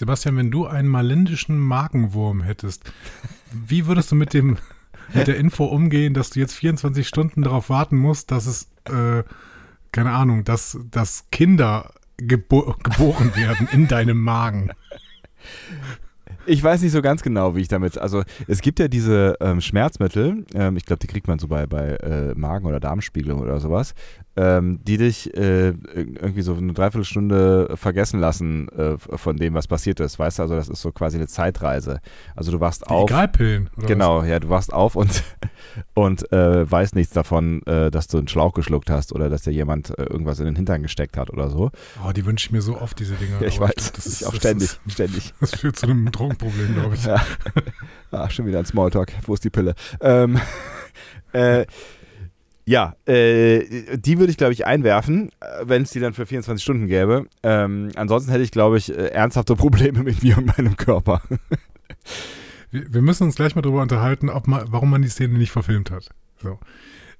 Sebastian, wenn du einen malindischen Magenwurm hättest, wie würdest du mit dem mit der Info umgehen, dass du jetzt 24 Stunden darauf warten musst, dass es, äh, keine Ahnung, dass, dass Kinder gebo geboren werden in deinem Magen? Ich weiß nicht so ganz genau, wie ich damit. Also es gibt ja diese ähm, Schmerzmittel, ähm, ich glaube, die kriegt man so bei, bei äh, Magen- oder Darmspiegelung oder sowas, ähm, die dich äh, irgendwie so eine Dreiviertelstunde vergessen lassen äh, von dem, was passiert ist. Weißt du, also das ist so quasi eine Zeitreise. Also du wachst Die auf. Egalpillen. oder Genau, ja, du wachst auf und, und äh, weißt nichts davon, äh, dass du einen Schlauch geschluckt hast oder dass dir jemand äh, irgendwas in den Hintern gesteckt hat oder so. was? Oh, die wünsche ich mir so oft, diese Dinger. Ja, ich weiß, das ist das auch das ständig, Ist, ständig. das führt zu einem Drogenproblem, glaube ich. Ja. Ah, schon wieder ein Smalltalk. Wo ist die Pille? Ähm, äh, ja, äh, die würde ich, glaube ich, einwerfen, äh, wenn es die dann für 24 Stunden gäbe. Ähm, ansonsten hätte ich, glaube ich, äh, ernsthafte Probleme mit mir und meinem Körper. Wir, wir müssen uns gleich mal darüber unterhalten, ob man, warum man die Szene nicht verfilmt hat. So.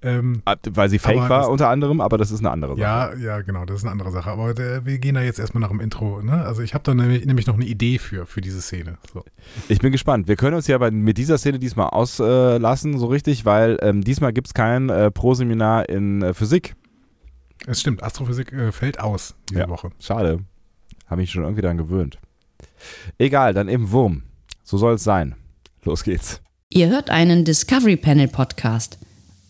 Ähm, Ah, Weil sie fake war, das- unter anderem, aber das ist eine andere Sache. ja, ja, genau, das ist eine andere Sache. Aber der, wir gehen da jetzt erstmal nach dem Intro. Ne? Also ich habe da nämlich, nämlich noch eine Idee für, für diese Szene. So. Ich bin gespannt. Wir können uns ja bei, mit dieser Szene diesmal auslassen, so richtig, weil ähm, diesmal gibt es kein äh, Pro-Seminar in äh, Physik. Es stimmt, Astrophysik äh, fällt aus diese Ja. Woche. Schade. Habe mich schon irgendwie daran gewöhnt. Egal, dann eben Wurm. So soll es sein. Los geht's. Ihr hört einen Discovery Panel Podcast.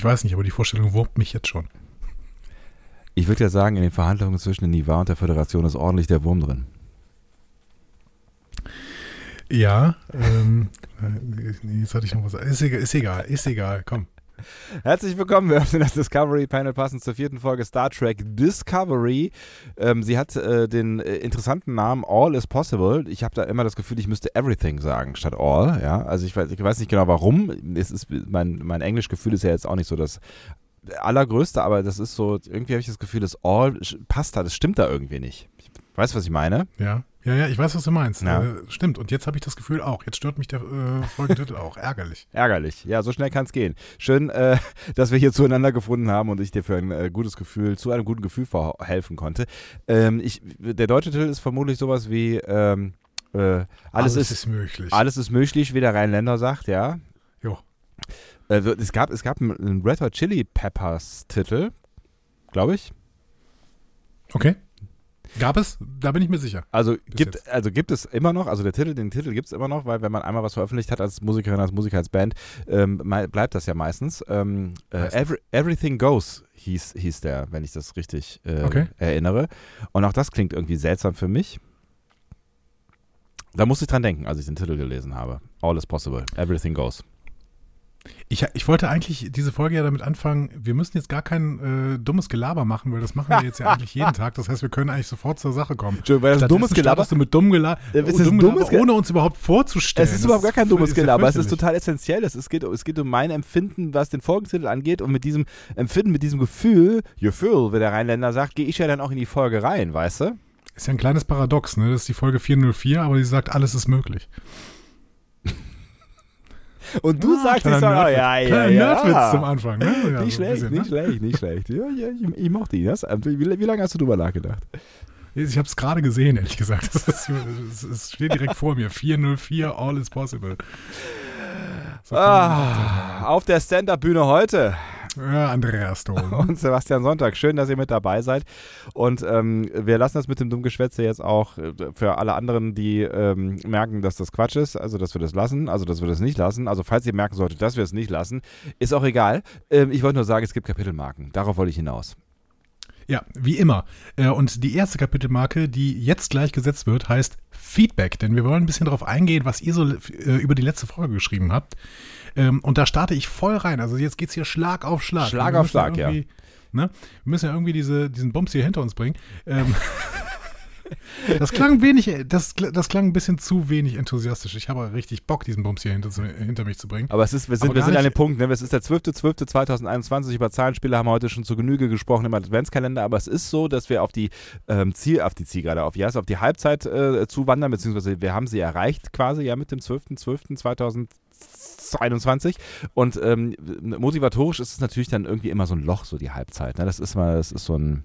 Ich weiß nicht, aber die Vorstellung wurmt mich jetzt schon. Ich würde ja sagen, in den Verhandlungen zwischen den NIVA und der Föderation ist ordentlich der Wurm drin. Ja, ähm, äh, jetzt hatte ich noch was. Ist egal, ist egal, ist egal, komm. Herzlich willkommen, wir öffnen das Discovery Panel passend zur vierten Folge Star Trek Discovery. Ähm, sie hat äh, den äh, interessanten Namen All is Possible. Ich habe da immer das Gefühl, ich müsste Everything sagen statt All. Ja, also ich weiß, ich weiß nicht genau warum. Es ist mein mein Englischgefühl ist ja jetzt auch nicht so das allergrößte, aber das ist so irgendwie habe ich das Gefühl, dass All passt da. Das stimmt da irgendwie nicht. Ich, weißt du, was ich meine? Ja, ja, ja, ich weiß, was du meinst. Ja. Äh, stimmt, und jetzt habe ich das Gefühl auch. Jetzt stört mich der äh, Folgentitel auch. Ärgerlich. Ärgerlich. Ja, so schnell kann es gehen. Schön, äh, dass wir hier zueinander gefunden haben und ich dir für ein äh, gutes Gefühl, zu einem guten Gefühl verhelfen konnte. Ähm, ich, der deutsche Titel ist vermutlich sowas wie ähm, äh, alles, ist, möglich. alles ist möglich, wie der Rheinländer sagt, ja. Jo. Äh, es gab, es gab einen- einen Red Hot Chili Peppers Titel, glaube ich. Okay. Gab es? Da bin ich mir sicher. Also Bis gibt, jetzt. also gibt es immer noch, also der Titel, den Titel gibt es immer noch, weil wenn man einmal was veröffentlicht hat als Musikerin, als Musiker, als Band, ähm, bleibt das ja meistens. Ähm, äh. Every, Everything Goes hieß, hieß der, wenn ich das richtig äh, Okay. erinnere. Und auch das klingt irgendwie seltsam für mich. Da musste ich dran denken, als ich den Titel gelesen habe. All is possible. Everything goes. Ich, ich wollte eigentlich diese Folge ja damit anfangen, wir müssen jetzt gar kein äh, dummes Gelaber machen, weil das machen wir jetzt ja eigentlich jeden Tag. Das heißt, wir können eigentlich sofort zur Sache kommen. Entschuldigung, weil das dummes Gelaber. du mit dumm Gelaber, Äh, es ist dumm dummes Gelaber Ge- ohne uns überhaupt vorzustellen. Es ist überhaupt gar kein dummes Gelaber, es ist total essentiell. Es, es, geht, es geht um mein Empfinden, was den Folgentitel angeht und mit diesem Empfinden, mit diesem Gefühl, Gefühl, wie der Rheinländer sagt, gehe ich ja dann auch in die Folge rein, weißt du? Ist ja ein kleines Paradox, ne? Das ist die Folge 404, aber die sagt, alles ist möglich. Und du Ah, sagst nicht kleiner so, oh, Nerdwitz. ja, ja, ja. Nerdwitz zum Anfang, ne? Ja, nicht so schlecht, bisschen, nicht ne? schlecht, nicht schlecht. Ja, ja, ich, ich mochte ihn. Das, wie, wie lange hast du drüber nachgedacht? Ich habe es gerade gesehen, ehrlich gesagt. Es steht direkt vor mir. 404, all is possible. So, Ah, auf der Stand-Up-Bühne heute Ja, Andreas Dom. und Sebastian Sonntag. Schön, dass ihr mit dabei seid. Und ähm, wir lassen das mit dem Dummgeschwätze jetzt auch äh, für alle anderen, die ähm, merken, dass das Quatsch ist, also dass wir das lassen, also dass wir das nicht lassen. Also falls ihr merken solltet, dass wir es nicht lassen, ist auch egal. Ähm, ich wollte nur sagen, es gibt Kapitelmarken. Darauf wollte ich hinaus. Ja, wie immer. Äh, Und die erste Kapitelmarke, die jetzt gleich gesetzt wird, heißt Feedback. Denn wir wollen ein bisschen darauf eingehen, was ihr so äh, über die letzte Folge geschrieben habt. Ähm, Und da starte ich voll rein. Also jetzt geht's hier Schlag auf Schlag. Schlag auf Schlag, ja. Ne? Wir müssen ja irgendwie diese, diesen Bums hier hinter uns bringen. Ähm, Das klang wenig, das, das klang ein bisschen zu wenig enthusiastisch. Ich habe richtig Bock, diesen Bums hier hinter, hinter mich zu bringen. Aber es ist, wir sind, wir sind an dem Punkt, ne? es ist der 12.12.2021, über Zahlenspiele haben wir heute schon zu Genüge gesprochen im Adventskalender, aber es ist so, dass wir auf die ähm, Ziel, auf die Zielgerade, auf, ja, auf die Halbzeit äh, zuwandern, beziehungsweise wir haben sie erreicht quasi, ja, mit dem 12.12.2021 und ähm, motivatorisch ist es natürlich dann irgendwie immer so ein Loch, so die Halbzeit, ne? Das ist mal, das ist so ein,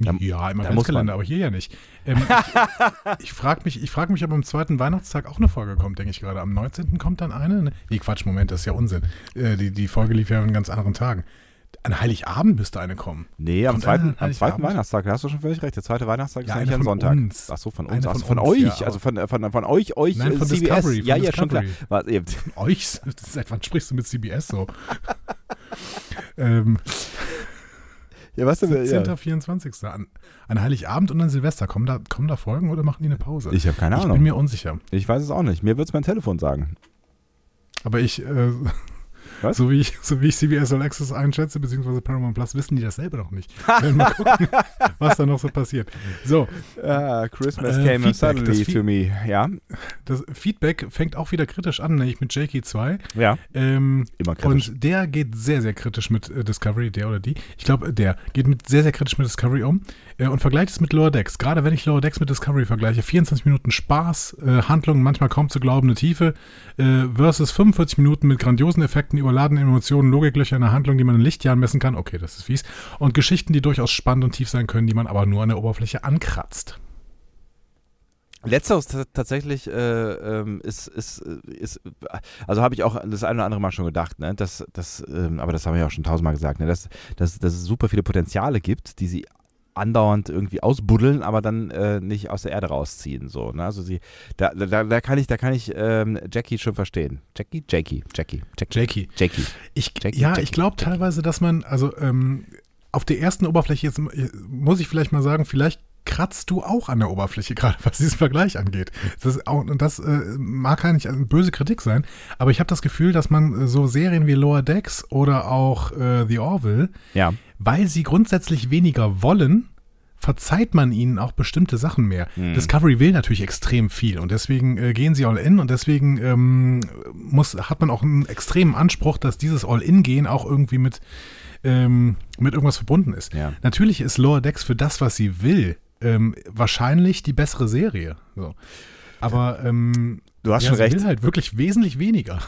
Da- ja, im Adventskalender, aber hier ja nicht. Ähm, ich ich frage mich, ich frag mich, ob am zweiten Weihnachtstag auch eine Folge kommt, denke ich gerade. Am 19. kommt dann eine? Ne? Nee, Quatsch, Moment, das ist ja Unsinn. Äh, die, die Folge lief ja an ganz anderen Tagen. An Heiligabend müsste eine kommen. nee, am Kommt zweiten, am zweiten? Weihnachtstag, da hast du schon völlig recht, der zweite Weihnachtstag ist Ja, einer ein von Sonntag. uns. Ach so, von uns, von also von uns, euch, ja, also von, von, von euch, euch, Nein, von CBS, Discovery, ja, von ja, schon klar. Was, ihr- Euch? Seit wann sprichst du mit CBS so? ähm, Ja, was denn? 17. Ja. 24. An, an Heiligabend und an Silvester. Kommen da, kommen da Folgen oder machen die eine Pause? Ich habe keine Ich Ahnung. bin mir unsicher. Ich weiß es auch nicht. Mir wird es mein Telefon sagen. Aber ich, äh, Was? so wie ich, so wie ich CBS All Access einschätze, beziehungsweise Paramount Plus, wissen die das selber noch nicht. Wir werden mal gucken, was da noch so passiert. So, Ah, Christmas Äh, came Feedback, suddenly to me. Ja, das Feedback fängt auch wieder kritisch an, nämlich mit Jakey 2. ja. Ähm, Immer kritisch. Und der geht sehr, sehr kritisch mit äh, Discovery, der oder die. Ich glaube, der geht mit sehr, sehr kritisch mit Discovery um äh, und vergleicht es mit Lower Decks. Gerade wenn ich Lower Decks mit Discovery vergleiche, 24 Minuten Spaß, äh, Handlungen manchmal kaum zu glaubende Tiefe, äh, versus 45 Minuten mit grandiosen Effekten, überladenen Emotionen, Logiklöcher in der Handlung, die man in Lichtjahren messen kann. Okay, das ist fies. Und Geschichten, die durchaus spannend und tief sein können, die man aber nur an der Oberfläche ankratzt. Letzteres tatsächlich äh, ähm, ist, ist, äh, ist, also habe ich auch das eine oder andere Mal schon gedacht, ne? dass, dass, ähm, aber das haben wir ja auch schon tausendmal gesagt, ne? dass, dass, dass es super viele Potenziale gibt, die sie andauernd irgendwie ausbuddeln, aber dann äh, nicht aus der Erde rausziehen. So, ne? Also sie, da, da, da kann ich, da kann ich ähm, Jackie schon verstehen. Jackie? Jackie, Jackie, Jackie. Jakey. Jackie. Ich, Jackie, ja, Jackie, ich glaube Jackie. teilweise, dass man, also ähm, auf der ersten Oberfläche, jetzt äh, muss ich vielleicht mal sagen, vielleicht kratzt du auch an der Oberfläche, gerade was diesen Vergleich angeht. Das auch, und das äh, mag gar nicht eine böse Kritik sein, aber ich habe das Gefühl, dass man äh, so Serien wie Lower Decks oder auch äh, The Orville, Ja. weil sie grundsätzlich weniger wollen, verzeiht man ihnen auch bestimmte Sachen mehr. Mhm. Discovery will natürlich extrem viel und deswegen äh, gehen sie all in und deswegen ähm, muss, hat man auch einen extremen Anspruch, dass dieses All-In-Gehen auch irgendwie mit, ähm, mit irgendwas verbunden ist. Ja. Natürlich ist Lower Decks für das, was sie will, ähm, wahrscheinlich die bessere Serie. So. Aber ähm, Du hast ja, schon recht. will halt wirklich wesentlich weniger.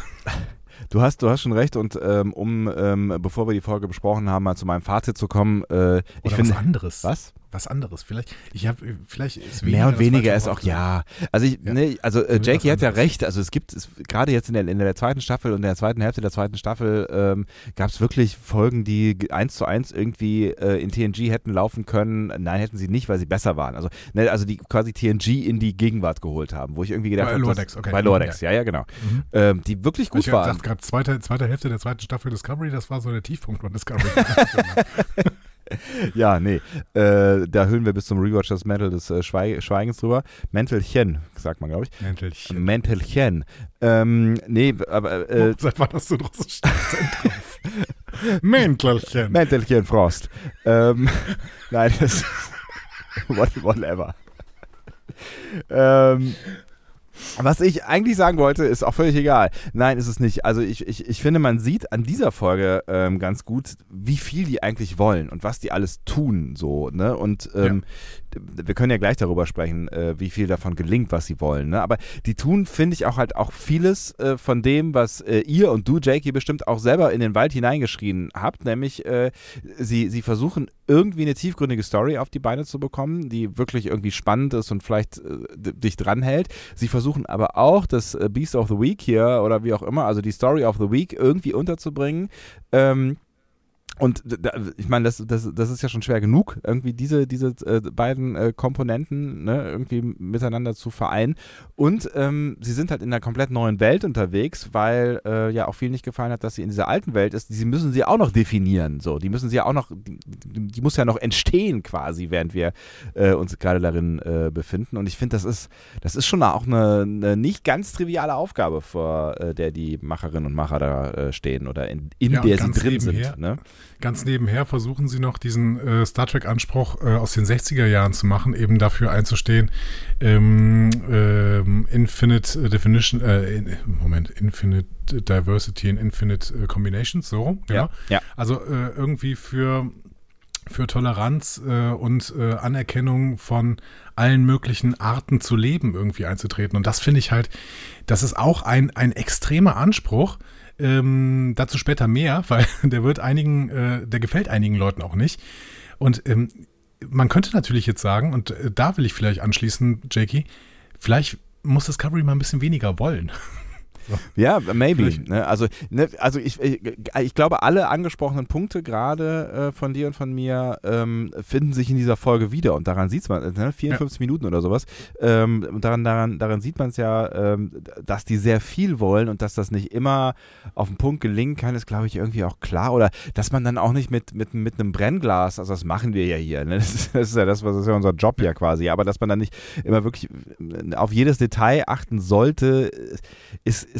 Du hast, du hast schon recht und ähm, um, ähm, bevor wir die Folge besprochen haben, mal zu meinem Fazit zu kommen, äh, ich finde, was anderes. was? Was anderes. Vielleicht, ich habe, vielleicht ist Mehr und weniger ist auch ja. Also ich, Ja. ne, also äh, Jakey hat ja recht. Also es gibt es, gerade jetzt in der, in der zweiten Staffel und in der zweiten Hälfte der zweiten Staffel ähm, gab es wirklich Folgen, die eins zu eins irgendwie äh, in TNG hätten laufen können. Nein, hätten sie nicht, weil sie besser waren. Also ne, also die quasi TNG in die Gegenwart geholt haben, wo ich irgendwie gedacht Bei habe, das- Decks, okay. bei Mhm, Decks, ja, ja, genau. Mhm. Ähm, die wirklich gut ich waren. dachte gerade, zweite, zweite Hälfte der zweiten Staffel Discovery, das war so der Tiefpunkt von Discovery. Ja, nee. Äh, da hüllen wir bis zum Rewatch das Mantel des äh, Schweig Schweigens drüber. Mäntelchen, sagt man, glaube ich. Mäntelchen. Mäntelchen. Ähm, nee, aber äh, Oh, Seit wann hast du einen russischen? Mäntelchen. Mäntelchen Frost. ähm, nein, das what, whatever. ähm, was ich eigentlich sagen wollte, ist auch völlig egal. Nein, ist es nicht. Also ich, ich, ich finde, man sieht an dieser Folge ähm, ganz gut, wie viel die eigentlich wollen und was die alles tun. So, ne? Und ähm, wir können ja gleich darüber sprechen, äh, wie viel davon gelingt, was sie wollen. Ne? Aber die tun, finde ich, auch halt auch vieles äh, von dem, was äh, ihr und du, Jakey, bestimmt auch selber in den Wald hineingeschrien habt, nämlich äh, sie, sie versuchen irgendwie eine tiefgründige Story auf die Beine zu bekommen, die wirklich irgendwie spannend ist und vielleicht äh, dich dranhält. Sie versuchen aber auch das äh, Beast of the Week hier oder wie auch immer, also die Story of the Week irgendwie unterzubringen. Ähm, und da, ich meine, das, das, das ist ja schon schwer genug, irgendwie diese, diese äh, beiden äh, Komponenten ne, irgendwie miteinander zu vereinen. Und ähm, sie sind halt in einer komplett neuen Welt unterwegs, weil äh, ja auch viel nicht gefallen hat, dass sie in dieser alten Welt ist. Sie müssen sie auch noch definieren. So, die müssen sie ja auch noch, die, die muss ja noch entstehen quasi, während wir äh, uns gerade darin äh, befinden. Und ich finde, das ist, das ist schon auch eine, eine nicht ganz triviale Aufgabe, vor äh, der die Macherinnen und Macher da äh, stehen oder in, in Ja, der sie drin sind. Ne? Ganz nebenher versuchen sie noch diesen äh, Star Trek-Anspruch äh, aus den 60er Jahren zu machen, eben dafür einzustehen, ähm, ähm, Infinite Definition, äh, in, Moment, Infinite Diversity and Infinite äh, Combinations, so, Ja, ja. Also äh, irgendwie für für Toleranz äh, und äh, Anerkennung von allen möglichen Arten zu leben irgendwie einzutreten. Und das finde ich halt, das ist auch ein, ein extremer Anspruch. Ähm, dazu später mehr, weil der wird einigen, äh, der gefällt einigen Leuten auch nicht. Und ähm, man könnte natürlich jetzt sagen, und äh, da will ich vielleicht anschließen, Jakey, vielleicht muss Discovery mal ein bisschen weniger wollen. Ja, maybe. Ne? Also, ne, also ich, ich, ich glaube, alle angesprochenen Punkte gerade äh, von dir und von mir ähm, finden sich in dieser Folge wieder und daran sieht man, ne? 54 Minuten oder sowas, ähm, und daran, daran, daran sieht man es ja, ähm, dass die sehr viel wollen und dass das nicht immer auf den Punkt gelingen kann, ist glaube ich irgendwie auch klar oder dass man dann auch nicht mit, mit, mit einem Brennglas, also das machen wir ja hier, ne? das, ist, das ist ja das, was ist ja unser Job ja quasi, aber dass man dann nicht immer wirklich äh, auf jedes Detail achten sollte, ist, ist,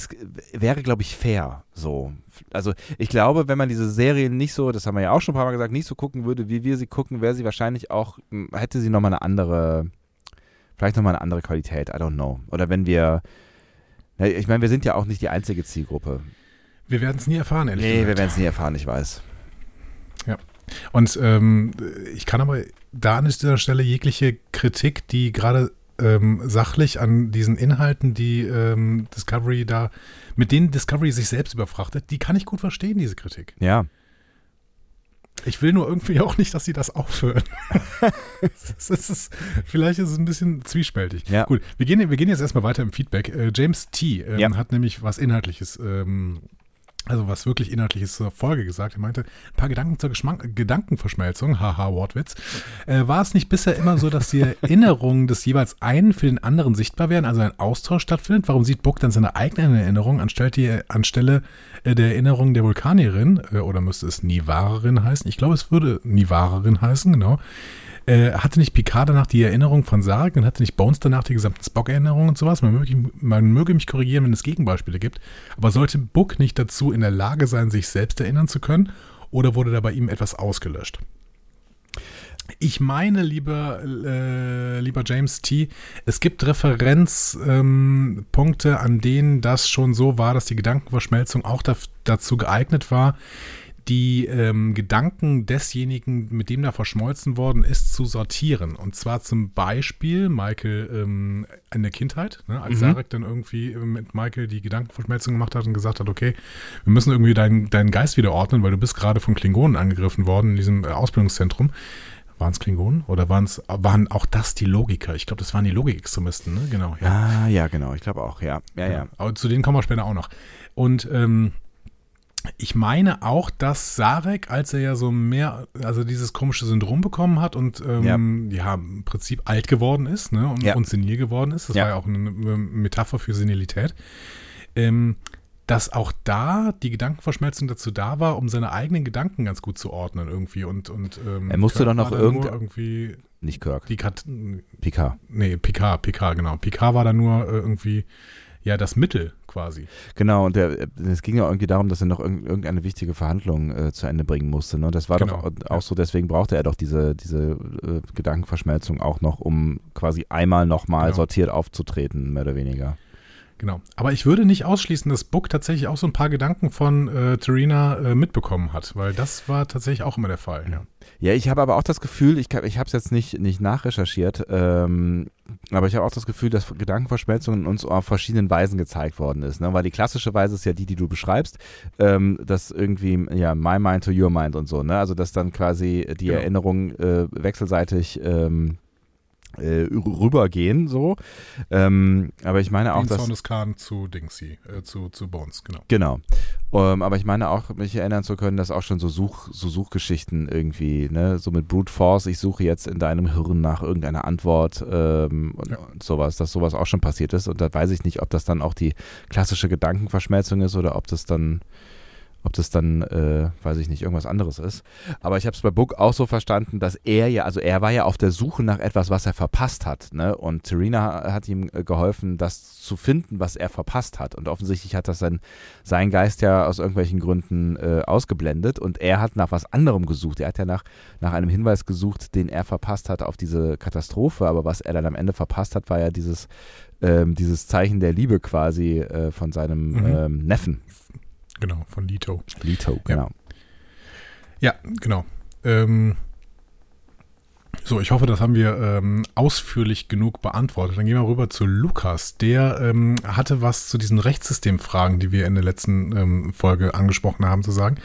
wäre, glaube ich, fair. So. Also ich glaube, wenn man diese Serien nicht so, das haben wir ja auch schon ein paar Mal gesagt, nicht so gucken würde, wie wir sie gucken, wäre sie wahrscheinlich auch, m, hätte sie nochmal eine andere, vielleicht nochmal eine andere Qualität, I don't know. Oder wenn wir, ja, ich meine, wir sind ja auch nicht die einzige Zielgruppe. Wir werden es nie erfahren, ehrlich Nee, wir gesagt. werden es nie erfahren, ich weiß. Und ähm, ich kann aber da an dieser Stelle jegliche Kritik, die gerade ähm, sachlich an diesen Inhalten, die ähm, Discovery da, mit denen Discovery sich selbst überfrachtet, die kann ich gut verstehen, diese Kritik. Ja. Ich will nur irgendwie auch nicht, dass sie das aufhören. das ist, vielleicht ist es ein bisschen zwiespältig. Ja. Gut, wir gehen, wir gehen jetzt erstmal weiter im Feedback. Äh, James T. Ähm, Ja. hat nämlich was Inhaltliches, ähm, also was wirklich Inhaltliches zur Folge gesagt. Er meinte, ein paar Gedanken zur Geschmack Gedankenverschmelzung, haha, Wortwitz. Äh, war es nicht bisher immer so, dass die Erinnerungen des jeweils einen für den anderen sichtbar werden, also ein Austausch stattfindet? Warum sieht Book dann seine eigenen Erinnerungen anstelle, die, anstelle äh, der Erinnerung der Vulkanierin, äh, oder müsste es Nivarerin heißen? Ich glaube, es würde Nivarerin heißen, genau. Äh, hatte nicht Picard danach die Erinnerung von Sarek und hatte nicht Bones danach die gesamten Spock-Erinnerungen und sowas? Man möge, man möge mich korrigieren, wenn es Gegenbeispiele gibt. Aber sollte Book nicht dazu in der Lage sein, sich selbst erinnern zu können? Oder wurde da bei ihm etwas ausgelöscht? Ich meine, lieber, äh, lieber James T., es gibt Referenzpunkte, ähm, an denen das schon so war, dass die Gedankenverschmelzung auch daf- dazu geeignet war, die ähm, Gedanken desjenigen, mit dem da verschmolzen worden ist, zu sortieren. Und zwar zum Beispiel Michael ähm, in der Kindheit, ne, als Mhm. Sarek dann irgendwie äh, mit Michael die Gedankenverschmelzung gemacht hat und gesagt hat, okay, wir müssen irgendwie deinen, deinen Geist wieder ordnen, weil du bist gerade von Klingonen angegriffen worden in diesem äh, Ausbildungszentrum. Waren es Klingonen oder waren's, waren auch das die Logiker? Ich glaube, das waren die Logikextremisten, ne? Genau, ja. Ah, ja, genau, ich glaube auch, ja. Ja, ja. Aber zu denen kommen wir später auch noch. Und ähm, ich meine auch, dass Sarek, als er ja so mehr, also dieses komische Syndrom bekommen hat und ähm, ja. im Prinzip alt geworden ist ne, und, Ja. und senil geworden ist, das Ja. war ja auch eine, Metapher für Senilität, ähm, dass auch da die Gedankenverschmelzung dazu da war, um seine eigenen Gedanken ganz gut zu ordnen irgendwie. Und, und ähm, Er musste doch noch irgend- irgendwie Nicht Kirk, die Kat Picard. nee, Picard, Picard, genau. Picard war da nur äh, irgendwie ja das Mittel quasi. Genau, und der, es ging ja irgendwie darum, dass er noch irgend- irgendeine wichtige Verhandlung äh, zu Ende bringen musste. Ne? Das war Genau, doch auch ja. so, deswegen brauchte er doch diese, diese äh, Gedankenverschmelzung auch noch, um quasi einmal nochmal Genau. sortiert aufzutreten, mehr oder weniger. Genau. Aber ich würde nicht ausschließen, dass Book tatsächlich auch so ein paar Gedanken von äh, Terina äh, mitbekommen hat, weil das war tatsächlich auch immer der Fall. Ja. Ja, ich habe aber auch das Gefühl, ich, ich habe es jetzt nicht, nicht nachrecherchiert, ähm, aber ich habe auch das Gefühl, dass Gedankenverschmelzung uns auf verschiedenen Weisen gezeigt worden ist. Ne? Weil die klassische Weise ist ja die, die du beschreibst, ähm, dass irgendwie, ja, my mind to your mind und so, ne? Also dass dann quasi die Genau. Erinnerungen äh, wechselseitig ähm, äh, rübergehen, so. Ähm, aber ich meine auch, Dean dass. Saunders Khan zu Dingsy, äh, zu, zu Bones, genau. Genau. Ähm, aber ich meine auch, mich erinnern zu können, dass auch schon so, Such, so Suchgeschichten irgendwie, ne, so mit Brute Force, ich suche jetzt in deinem Hirn nach irgendeiner Antwort ähm, und, Ja. und sowas, dass sowas auch schon passiert ist. Und da weiß ich nicht, ob das dann auch die klassische Gedankenverschmelzung ist oder ob das dann, ob das dann, äh, weiß ich nicht, irgendwas anderes ist. Aber ich habe es bei Book auch so verstanden, dass er ja, also er war ja auf der Suche nach etwas, was er verpasst hat. Ne? Und Serena hat ihm äh, geholfen, das zu finden, was er verpasst hat. Und offensichtlich hat das sein, sein Geist ja aus irgendwelchen Gründen äh, ausgeblendet. Und er hat nach was anderem gesucht. Er hat ja nach, nach einem Hinweis gesucht, den er verpasst hat auf diese Katastrophe. Aber was er dann am Ende verpasst hat, war ja dieses, ähm, dieses Zeichen der Liebe quasi äh, von seinem Mhm. ähm, Neffen. Genau, von Lito. Lito, genau. Ja, genau. Ähm, so, ich hoffe, das haben wir ähm, ausführlich genug beantwortet. Dann gehen wir rüber zu Lukas. Der ähm, hatte was zu diesen Rechtssystemfragen, die wir in der letzten ähm, Folge angesprochen haben, zu sagen.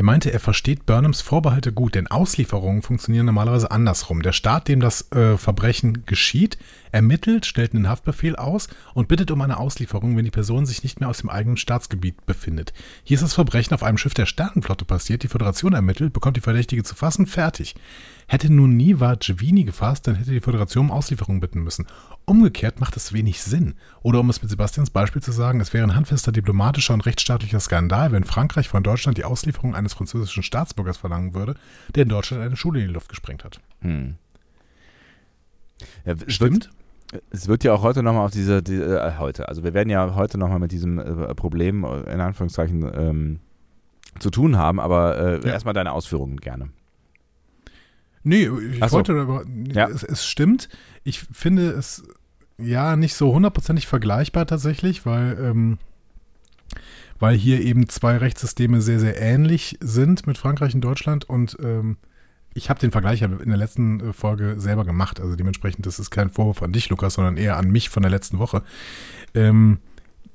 Der meinte, er versteht Burnhams Vorbehalte gut, denn Auslieferungen funktionieren normalerweise andersrum. Der Staat, dem das äh, Verbrechen geschieht, ermittelt, stellt einen Haftbefehl aus und bittet um eine Auslieferung, wenn die Person sich nicht mehr aus dem eigenen Staatsgebiet befindet. Hier ist das Verbrechen auf einem Schiff der Sternenflotte passiert, die Föderation ermittelt, bekommt die Verdächtige zu fassen, fertig. Hätte nun Niva Givini gefasst, dann hätte die Föderation um Auslieferung bitten müssen. Umgekehrt macht es wenig Sinn. Oder um es mit Sebastians Beispiel zu sagen, es wäre ein handfester diplomatischer und rechtsstaatlicher Skandal, wenn Frankreich von Deutschland die Auslieferung eines französischen Staatsbürgers verlangen würde, der in Deutschland eine Schule in die Luft gesprengt hat. Hm. Ja, es Wird, es wird ja auch heute nochmal auf diese, die, äh, heute, also wir werden ja heute nochmal mit diesem äh, Problem, äh, in Anführungszeichen, ähm, zu tun haben, aber äh, Ja. erstmal deine Ausführungen gerne. Nee, ich Ach so. wollte, aber Ja. es, es stimmt. Ich finde es ja nicht so hundertprozentig vergleichbar tatsächlich, weil, ähm, weil hier eben zwei Rechtssysteme sehr, sehr ähnlich sind mit Frankreich und Deutschland und ähm, ich habe den Vergleich in der letzten äh, Folge selber gemacht. Also dementsprechend, das ist kein Vorwurf an dich, Lukas, sondern eher an mich von der letzten Woche. Ähm,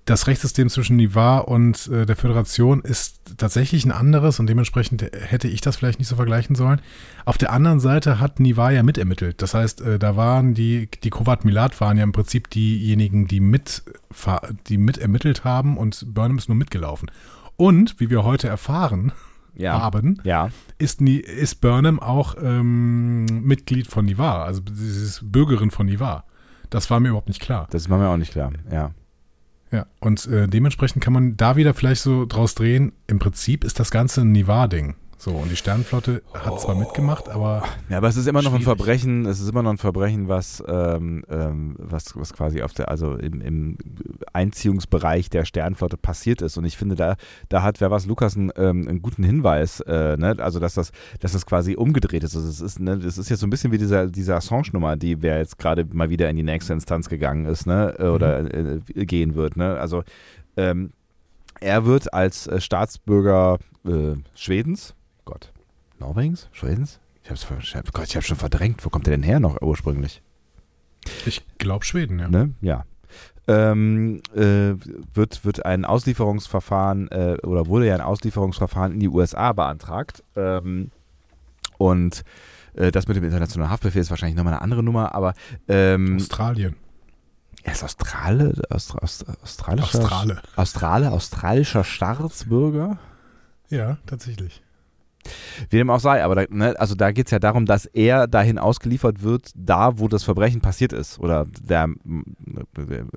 das Rechtssystem zwischen Nivar und äh, der Föderation ist tatsächlich ein anderes und dementsprechend hätte ich das vielleicht nicht so vergleichen sollen. Auf der anderen Seite hat Nivar ja mitermittelt. Das heißt, äh, da waren die, die Kovat Milat waren ja im Prinzip diejenigen, die mit, die mitermittelt haben und Burnham ist nur mitgelaufen. Und, wie wir heute erfahren Ja. haben, Ja. ist, Ni ist Burnham auch ähm, Mitglied von Nivar, also sie ist Bürgerin von Nivar. Das war mir überhaupt nicht klar. Das war mir auch nicht klar. Ja. Ja, und äh, dementsprechend kann man da wieder vielleicht so draus drehen, im Prinzip ist das Ganze ein Nivar-Ding. So, und die Sternenflotte hat zwar mitgemacht, aber Ja, aber es ist immer noch ein Schwierig. Verbrechen, es ist immer noch ein Verbrechen, was, ähm, ähm, was, was quasi auf der, also im, im Einziehungsbereich der Sternflotte passiert ist. Und ich finde, da, da hat wer was Lukas einen, ähm, einen guten Hinweis, äh, ne? Also dass das, dass das quasi umgedreht ist. Also es ist, ne, das ist jetzt so ein bisschen wie dieser, diese Assange-Nummer, die wer jetzt gerade mal wieder in die nächste Instanz gegangen ist, ne? Äh, Oder äh, gehen wird, ne? Also ähm, er wird als äh, Staatsbürger äh, Schwedens, Gott, Norwegens, Schwedens? Ich hab's, ich hab, Gott, ich hab's schon verdrängt. Wo kommt der denn her noch ursprünglich? ich glaube Schweden, ja. Ne? Ja. Ähm, äh, wird, wird ein Auslieferungsverfahren äh, oder wurde ja ein Auslieferungsverfahren in die USA beantragt. Ähm, und äh, das mit dem internationalen Haftbefehl ist wahrscheinlich nochmal eine andere Nummer, aber ähm, Australien. er ist Australe, Austra, Aust, australischer, Australe. Australe, australischer Staatsbürger. Ja, tatsächlich. Wie dem auch sei, aber da, ne, also da geht es ja darum, dass er dahin ausgeliefert wird, da wo das Verbrechen passiert ist. Oder der,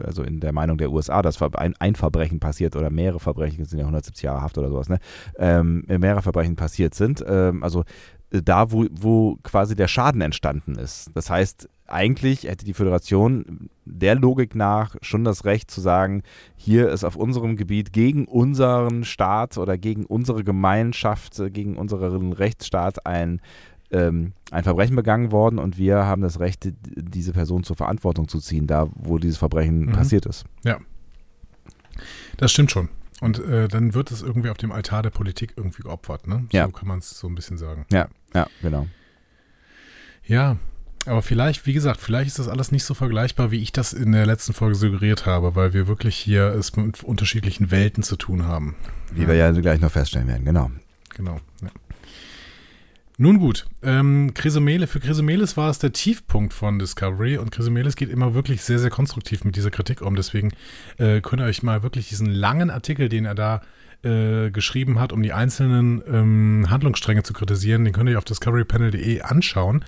also in der Meinung der USA, dass ein, Verbrechen passiert oder mehrere Verbrechen, sind ja 170 Jahre Haft oder sowas, ne? Ähm, mehrere Verbrechen passiert sind. Ähm, also äh, da, wo, wo quasi der Schaden entstanden ist. Das heißt, eigentlich hätte die Föderation der Logik nach schon das Recht zu sagen, hier ist auf unserem Gebiet gegen unseren Staat oder gegen unsere Gemeinschaft, äh, gegen unseren Rechtsstaat ein, ähm, ein Verbrechen begangen worden und wir haben das Recht, die- diese Person zur Verantwortung zu ziehen, da wo dieses Verbrechen Mhm. passiert ist. Das stimmt schon. Und äh, dann wird es irgendwie auf dem Altar der Politik irgendwie geopfert, ne? So Ja. kann man es so ein bisschen sagen. Ja, ja, genau. Ja, aber vielleicht, wie gesagt, vielleicht ist das alles nicht so vergleichbar, wie ich das in der letzten Folge suggeriert habe, weil wir wirklich hier es mit unterschiedlichen Welten zu tun haben. Wie wir ja gleich noch feststellen werden, genau. Genau. Ja. Nun gut, ähm, Chrysomele, für Chrysomelis war es der Tiefpunkt von Discovery und Chrysomelis geht immer wirklich sehr, sehr konstruktiv mit dieser Kritik um. Deswegen äh, könnt ihr euch mal wirklich diesen langen Artikel, den er da äh, geschrieben hat, um die einzelnen ähm, Handlungsstränge zu kritisieren. Den könnt ihr auf discoverypanel.de anschauen.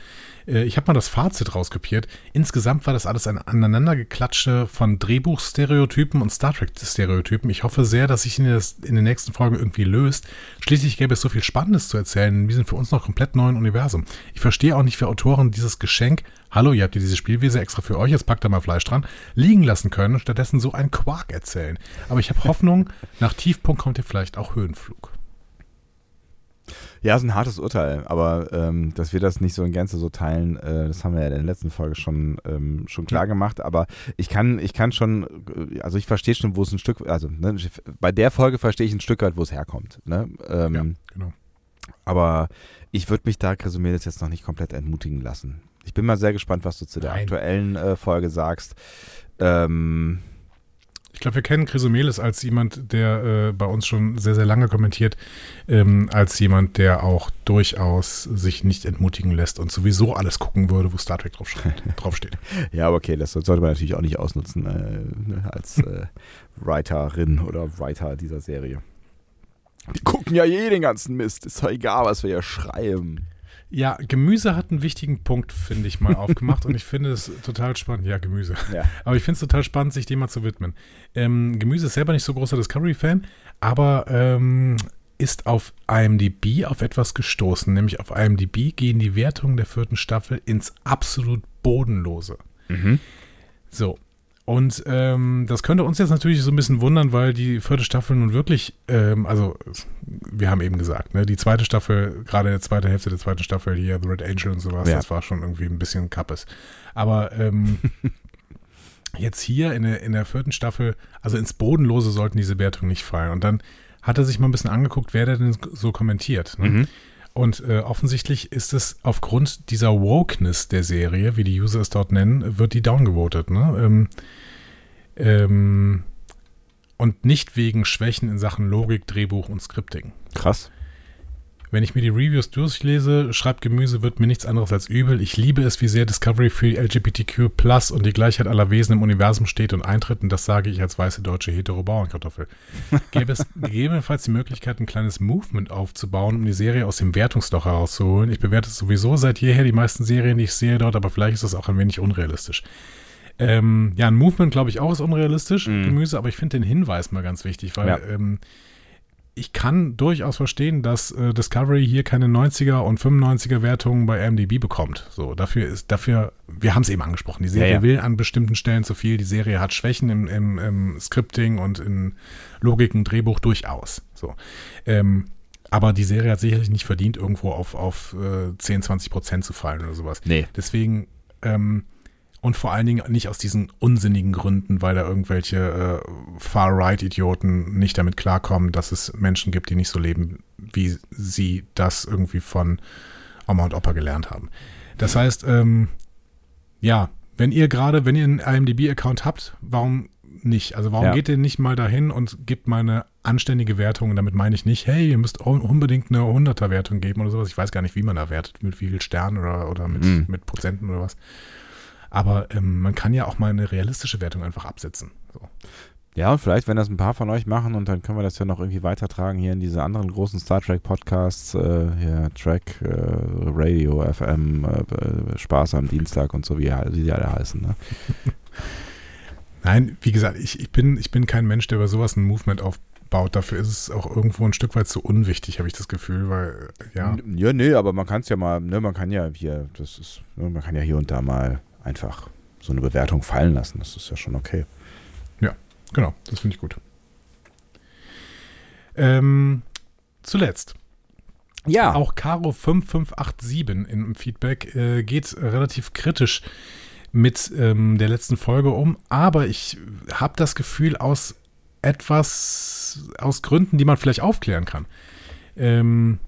Äh, ich habe mal das Fazit rauskopiert. Insgesamt war das alles ein Aneinandergeklatsche von Drehbuchstereotypen und Star Trek-Stereotypen. Ich hoffe sehr, dass sich in, in den nächsten Folgen irgendwie löst. Schließlich gäbe es so viel Spannendes zu erzählen. Wir sind für uns noch komplett neuen Universum. Ich verstehe auch nicht, für Autoren dieses Geschenk, hallo, ihr habt hier diese Spielwiese extra für euch, jetzt packt da mal Fleisch dran, liegen lassen können und stattdessen so einen Quark erzählen. Aber ich habe Hoffnung, nach Tiefpunkt kommt hier vielleicht auch Höhenflug. Ja, ist ein hartes Urteil, aber ähm, dass wir das nicht so in Gänze so teilen, äh, das haben wir ja in der letzten Folge schon, ähm, schon klar gemacht. Aber ich kann, ich kann schon, äh, also ich verstehe schon, wo es ein Stück, also ne, bei der Folge verstehe ich ein Stück weit, wo es herkommt. Ne? Ähm, ja, genau. Aber ich würde mich da Chrysomedes jetzt noch nicht komplett entmutigen lassen. Ich bin mal sehr gespannt, was du zu der Nein. aktuellen äh, Folge sagst. Ähm, ich glaube, wir kennen Chrysomelis als jemand, der äh, bei uns schon sehr, sehr lange kommentiert, ähm, als jemand, der auch durchaus sich nicht entmutigen lässt und sowieso alles gucken würde, wo Star Trek draufsteht. draufsteht. ja, aber okay, das sollte man natürlich auch nicht ausnutzen äh, ne, als äh, Writerin oder Writer dieser Serie. Die gucken ja eh den ganzen Mist. Ist doch egal, was wir hier schreiben. Ja, Gemüse hat einen wichtigen Punkt, finde ich, mal aufgemacht und ich finde es total spannend. Ja, Gemüse. Ja. Aber ich finde es total spannend, sich dem mal zu widmen. Ähm, Gemüse ist selber nicht so großer Discovery-Fan, aber ähm, ist auf IMDb auf etwas gestoßen. Nämlich auf IMDb gehen die Wertungen der vierten Staffel ins absolut Bodenlose. Mhm. So, und ähm, das könnte uns jetzt natürlich so ein bisschen wundern, weil die vierte Staffel nun wirklich, ähm, also wir haben eben gesagt, ne, die zweite Staffel, gerade der zweite Hälfte der zweiten Staffel hier, The Red Angel und sowas, ja. das war schon irgendwie ein bisschen kappes. Aber ähm, jetzt hier in der, in der vierten Staffel, also ins Bodenlose sollten diese Wertungen nicht fallen. Und dann hat er sich mal ein bisschen angeguckt, wer denn so kommentiert. Ne? Mhm. Und äh, offensichtlich ist es aufgrund dieser Wokeness der Serie, wie die User es dort nennen, wird die downgevotet. Ne? Ähm, ähm, und nicht wegen Schwächen in Sachen Logik, Drehbuch und Scripting. Krass. Wenn ich mir die Reviews durchlese, schreibt Gemüse, wird mir nichts anderes als übel. Ich liebe es, wie sehr Discovery für LGBTQ Plus und die Gleichheit aller Wesen im Universum steht und eintritt. Und das sage ich als weiße deutsche hetero-Bauernkartoffel. Gäbe es gegebenenfalls die Möglichkeit, ein kleines Movement aufzubauen, um die Serie aus dem Wertungsloch herauszuholen. Ich bewerte sowieso seit jeher die meisten Serien, die ich sehe dort, aber vielleicht ist das auch ein wenig unrealistisch. Ähm, ja, ein Movement, glaube ich, auch ist unrealistisch, mm. Gemüse, aber ich finde den Hinweis mal ganz wichtig, weil ja. ähm, ich kann durchaus verstehen, dass äh, Discovery hier keine 90er und 95er Wertungen bei MDB bekommt. So, dafür ist, dafür, wir haben es eben angesprochen, die Serie ja, ja. will an bestimmten Stellen zu viel, die Serie hat Schwächen im, im, im Scripting und in Logik und Drehbuch durchaus. So. Ähm, aber die Serie hat sicherlich nicht verdient, irgendwo auf, auf äh, 10, 20 Prozent zu fallen oder sowas. Nee. Deswegen, ähm, und vor allen Dingen nicht aus diesen unsinnigen Gründen, weil da irgendwelche äh, Far-Right-Idioten nicht damit klarkommen, dass es Menschen gibt, die nicht so leben, wie sie das irgendwie von Oma und Opa gelernt haben. Das heißt, ähm, ja, wenn ihr gerade, wenn ihr einen IMDb-Account habt, warum nicht? Also warum ja. geht ihr nicht mal dahin und gebt mal eine anständige Wertung? Und damit meine ich nicht, hey, ihr müsst unbedingt eine 100er-Wertung geben oder sowas. Ich weiß gar nicht, wie man da wertet, mit wie viel Sternen oder, oder mit, mhm. mit Prozenten oder was. Aber ähm, man kann ja auch mal eine realistische Wertung einfach absetzen. So. Ja, und vielleicht, wenn das ein paar von euch machen und dann können wir das ja noch irgendwie weitertragen hier in diese anderen großen Star Trek Podcasts, äh, hier Track, äh, Radio, FM, äh, Spaß am Dienstag und so, wie, wie die alle heißen. Ne? Nein, wie gesagt, ich, ich, bin, ich bin kein Mensch, der über sowas ein Movement aufbaut. Dafür ist es auch irgendwo ein Stück weit zu unwichtig, habe ich das Gefühl, weil, ja. Ja, nee, aber man kann es ja mal, ne, man kann ja hier, das ist, ne, man kann ja hier und da mal einfach so eine Bewertung fallen lassen. Das ist ja schon okay. Ja, genau. Das finde ich gut. Ähm, zuletzt. Ja. Auch Caro5587 im Feedback äh, geht relativ kritisch mit ähm, der letzten Folge um, aber ich habe das Gefühl aus etwas, aus Gründen, die man vielleicht aufklären kann. Ähm,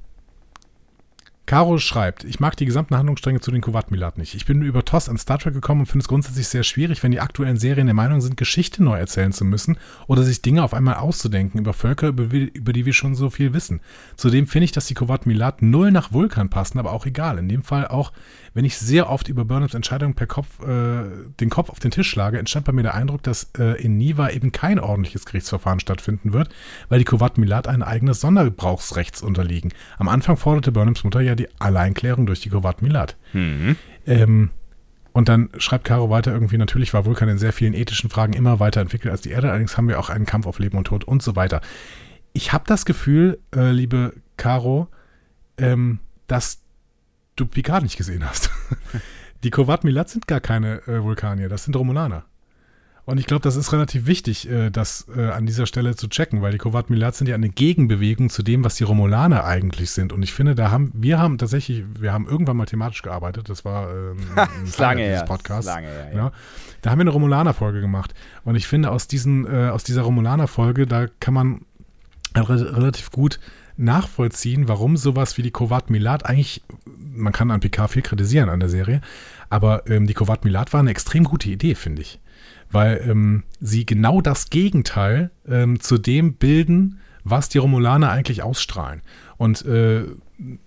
Caro schreibt, ich mag die gesamten Handlungsstränge zu den Kuwait-Milat nicht. Ich bin über TOS an Star Trek gekommen und finde es grundsätzlich sehr schwierig, wenn die aktuellen Serien der Meinung sind, Geschichte neu erzählen zu müssen oder sich Dinge auf einmal auszudenken über Völker, über, über die wir schon so viel wissen. Zudem finde ich, dass die Kuwait-Milat null nach Vulkan passen, aber auch egal. In dem Fall auch, wenn ich sehr oft über Burnhams Entscheidung per Kopf, äh, den Kopf auf den Tisch schlage, entstand bei mir der Eindruck, dass äh, in Niva eben kein ordentliches Gerichtsverfahren stattfinden wird, weil die Kuwait-Milat ein eigenes Sondergebrauchsrechts unterliegen. Am Anfang forderte Burnhams Mutter ja die Alleinklärung durch die Kuwait Milat. Mhm. Ähm, und dann schreibt Caro weiter irgendwie, natürlich war Vulkan in sehr vielen ethischen Fragen immer weiterentwickelt als die Erde, allerdings haben wir auch einen Kampf auf Leben und Tod und so weiter. Ich habe das Gefühl, äh, liebe Caro, ähm, dass du Picard nicht gesehen hast. die Kovat Milat sind gar keine äh, Vulkanier, das sind Romulaner. Und ich glaube, das ist relativ wichtig, äh, das äh, an dieser Stelle zu checken, weil die Kovat Milat sind ja eine Gegenbewegung zu dem, was die Romulaner eigentlich sind. Und ich finde, da haben wir haben tatsächlich, wir haben irgendwann mal thematisch gearbeitet. Das war ähm, ein lange her. Podcast. Lange her, ja. ja. Da haben wir eine Romulaner-Folge gemacht. Und ich finde, aus diesen, äh, aus dieser Romulaner-Folge, da kann man re relativ gut nachvollziehen, warum sowas wie die Kovat Milat eigentlich, man kann an PK viel kritisieren an der Serie, aber ähm, die Kovat Milat war eine extrem gute Idee, finde ich weil ähm, sie genau das Gegenteil ähm, zu dem bilden, was die Romulaner eigentlich ausstrahlen. Und äh,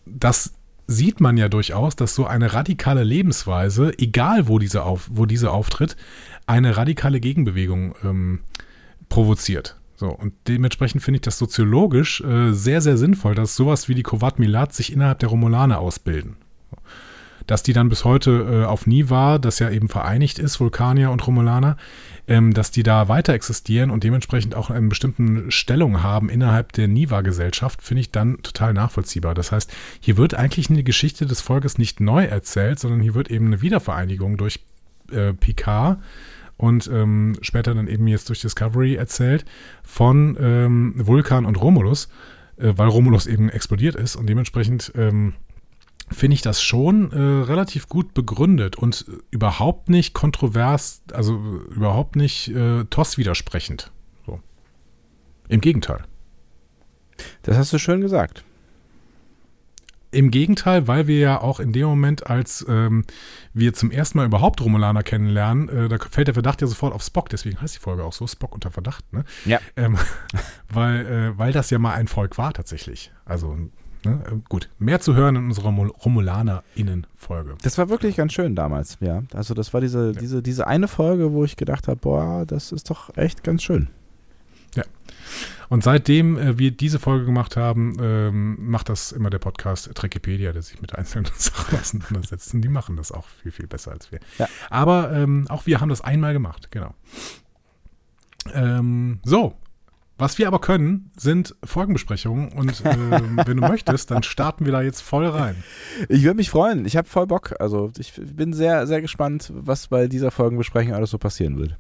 das sieht man ja durchaus, dass so eine radikale Lebensweise, egal wo diese, auf, wo diese auftritt, eine radikale Gegenbewegung ähm, provoziert. So, und dementsprechend finde ich das soziologisch äh, sehr, sehr sinnvoll, dass sowas wie die Kovat Milat sich innerhalb der Romulaner ausbilden dass die dann bis heute äh, auf Niva, das ja eben vereinigt ist, Vulkanier und Romulaner, ähm, dass die da weiter existieren und dementsprechend auch eine bestimmte Stellung haben innerhalb der Niva-Gesellschaft, finde ich dann total nachvollziehbar. Das heißt, hier wird eigentlich eine Geschichte des Volkes nicht neu erzählt, sondern hier wird eben eine Wiedervereinigung durch äh, Picard und ähm, später dann eben jetzt durch Discovery erzählt von ähm, Vulkan und Romulus, äh, weil Romulus eben explodiert ist und dementsprechend ähm, finde ich das schon äh, relativ gut begründet und überhaupt nicht kontrovers, also überhaupt nicht äh, TOS widersprechend. So. Im Gegenteil. Das hast du schön gesagt. Im Gegenteil, weil wir ja auch in dem Moment, als ähm, wir zum ersten Mal überhaupt Romulaner kennenlernen, äh, da fällt der Verdacht ja sofort auf Spock, deswegen heißt die Folge auch so, Spock unter Verdacht, ne? Ja. Ähm, weil, äh, weil das ja mal ein Volk war tatsächlich. Also Ne? Gut, mehr zu hören in unserer RomulanerInnen-Folge. Das war wirklich ganz schön damals, ja. Also das war diese, ja. diese, diese eine Folge, wo ich gedacht habe, boah, das ist doch echt ganz schön. Ja. Und seitdem äh, wir diese Folge gemacht haben, ähm, macht das immer der Podcast Trekipedia, der sich mit einzelnen Sachen auseinandersetzt. Und die machen das auch viel, viel besser als wir. Ja. Aber ähm, auch wir haben das einmal gemacht, genau. Ähm, so, was wir aber können, sind Folgenbesprechungen und äh, wenn du möchtest, dann starten wir da jetzt voll rein. Ich würde mich freuen. Ich habe voll Bock. Also ich bin sehr, sehr gespannt, was bei dieser Folgenbesprechung alles so passieren wird.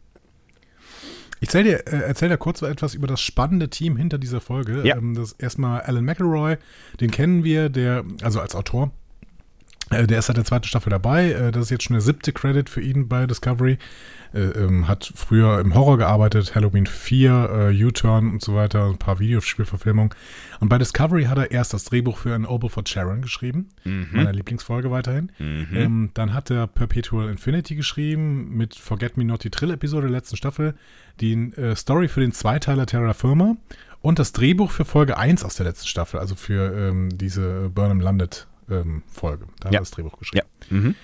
Ich erzähl dir, äh, erzähl dir kurz etwas über das spannende Team hinter dieser Folge. Ja. Ähm, das ist erstmal Alan McElroy, den kennen wir, der, also als Autor. Äh, der ist seit der zweiten Staffel dabei. Äh, das ist jetzt schon der siebte Credit für ihn bei Discovery. Äh, ähm, hat früher im Horror gearbeitet, Halloween 4, äh, U-Turn und so weiter, ein paar Videospielverfilmungen. Und bei Discovery hat er erst das Drehbuch für ein Oboe for Sharon geschrieben, mhm. meiner Lieblingsfolge weiterhin. Mhm. Ähm, dann hat er Perpetual Infinity geschrieben mit Forget Me Not die Trill-Episode der letzten Staffel, die äh, Story für den Zweiteiler Terra Firma und das Drehbuch für Folge 1 aus der letzten Staffel, also für ähm, diese Burnham Landet ähm, Folge. Da ja. hat er das Drehbuch geschrieben. Ja. Mhm.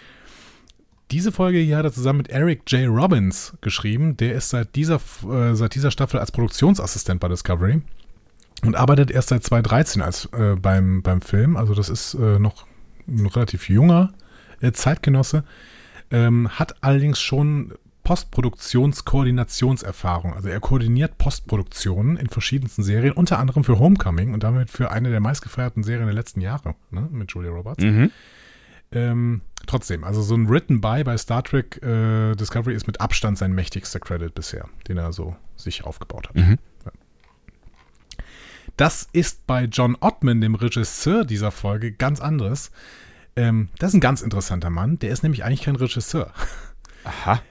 Diese Folge hier hat er zusammen mit Eric J. Robbins geschrieben. Der ist seit dieser, äh, seit dieser Staffel als Produktionsassistent bei Discovery und arbeitet erst seit 2013 als, äh, beim, beim Film. Also das ist äh, noch ein relativ junger äh, Zeitgenosse. Ähm, hat allerdings schon Postproduktionskoordinationserfahrung. Also er koordiniert Postproduktionen in verschiedensten Serien, unter anderem für Homecoming und damit für eine der meistgefeierten Serien der letzten Jahre ne, mit Julia Roberts. Mhm. Ähm, trotzdem, also so ein Written By bei Star Trek äh, Discovery ist mit Abstand sein mächtigster Credit bisher, den er so sich aufgebaut hat. Mhm. Ja. Das ist bei John Ottman, dem Regisseur dieser Folge, ganz anderes. Ähm, das ist ein ganz interessanter Mann. Der ist nämlich eigentlich kein Regisseur. Aha.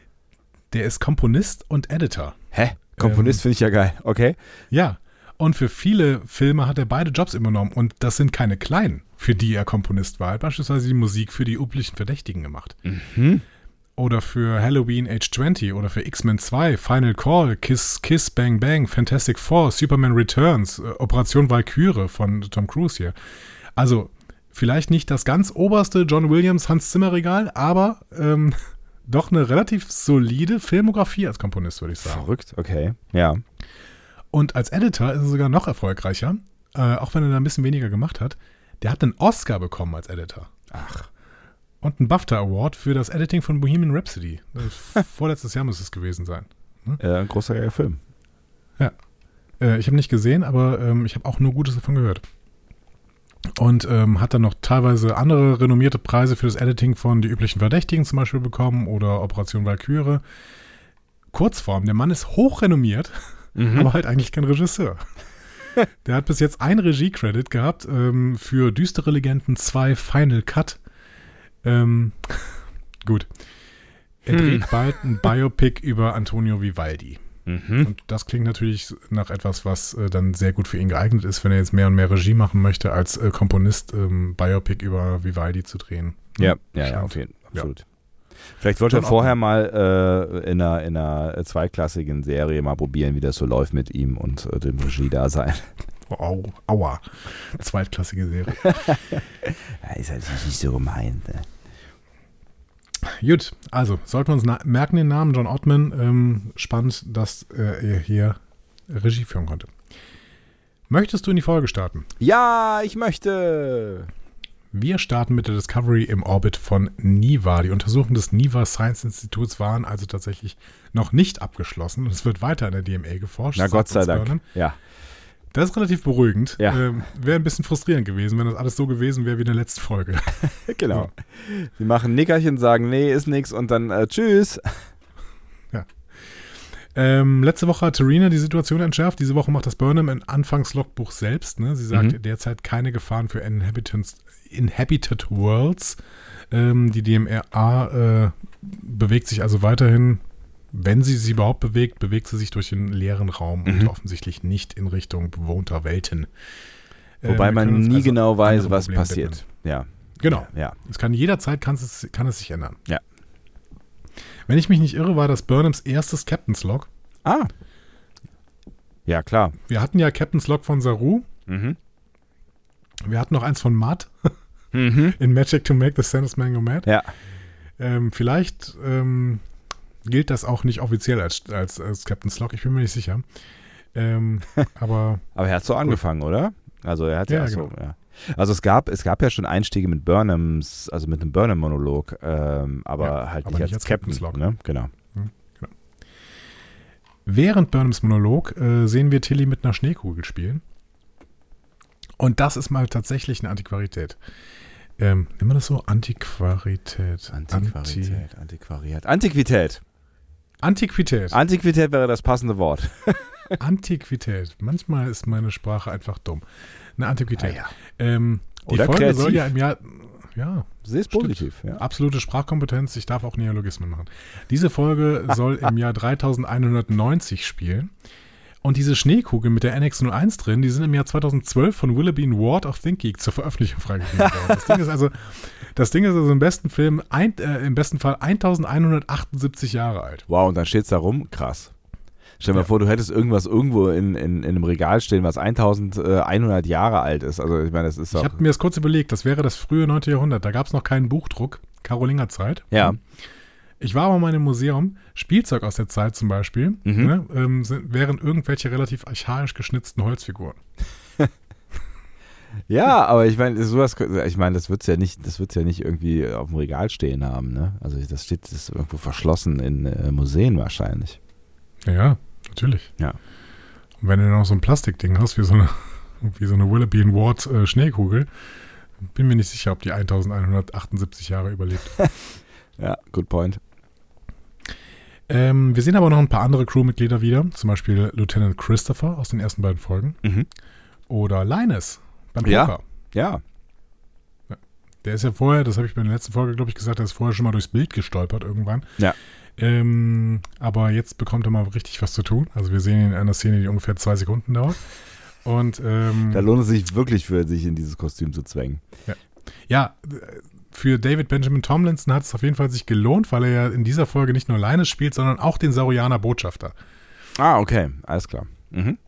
Der ist Komponist und Editor. Hä? Komponist ähm, finde ich ja geil. Okay. Ja. Und für viele Filme hat er beide Jobs übernommen. Und das sind keine kleinen, für die er Komponist war. Er hat beispielsweise die Musik für die üblichen Verdächtigen gemacht. Oder für Halloween Age 20 oder für X-Men 2, Final Call, Kiss, Kiss, Bang Bang, Fantastic Four, Superman Returns, äh, Operation Valkyrie von Tom Cruise hier. Also vielleicht nicht das ganz oberste John Williams Hans Zimmer Regal, aber ähm, doch eine relativ solide Filmografie als Komponist, würde ich sagen. Verrückt, okay. Ja. Und als Editor ist er sogar noch erfolgreicher, äh, auch wenn er da ein bisschen weniger gemacht hat. Der hat einen Oscar bekommen als Editor. Ach. Und einen BAFTA Award für das Editing von Bohemian Rhapsody. Vorletztes Jahr muss es gewesen sein. Äh, ein großer geiler Film. Äh, ich habe nicht gesehen, aber ähm, ich habe auch nur Gutes davon gehört. Und ähm, hat dann noch teilweise andere renommierte Preise für das Editing von Die üblichen Verdächtigen zum Beispiel bekommen oder Operation Valkyrie. Kurzform, der Mann ist hochrenommiert, aber halt eigentlich kein Regisseur. Der hat bis jetzt ein Regie-Credit gehabt ähm, für Düstere Legenden 2 Final Cut. Ähm, gut. Er Hm. dreht bald ein Biopic über Antonio Vivaldi. Mhm. Und das klingt natürlich nach etwas, was äh, dann sehr gut für ihn geeignet ist, wenn er jetzt mehr und mehr Regie machen möchte, als äh, Komponist ähm, Biopic über Vivaldi zu drehen. Ja, ja, ja, auf jeden Fall. Ja. Vielleicht wollte er vorher mal äh, in, einer, in einer zweiklassigen Serie mal probieren, wie das so läuft mit ihm und äh, dem Regie-Dasein. Au, aua. Zweitklassige Serie. Ist halt nicht so gemeint. Ne? Gut, also sollten wir uns merken den Namen John Ottman. Ähm, spannend, dass äh, er hier Regie führen konnte. Möchtest du in die Folge starten? Ja, ich möchte. Wir starten mit der Discovery im Orbit von NIVA. Die Untersuchungen des NIVA Science Instituts waren also tatsächlich noch nicht abgeschlossen. Es wird weiter in der DMA geforscht. Na Gott sei Dank. Vernon. Ja. Das ist relativ beruhigend. Ja. Ähm, wäre ein bisschen frustrierend gewesen, wenn das alles so gewesen wäre wie in der letzten Folge. Genau. Sie machen Nickerchen, sagen, nee, ist nix und dann äh, tschüss. Ähm, letzte Woche hat Terina die Situation entschärft. Diese Woche macht das Burnham im Anfangslogbuch selbst. Ne? Sie sagt Mhm. derzeit keine Gefahren für Inhabitants, Inhabited Worlds. Ähm, die DMRA äh, bewegt sich also weiterhin, wenn sie sich überhaupt bewegt, bewegt sie sich durch den leeren Raum und Mhm. offensichtlich nicht in Richtung bewohnter Welten. Äh, Wobei wir man nie also genau weiß, was Problemen passiert. Ja. Genau. Ja. Es kann jederzeit kann es, kann es sich ändern. Ja. Wenn ich mich nicht irre, war das Burnhams erstes Captain's Log. Ah. Ja, klar. Wir hatten ja Captain's Log von Saru. Mhm. Wir hatten noch eins von Matt Mhm. in Magic to Make the Sanders Man Go Mad. Ja. Ähm, vielleicht ähm, gilt das auch nicht offiziell als, als, als Captain's Log. Ich bin mir nicht sicher. Ähm, aber Aber er hat so angefangen, oder? Also er hat ja, Ja, so, genau. ja. Also es gab, es gab ja schon Einstiege mit Burnhams, also mit einem Burnham-Monolog, ähm, aber Ja, halt aber nicht nicht als als Captain. Captain's Log. Ne? Genau. während Burnhams Monolog äh, sehen wir Tilly mit einer Schneekugel spielen. Und das ist mal tatsächlich eine Antiquarität. Ähm, nennen wir das so? Antiquarität. Antiquarität, Antiquariat. Antiquität. Anti Antiquität. Antiquität wäre das passende Wort. Antiquität. Manchmal ist meine Sprache einfach dumm. Eine Antiquität. Ah, ja. ähm, die Oder Folge kreativ. soll ja im Jahr. Ja, Sehr Stimmt. positiv. Ja. absolute Sprachkompetenz. Ich darf auch Neologismen machen. Diese Folge soll im Jahr 3190 spielen. Und diese Schneekugel mit der NX01 drin, die sind im Jahr 2012 von Willoughby Ward of ThinkGeek zur Veröffentlichung freigegeben worden. Das Ding ist also, das Ding ist also im besten Film, ein, äh, im besten Fall 1178 Jahre alt. Wow, und dann steht es da rum. Krass. Stell dir mal Ja. vor, du hättest irgendwas irgendwo in, in, in einem Regal stehen, was 1100 Jahre alt ist. Also ich meine, das ist Ich doch... habe mir das kurz überlegt, das wäre das frühe 9. Jahrhundert. Da gab es noch keinen Buchdruck, Karolingerzeit. Ja. Ich war aber mal in einem Museum, Spielzeug aus der Zeit zum Beispiel, Mhm. ne, ähm, sind, wären irgendwelche relativ archaisch geschnitzten Holzfiguren. Ja, aber ich meine, sowas, ich meine, das wird's ja nicht, das wird's ja nicht irgendwie auf dem Regal stehen haben, ne? Also das steht, das ist irgendwo verschlossen in äh, Museen wahrscheinlich. Ja, ja, natürlich. Ja. Und wenn du noch so ein Plastikding hast, wie so eine, wie so eine Willoughby Ward äh, Schneekugel, bin mir nicht sicher, ob die 1178 Jahre überlebt. Ja, good point. Ähm, wir sehen aber noch ein paar andere Crewmitglieder wieder, zum Beispiel Lieutenant Christopher aus den ersten beiden Folgen Mhm. oder Linus beim Ja. Poker. Ja, Der ist ja vorher, das habe ich bei der letzten Folge, glaube ich, gesagt, der ist vorher schon mal durchs Bild gestolpert irgendwann. Ja. Ähm, aber jetzt bekommt er mal richtig was zu tun. Also wir sehen ihn in einer Szene, die ungefähr zwei Sekunden dauert. Und ähm, Da lohnt es sich wirklich für sich in dieses Kostüm zu zwängen. ja, für David Benjamin Tomlinson hat es auf jeden Fall sich gelohnt, weil er ja in dieser Folge nicht nur alleine spielt, sondern auch den Saurianer Botschafter. Ah, okay, alles klar. Mhm.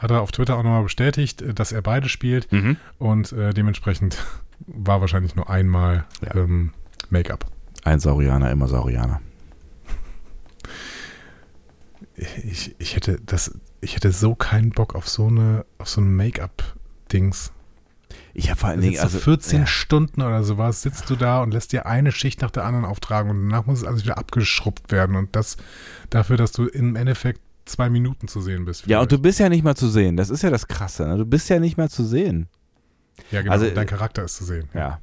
Hat er auf Twitter auch nochmal bestätigt, äh, dass er beide spielt Mhm. und äh, dementsprechend war wahrscheinlich nur einmal Ja. ähm, Make-up. Ein Saurianer, immer Saurianer. Ich, ich hätte das, ich hätte so keinen Bock auf so eine, auf so ein Make-up-Dings. Ich habe vor allen Da Dingen, also du 14 ja. Stunden oder sowas, sitzt du da und lässt dir eine Schicht nach der anderen auftragen und danach muss es alles wieder abgeschrubbt werden und das dafür, dass du im Endeffekt zwei Minuten zu sehen bist. Ja, und du vielleicht. bist ja nicht mal zu sehen. Das ist ja das Krasse. Ne? Du bist ja nicht mal zu sehen. ja, genau, also, dein Charakter ist zu sehen. Ja.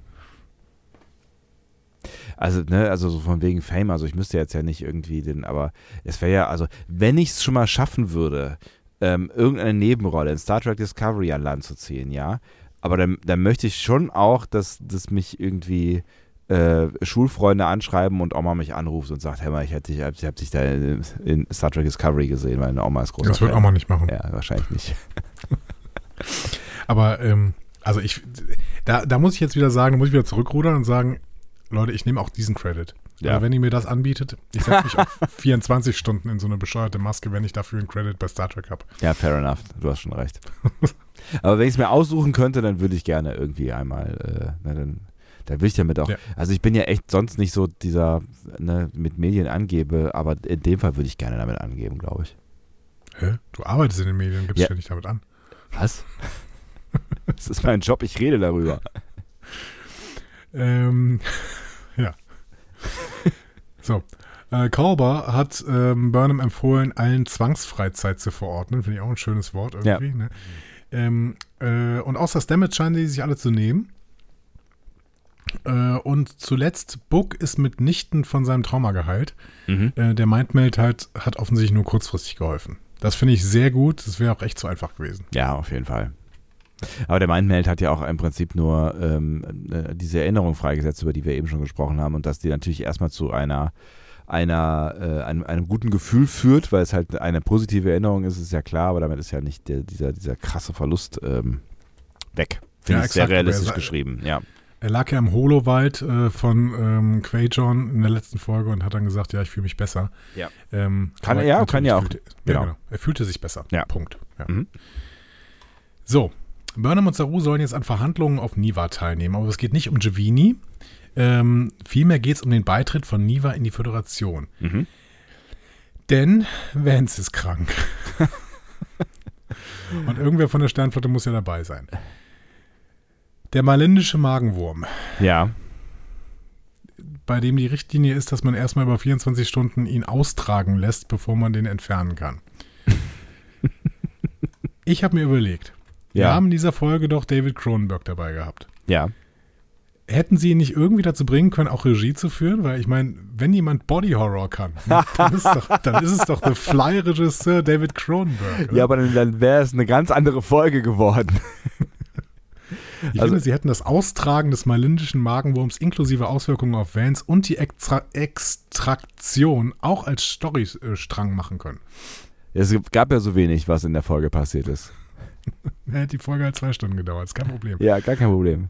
Also, ne, also so von wegen Fame, also ich müsste jetzt ja nicht irgendwie den, aber es wäre ja, also wenn ich es schon mal schaffen würde, ähm, irgendeine Nebenrolle in Star Trek Discovery an Land zu ziehen, ja, aber dann, dann möchte ich schon auch, dass, dass mich irgendwie äh, Schulfreunde anschreiben und Oma mich anruft und sagt, hey mal, ich hätte dich, ich hab dich da in, in Star Trek Discovery gesehen, meine Oma ist großer Das wird mal nicht machen. Ja, wahrscheinlich nicht. Aber ähm, also ich, da, da muss ich jetzt wieder sagen, da muss ich wieder zurückrudern und sagen, Leute, ich nehme auch diesen Credit. Ja. Also wenn ihr mir das anbietet, ich setze mich auf 24 Stunden in so eine bescheuerte Maske, wenn ich dafür einen Credit bei Star Trek habe. Ja, fair enough. Du hast schon recht. Aber wenn ich es mir aussuchen könnte, dann würde ich gerne irgendwie einmal, äh, ne, dann, dann will ich damit auch. Ja. Also ich bin ja echt sonst nicht so dieser, ne, mit Medien angebe, aber in dem Fall würde ich gerne damit angeben, glaube ich. Hä? Du arbeitest in den Medien, gibst Ja. ständig damit an. Was? das ist mein Job, ich rede darüber. Ähm. so. Äh, Kolber hat ähm, Burnham empfohlen, allen Zwangsfreizeit zu verordnen. Finde ich auch ein schönes Wort irgendwie. Ne? Ähm, äh, und außer Stamets scheinen die sich alle zu nehmen. Äh, und zuletzt, Book ist mitnichten von seinem Trauma geheilt. Mhm. Äh, der Mindmeld halt, hat offensichtlich nur kurzfristig geholfen. Das finde ich sehr gut. Das wäre auch echt zu einfach gewesen. Ja, auf jeden Fall. Aber der Mindmeld hat ja auch im Prinzip nur ähm, äh, diese Erinnerung freigesetzt, über die wir eben schon gesprochen haben, und dass die natürlich erstmal zu einer, einer äh, einem, einem guten Gefühl führt, weil es halt eine positive Erinnerung ist, ist ja klar, aber damit ist ja nicht der, dieser, dieser krasse Verlust ähm, weg. Finde Ja, ich sehr realistisch er geschrieben, ja. Er lag ja im Holowald äh, von ähm, Quajon in der letzten Folge und hat dann gesagt, ja, ich fühle mich besser. Ja. Ähm, Kann er- ja, kann ja auch. Fühlte, Genau. ja, genau. Er fühlte sich besser. Ja. Punkt. Ja. Mhm. So, Burnham und Saru sollen jetzt an Verhandlungen auf Niva teilnehmen, aber es geht nicht um Javini. Ähm, vielmehr geht es um den Beitritt von Niva in die Föderation. Mhm. Denn Vance ist krank. und irgendwer von der Sternflotte muss ja dabei sein. Der malindische Magenwurm. Ja, bei dem die Richtlinie ist, dass man erstmal über 24 Stunden ihn austragen lässt, bevor man den entfernen kann. ich habe mir überlegt, wir Ja. haben in dieser Folge doch David Cronenberg dabei gehabt. ja. Hätten sie ihn nicht irgendwie dazu bringen können, auch Regie zu führen? Weil ich meine, wenn jemand Body Horror kann, dann, ist doch, dann ist es doch der Fly-Regisseur David Cronenberg. oder? Ja, aber dann, dann wäre es eine ganz andere Folge geworden. ich also- finde, sie hätten das Austragen des malindischen Magenwurms inklusive Auswirkungen auf Vans und die Extra Extraktion auch als Storystrang machen können. Es gab ja so wenig, was in der Folge passiert ist. Hätte die Folge halt zwei Stunden gedauert, ist kein Problem. Ja, gar kein Problem.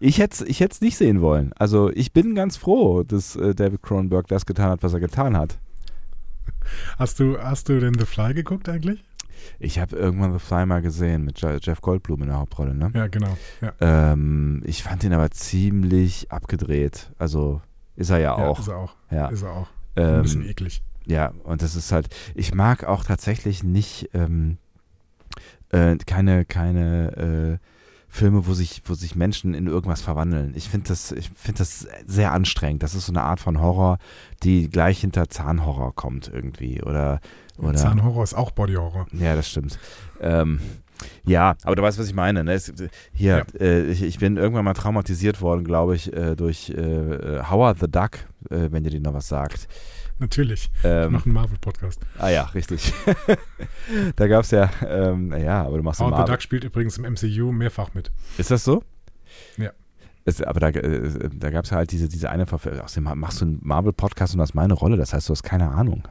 Ich hätte es ich hätt's nicht sehen wollen. Also ich bin ganz froh, dass äh, David Cronenberg das getan hat, was er getan hat. Hast du, hast du denn The Fly geguckt eigentlich? Ich habe irgendwann The Fly mal gesehen mit Je- Jeff Goldblum in der Hauptrolle. Ne? Ja, genau. Ja, Ähm, ich fand ihn aber ziemlich abgedreht. Also ist er ja ja auch. ist er auch. Ja, Ist er auch. Ein bisschen ähm, eklig. ja, und das ist halt, ich mag auch tatsächlich nicht ähm, äh, keine, keine äh, Filme, wo sich, wo sich Menschen in irgendwas verwandeln. Ich finde das, ich finde das sehr anstrengend. Das ist so eine Art von Horror, die gleich hinter Zahnhorror kommt irgendwie. Oder, oder Zahnhorror ist auch Body Horror. ja, das stimmt. Ähm, ja, aber du weißt, was ich meine. Ne? Es, hier, äh, ich, ich bin irgendwann mal traumatisiert worden, glaube ich, äh, durch äh, äh, Howard the Duck, äh, wenn dir die noch was sagt. Natürlich. Ich Ähm, mache einen Marvel-Podcast. ah ja, richtig. da gab es ja, ähm, ja, aber du machst Howard Marvel. the Duck spielt übrigens im MCU mehrfach mit. Ist das so? Ja. Es, aber da, äh, da gab es ja halt diese, diese eine Verfilmung. Außerdem machst du einen Marvel-Podcast und hast meine Rolle, das heißt, du hast keine Ahnung.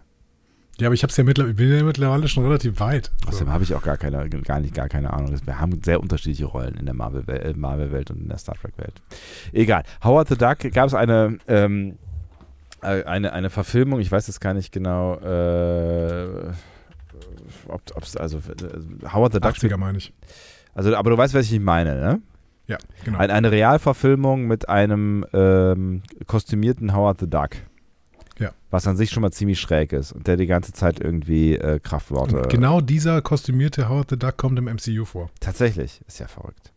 Ja, aber ich hab's ja mittlerweile, ich bin ja mittlerweile schon relativ weit. Außerdem habe ich auch gar keine, gar nicht, gar keine Ahnung. Wir haben sehr unterschiedliche Rollen in der Marvel-Welt Marvel und in der Star Trek-Welt. Egal. Howard the Duck gab es eine, ähm, äh, eine, eine Verfilmung, ich weiß jetzt gar nicht genau, äh, ob es also äh, Howard the Duck. 80er meine ich. Also, aber du weißt, was ich meine, ne? Ja, genau. Ein, eine Realverfilmung mit einem ähm, kostümierten Howard the Duck. Ja. Was an sich schon mal ziemlich schräg ist und der die ganze Zeit irgendwie äh, Kraftworte. Und genau dieser kostümierte Howard the Duck kommt im MCU vor. Tatsächlich, ist ja verrückt.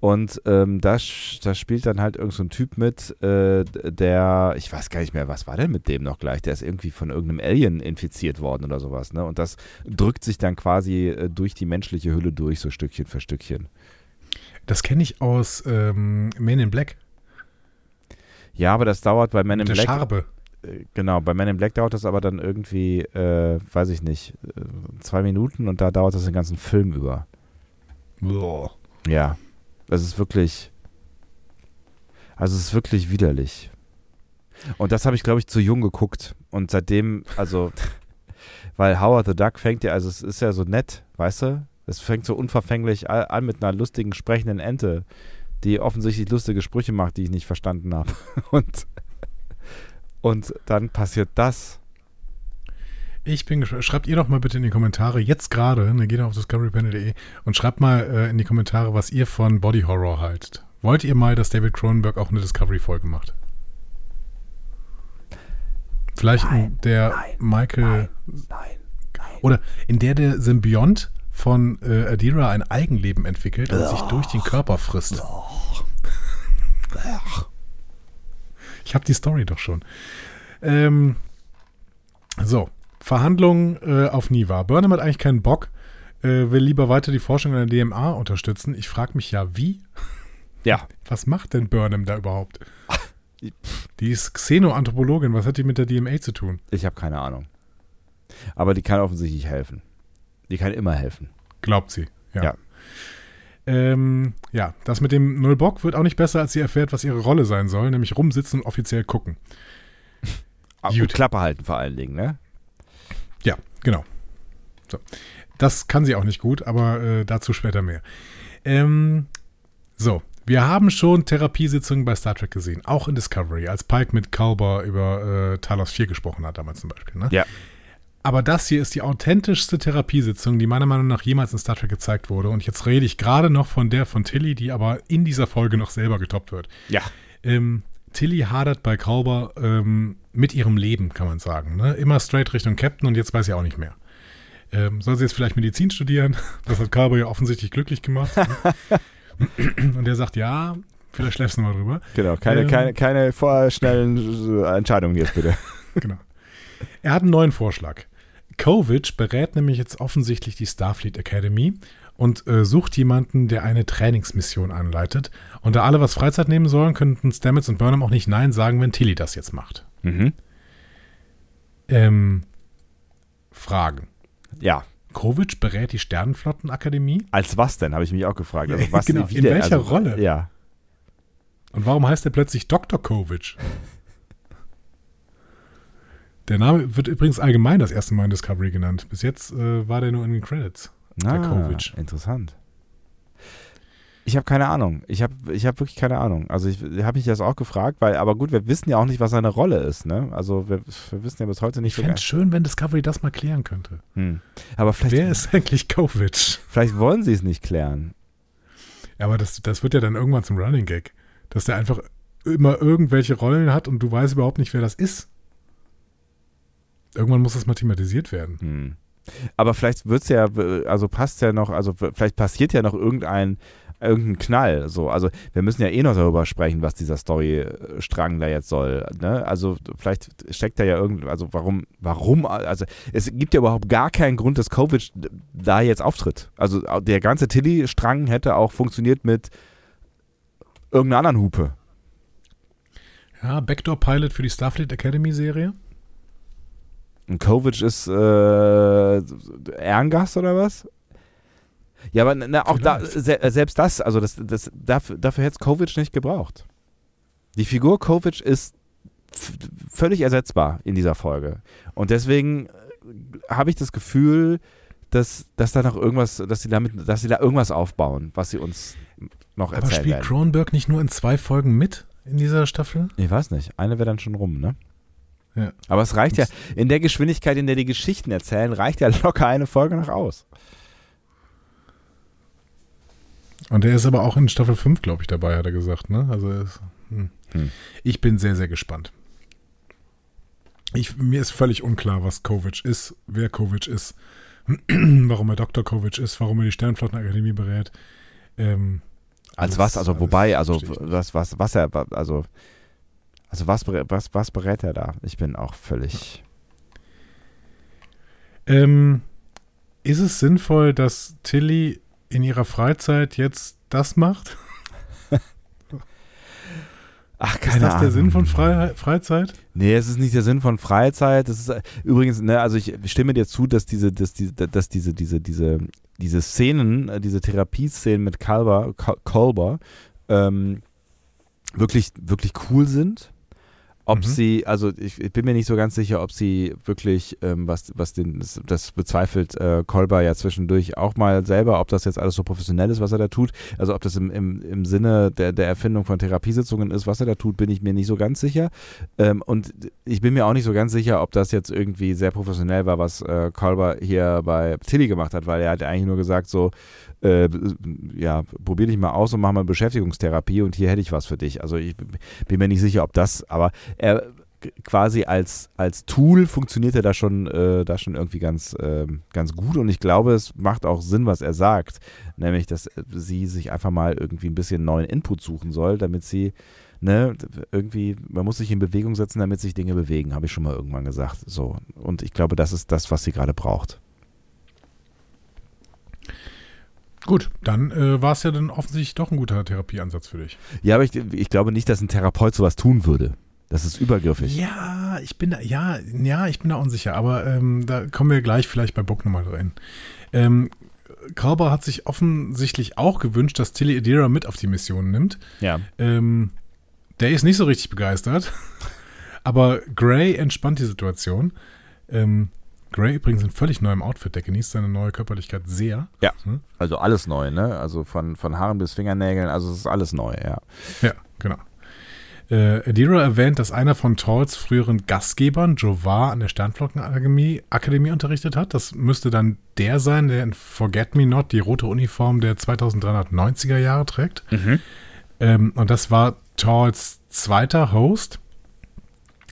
Und ähm, da, da spielt dann halt irgendein so ein Typ mit, äh, der, ich weiß gar nicht mehr, was war denn mit dem noch gleich? Der ist irgendwie von irgendeinem Alien infiziert worden oder sowas, ne? Und das drückt sich dann quasi äh, durch die menschliche Hülle durch, so Stückchen für Stückchen. Das kenne ich aus ähm, Men in Black. Ja, aber das dauert bei Men in der Black. Scharbe. Äh, Genau, bei Men in Black dauert das aber dann irgendwie, äh, weiß ich nicht, äh, zwei Minuten und da dauert das den ganzen Film über. Boah. Ja, das ist wirklich, also es ist wirklich widerlich. Und das habe ich, glaube ich, zu jung geguckt. Und seitdem, also, weil Howard the Duck fängt ja, also es ist ja so nett, weißt du? Es fängt so unverfänglich an mit einer lustigen, sprechenden Ente, die offensichtlich lustige Sprüche macht, die ich nicht verstanden habe. Und, und dann passiert das. Ich bin gespannt. Schreibt ihr doch mal bitte in die Kommentare, jetzt gerade, ne, geht auf discoverypanel.de und schreibt mal äh, in die Kommentare, was ihr von Body Horror haltet. Wollt ihr mal, dass David Cronenberg auch eine Discovery-Folge macht? Vielleicht in der Michael Nein. oder in der der Symbiont von äh, Adira ein Eigenleben entwickelt und sich durch den Körper frisst. Ich habe die Story doch schon. Ähm, so, Verhandlungen äh, auf Niva. Burnham hat eigentlich keinen Bock, äh, will lieber weiter die Forschung an der DMA unterstützen. Ich frage mich ja, wie? Ja, Was macht denn Burnham da überhaupt? Die ist Xenoanthropologin. Was hat die mit der DMA zu tun? ich habe keine Ahnung. Aber die kann offensichtlich helfen. Die kann immer helfen. Glaubt sie. Ja. Ja. Ähm, ja, das mit dem Null Bock wird auch nicht besser, als sie erfährt, was ihre Rolle sein soll, nämlich rumsitzen und offiziell gucken. Gut. Klappe halten vor allen Dingen, ne? Genau. So. Das kann sie auch nicht gut, aber äh, dazu später mehr. Ähm, so, wir haben schon Therapiesitzungen bei Star Trek gesehen, auch in Discovery, als Pike mit Culber über äh, Talos 4 gesprochen hat, damals zum Beispiel. Ne? Ja. Aber das hier ist die authentischste Therapiesitzung, die meiner Meinung nach jemals in Star Trek gezeigt wurde. Und jetzt rede ich gerade noch von der von Tilly, die aber in dieser Folge noch selber getoppt wird. Ja. Ähm, Tilly hadert bei Culber ähm, mit ihrem Leben, kann man sagen. Ne? Immer straight Richtung Captain und jetzt weiß sie auch nicht mehr. Ähm, soll sie jetzt vielleicht Medizin studieren? Das hat Culber ja offensichtlich glücklich gemacht. und er sagt, ja, vielleicht schläfst du mal drüber. Genau, keine, Ähm. keine, keine vorschnellen äh, Entscheidungen jetzt bitte. Genau. Er hat einen neuen Vorschlag. Kovic berät nämlich jetzt offensichtlich die Starfleet Academy und äh, sucht jemanden, der eine Trainingsmission anleitet. Und da alle was Freizeit nehmen sollen, könnten Stamets und Burnham auch nicht Nein sagen, wenn Tilly das jetzt macht. Mhm. Ähm, Fragen. Ja. Kovic berät die Sternenflottenakademie? Als was denn, habe ich mich auch gefragt. Also was, Genau, in welcher also, Rolle? Ja. Und warum heißt er plötzlich Dr. Kovic? Der Name wird übrigens allgemein das erste Mal in Discovery genannt. Bis jetzt äh, war der nur in den Credits. Der Kovic. Ah, Interessant. Ich habe keine Ahnung. Ich habe ich hab wirklich keine Ahnung. Also ich habe mich das auch gefragt, weil, aber gut, wir wissen ja auch nicht, was seine Rolle ist, ne? Also wir, wir wissen ja bis heute Ich nicht fände es schön, wenn Discovery das mal klären könnte. Hm. Aber vielleicht, Wer ist eigentlich Kovic? vielleicht wollen sie es nicht klären. Ja, aber das, das wird ja dann irgendwann zum Running Gag. Dass der einfach immer irgendwelche Rollen hat und du weißt überhaupt nicht, wer das ist. Irgendwann muss das mal thematisiert werden. Hm. Aber vielleicht wird's ja, also passt ja noch, also vielleicht passiert ja noch irgendein, irgendein Knall. So. Also wir müssen ja eh noch darüber sprechen, was dieser Storystrang da jetzt soll. Ne? Also vielleicht steckt da ja irgend, also warum, warum, also es gibt ja überhaupt gar keinen Grund, dass Kovic da jetzt auftritt. Also der ganze Tilly-Strang hätte auch funktioniert mit irgendeiner anderen Hupe. Ja, Backdoor-Pilot für die Starfleet Academy-Serie. Und Kovic ist äh, Ehrengast oder was? Ja, aber na, auch da, se selbst das, also das, das, dafür, dafür hätte es Kovic nicht gebraucht. Die Figur Kovic ist völlig ersetzbar in dieser Folge. Und deswegen habe ich das Gefühl, dass, dass da noch irgendwas, dass sie damit, dass sie da irgendwas aufbauen, was sie uns noch erzählen Aber spielt werden. Cronenberg nicht nur in zwei Folgen mit in dieser Staffel? Ich weiß nicht. Eine wäre dann schon rum, ne? Ja. Aber es reicht ja, in der Geschwindigkeit, in der die Geschichten erzählen, reicht ja locker eine Folge noch aus. Und der ist aber auch in Staffel 5, glaube ich, dabei, hat er gesagt, ne? Also er ist, hm. Hm. ich bin sehr, sehr gespannt. Ich, mir ist völlig unklar, was Kovic ist, wer Kovic ist, warum er Dr. Kovic ist, warum er die Sternflottenakademie berät. Ähm, Als alles- was, also wobei, also was, was, was er, also, also was, berät- was, was berät er da? Ich bin auch völlig. Ähm, ist es sinnvoll, dass Tilly in ihrer Freizeit jetzt das macht? Ach, Ist keine das Ahnung. der Sinn von Freiheit, Freizeit? Nee, es ist nicht der Sinn von Freizeit. Das ist übrigens, ne, also ich stimme dir zu, dass diese, dass diese, dass diese, diese, diese, diese Szenen, äh, diese Therapieszenen mit Kalber, Kal- Kolber, ähm, wirklich, wirklich cool sind. Ob Mhm. sie, also ich, ich bin mir nicht so ganz sicher, ob sie wirklich, ähm, was, was den, das, das bezweifelt äh, Kolber ja zwischendurch auch mal selber, ob das jetzt alles so professionell ist, was er da tut. Also ob das im, im, im Sinne der, der Erfindung von Therapiesitzungen ist, was er da tut, bin ich mir nicht so ganz sicher. Ähm, und ich bin mir auch nicht so ganz sicher, ob das jetzt irgendwie sehr professionell war, was äh, Kolber hier bei Tilly gemacht hat, weil er hat eigentlich nur gesagt so, äh, ja, probier dich mal aus und mach mal Beschäftigungstherapie und hier hätte ich was für dich. Also ich bin mir nicht sicher, ob das, aber er quasi als, als Tool funktioniert er da schon, äh, da schon irgendwie ganz, ähm, ganz gut und ich glaube, es macht auch Sinn, was er sagt, nämlich, dass äh, sie sich einfach mal irgendwie ein bisschen neuen Input suchen soll, damit sie Ne, irgendwie, man muss sich in Bewegung setzen, damit sich Dinge bewegen, habe ich schon mal irgendwann gesagt. So. Und ich glaube, das ist das, was sie gerade braucht. Gut, dann äh, war es ja dann offensichtlich doch ein guter Therapieansatz für dich. Ja, aber ich, ich glaube nicht, dass ein Therapeut sowas tun würde. Das ist übergriffig. Ja, ich bin da, ja, ja, ich bin da unsicher, aber ähm, da kommen wir gleich vielleicht bei Book nochmal rein. Ähm, Kalber hat sich offensichtlich auch gewünscht, dass Tilly Adira mit auf die Mission nimmt. Ja. Ähm, der ist nicht so richtig begeistert, aber Gray entspannt die Situation. Ähm, Gray übrigens in völlig neuem Outfit, der genießt seine neue Körperlichkeit sehr. Ja. Hm? Also alles neu, ne? Also von, von Haaren bis Fingernägeln, also es ist alles neu, ja. Ja, genau. Äh, Adira erwähnt, dass einer von Talls früheren Gastgebern, Jovar, an der Sternflockenakademie Akademie unterrichtet hat. Das müsste dann der sein, der in Forget Me Not die rote Uniform der 2390er Jahre trägt. Ähm, und das war Talls zweiter Host.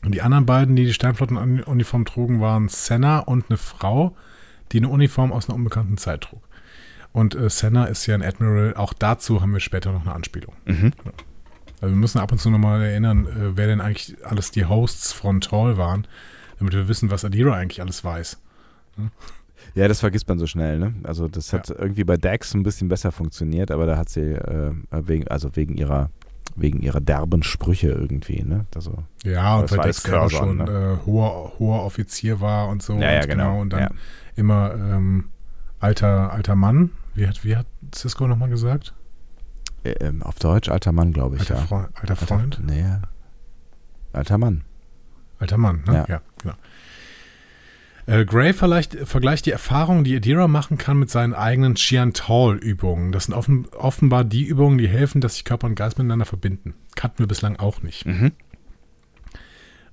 Und die anderen beiden, die die Sternflottenuniform trugen, waren Senna und eine Frau, die eine Uniform aus einer unbekannten Zeit trug. Und äh, Senna ist ja ein Admiral. Auch dazu haben wir später noch eine Anspielung. Mhm. Also wir müssen ab und zu nochmal erinnern, äh, wer denn eigentlich alles die Hosts von Tall waren, damit wir wissen, was Adira eigentlich alles weiß. Ja, das vergisst man so schnell, ne? Also das hat irgendwie bei Dax ein bisschen besser funktioniert, aber da hat sie äh, wegen, also wegen ihrer wegen ihrer derben Sprüche irgendwie, ne? Also, Ja, und Das weil selber Curzon, schon äh, hoher, hoher Offizier war und so. Ja, ja, und genau, Und dann ja. immer ähm, alter, alter Mann. Wie hat, wie hat Cisco nochmal gesagt? äh, ähm, auf Deutsch alter Mann, glaube ich, Alter, ja. Freund, alter Freund? Nee. Alter Mann. Alter Mann, ne? Ja. Ja, genau. Äh, Gray vergleicht, vergleicht die Erfahrungen, die Adira machen kann, mit seinen eigenen Chiantal-Übungen. Das sind offen, offenbar die Übungen, die helfen, dass sich Körper und Geist miteinander verbinden. Kannten wir bislang auch nicht. Mhm.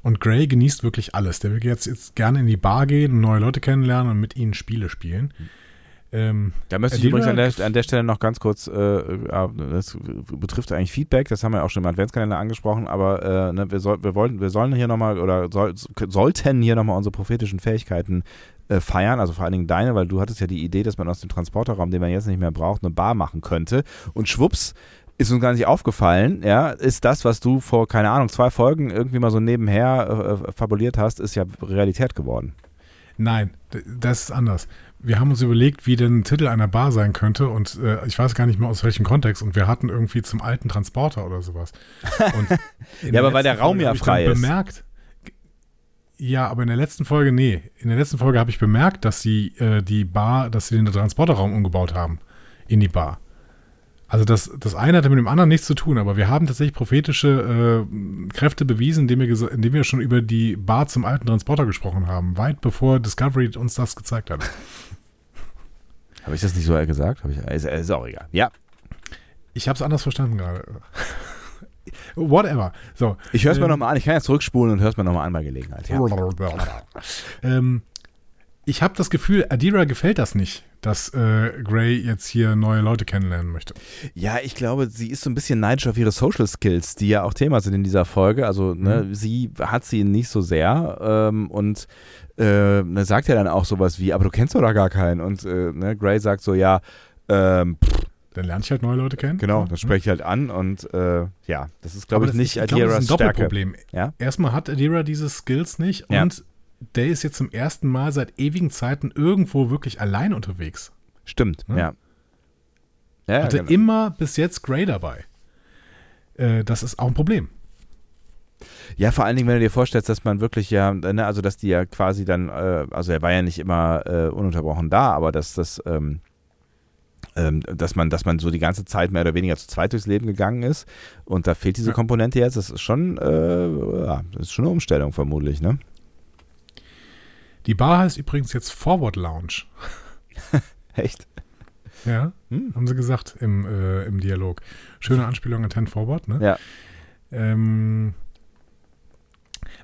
Und Gray genießt wirklich alles. Der will jetzt, jetzt gerne in die Bar gehen, neue Leute kennenlernen und mit ihnen Spiele spielen. Ähm, Da möchte ich übrigens an der, an der Stelle noch ganz kurz, äh, äh, das betrifft eigentlich Feedback, das haben wir auch schon im Adventskalender angesprochen, aber äh, ne, wir, soll, wir, wollten, wir sollen hier nochmal oder soll, sollten hier nochmal unsere prophetischen Fähigkeiten äh, feiern, also vor allen Dingen deine, weil du hattest ja die Idee, dass man aus dem Transporterraum, den man jetzt nicht mehr braucht, eine Bar machen könnte und schwupps, ist uns gar nicht aufgefallen, ja, ist das, was du vor, keine Ahnung, zwei Folgen irgendwie mal so nebenher äh, fabuliert hast, ist ja Realität geworden. nein, das ist anders. Wir haben uns überlegt, wie denn ein Titel einer Bar sein könnte und äh, ich weiß gar nicht mehr aus welchem Kontext und wir hatten irgendwie zum alten Transporter oder sowas. Ja, aber weil der Raum Folge ja frei ist. Bemerkt, ja, aber in der letzten Folge, nee. In der letzten Folge habe ich bemerkt, dass sie äh, die Bar, dass sie den Transporterraum umgebaut haben in die Bar. Also das, das eine hatte mit dem anderen nichts zu tun, aber wir haben tatsächlich prophetische äh, Kräfte bewiesen, indem wir, indem wir schon über die Bar zum alten Transporter gesprochen haben, weit bevor Discovery uns das gezeigt hat. Habe ich das nicht so gesagt? Ich, ist, ist auch egal. Ja. Ich habe es anders verstanden gerade. Whatever. So. Ich höre es ähm, mir nochmal an. Ich kann jetzt zurückspulen und höre es mir nochmal an bei Gelegenheit. Ja. ähm, ich habe das Gefühl, Adira gefällt das nicht, dass äh, Gray jetzt hier neue Leute kennenlernen möchte. Ja, ich glaube, sie ist so ein bisschen neidisch auf ihre Social Skills, die ja auch Thema sind in dieser Folge. Also, ne, mhm. sie hat sie nicht so sehr ähm, und äh, ne, sagt ja dann auch sowas wie, aber du kennst doch da gar keinen. Und äh, ne, Gray sagt so, ja, ähm, pff, dann lerne ich halt neue Leute kennen. Genau, das spreche ich halt an und äh, ja, das ist, glaube ich, nicht ich glaub, Adiras das ist ein. Doppelproblem. Ja? Erstmal hat Adira diese Skills nicht Ja. und der ist jetzt zum ersten Mal seit ewigen Zeiten irgendwo wirklich allein unterwegs. Stimmt, Hm? ja. Ja, Hatte genau. immer bis jetzt Gray dabei. Äh, das ist auch ein Problem. ja, vor allen Dingen, wenn du dir vorstellst, dass man wirklich ja, ne, also dass die ja quasi dann, äh, also er war ja nicht immer äh, ununterbrochen da, aber dass das, ähm, ähm, dass man, dass man so die ganze Zeit mehr oder weniger zu zweit durchs Leben gegangen ist und da fehlt diese. Komponente jetzt, das ist schon, äh, ja, das ist schon eine Umstellung vermutlich, ne? Die Bar heißt übrigens jetzt Forward Lounge. Echt? Ja, Hm. haben sie gesagt im, äh, im Dialog. Schöne Anspielung an Ten Forward, ne? Ja. Ähm,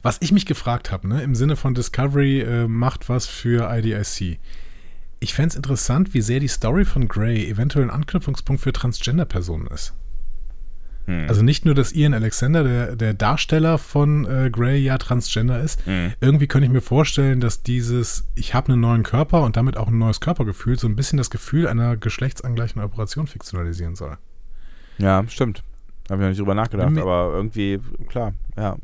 was ich mich gefragt habe, ne, im Sinne von Discovery äh, macht was für IDIC. Ich fände es interessant, wie sehr die Story von Grey eventuell ein Anknüpfungspunkt für Transgender-Personen ist. Hm. Also nicht nur, dass Ian Alexander, der, der Darsteller von äh, Grey, ja Transgender ist. Hm. Irgendwie könnte ich mir vorstellen, dass dieses, ich habe einen neuen Körper und damit auch ein neues Körpergefühl, so ein bisschen das Gefühl einer geschlechtsangleichen Operation fiktionalisieren soll. Ja, stimmt. Habe ich noch nicht drüber nachgedacht, mir- aber irgendwie, klar, ja.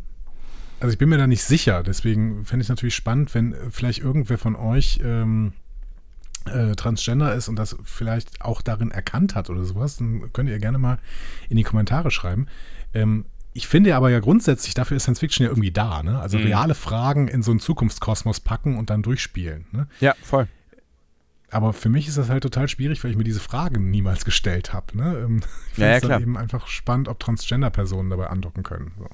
Also ich bin mir da nicht sicher, deswegen fände ich es natürlich spannend, wenn vielleicht irgendwer von euch ähm, äh, Transgender ist und das vielleicht auch darin erkannt hat oder sowas, dann könnt ihr gerne mal in die Kommentare schreiben. Ähm, ich finde aber ja grundsätzlich, dafür ist Science Fiction ja irgendwie da, ne? Also Mhm. reale Fragen in so einen Zukunftskosmos packen und dann durchspielen. Ne? Ja, voll. Aber für mich ist das halt total schwierig, weil ich mir diese Fragen niemals gestellt habe. Ne? Ähm, Ich Ja, finde ja, es dann eben einfach spannend, ob Transgender-Personen dabei andocken können. So.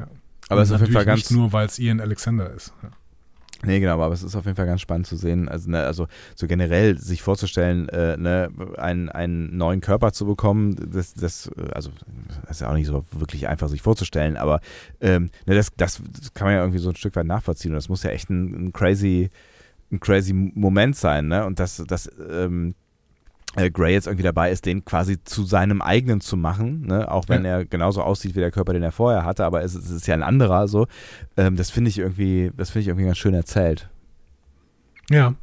Ja. Aber es ist auf jeden Fall ganz. nicht nur, weil es Ian Alexander ist. Ja. Nee, genau, aber es ist auf jeden Fall ganz spannend zu sehen. Also, ne, also so generell sich vorzustellen, äh, ne, einen, einen neuen Körper zu bekommen, das, das, also das ist ja auch nicht so wirklich einfach sich vorzustellen, aber ähm, ne, das, das, das kann man ja irgendwie so ein Stück weit nachvollziehen. Und das muss ja echt ein, ein crazy, ein crazy Moment sein, ne? Und dass, dass ähm, äh, Gray jetzt irgendwie dabei ist, den quasi zu seinem eigenen zu machen, ne? auch wenn er genauso aussieht wie der Körper, den er vorher hatte, aber es, es ist ja ein anderer so. Ähm, das finde ich irgendwie, das finde ich irgendwie ganz schön erzählt. ja.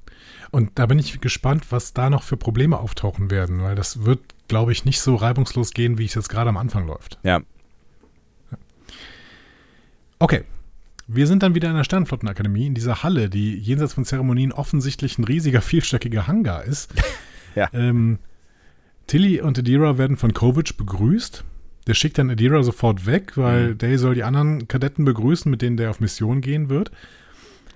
Und da bin ich gespannt, was da noch für Probleme auftauchen werden, weil das wird, glaube ich, nicht so reibungslos gehen, wie es jetzt gerade am Anfang läuft. Ja. Okay. Wir sind dann wieder in der Sternflottenakademie, in dieser Halle, die jenseits von Zeremonien offensichtlich ein riesiger, vielstöckiger Hangar ist. Ja. Ähm, Tilly und Adira werden von Kovic begrüßt. Der schickt dann Adira sofort weg, weil Mhm. Day soll die anderen Kadetten begrüßen, mit denen der auf Mission gehen wird.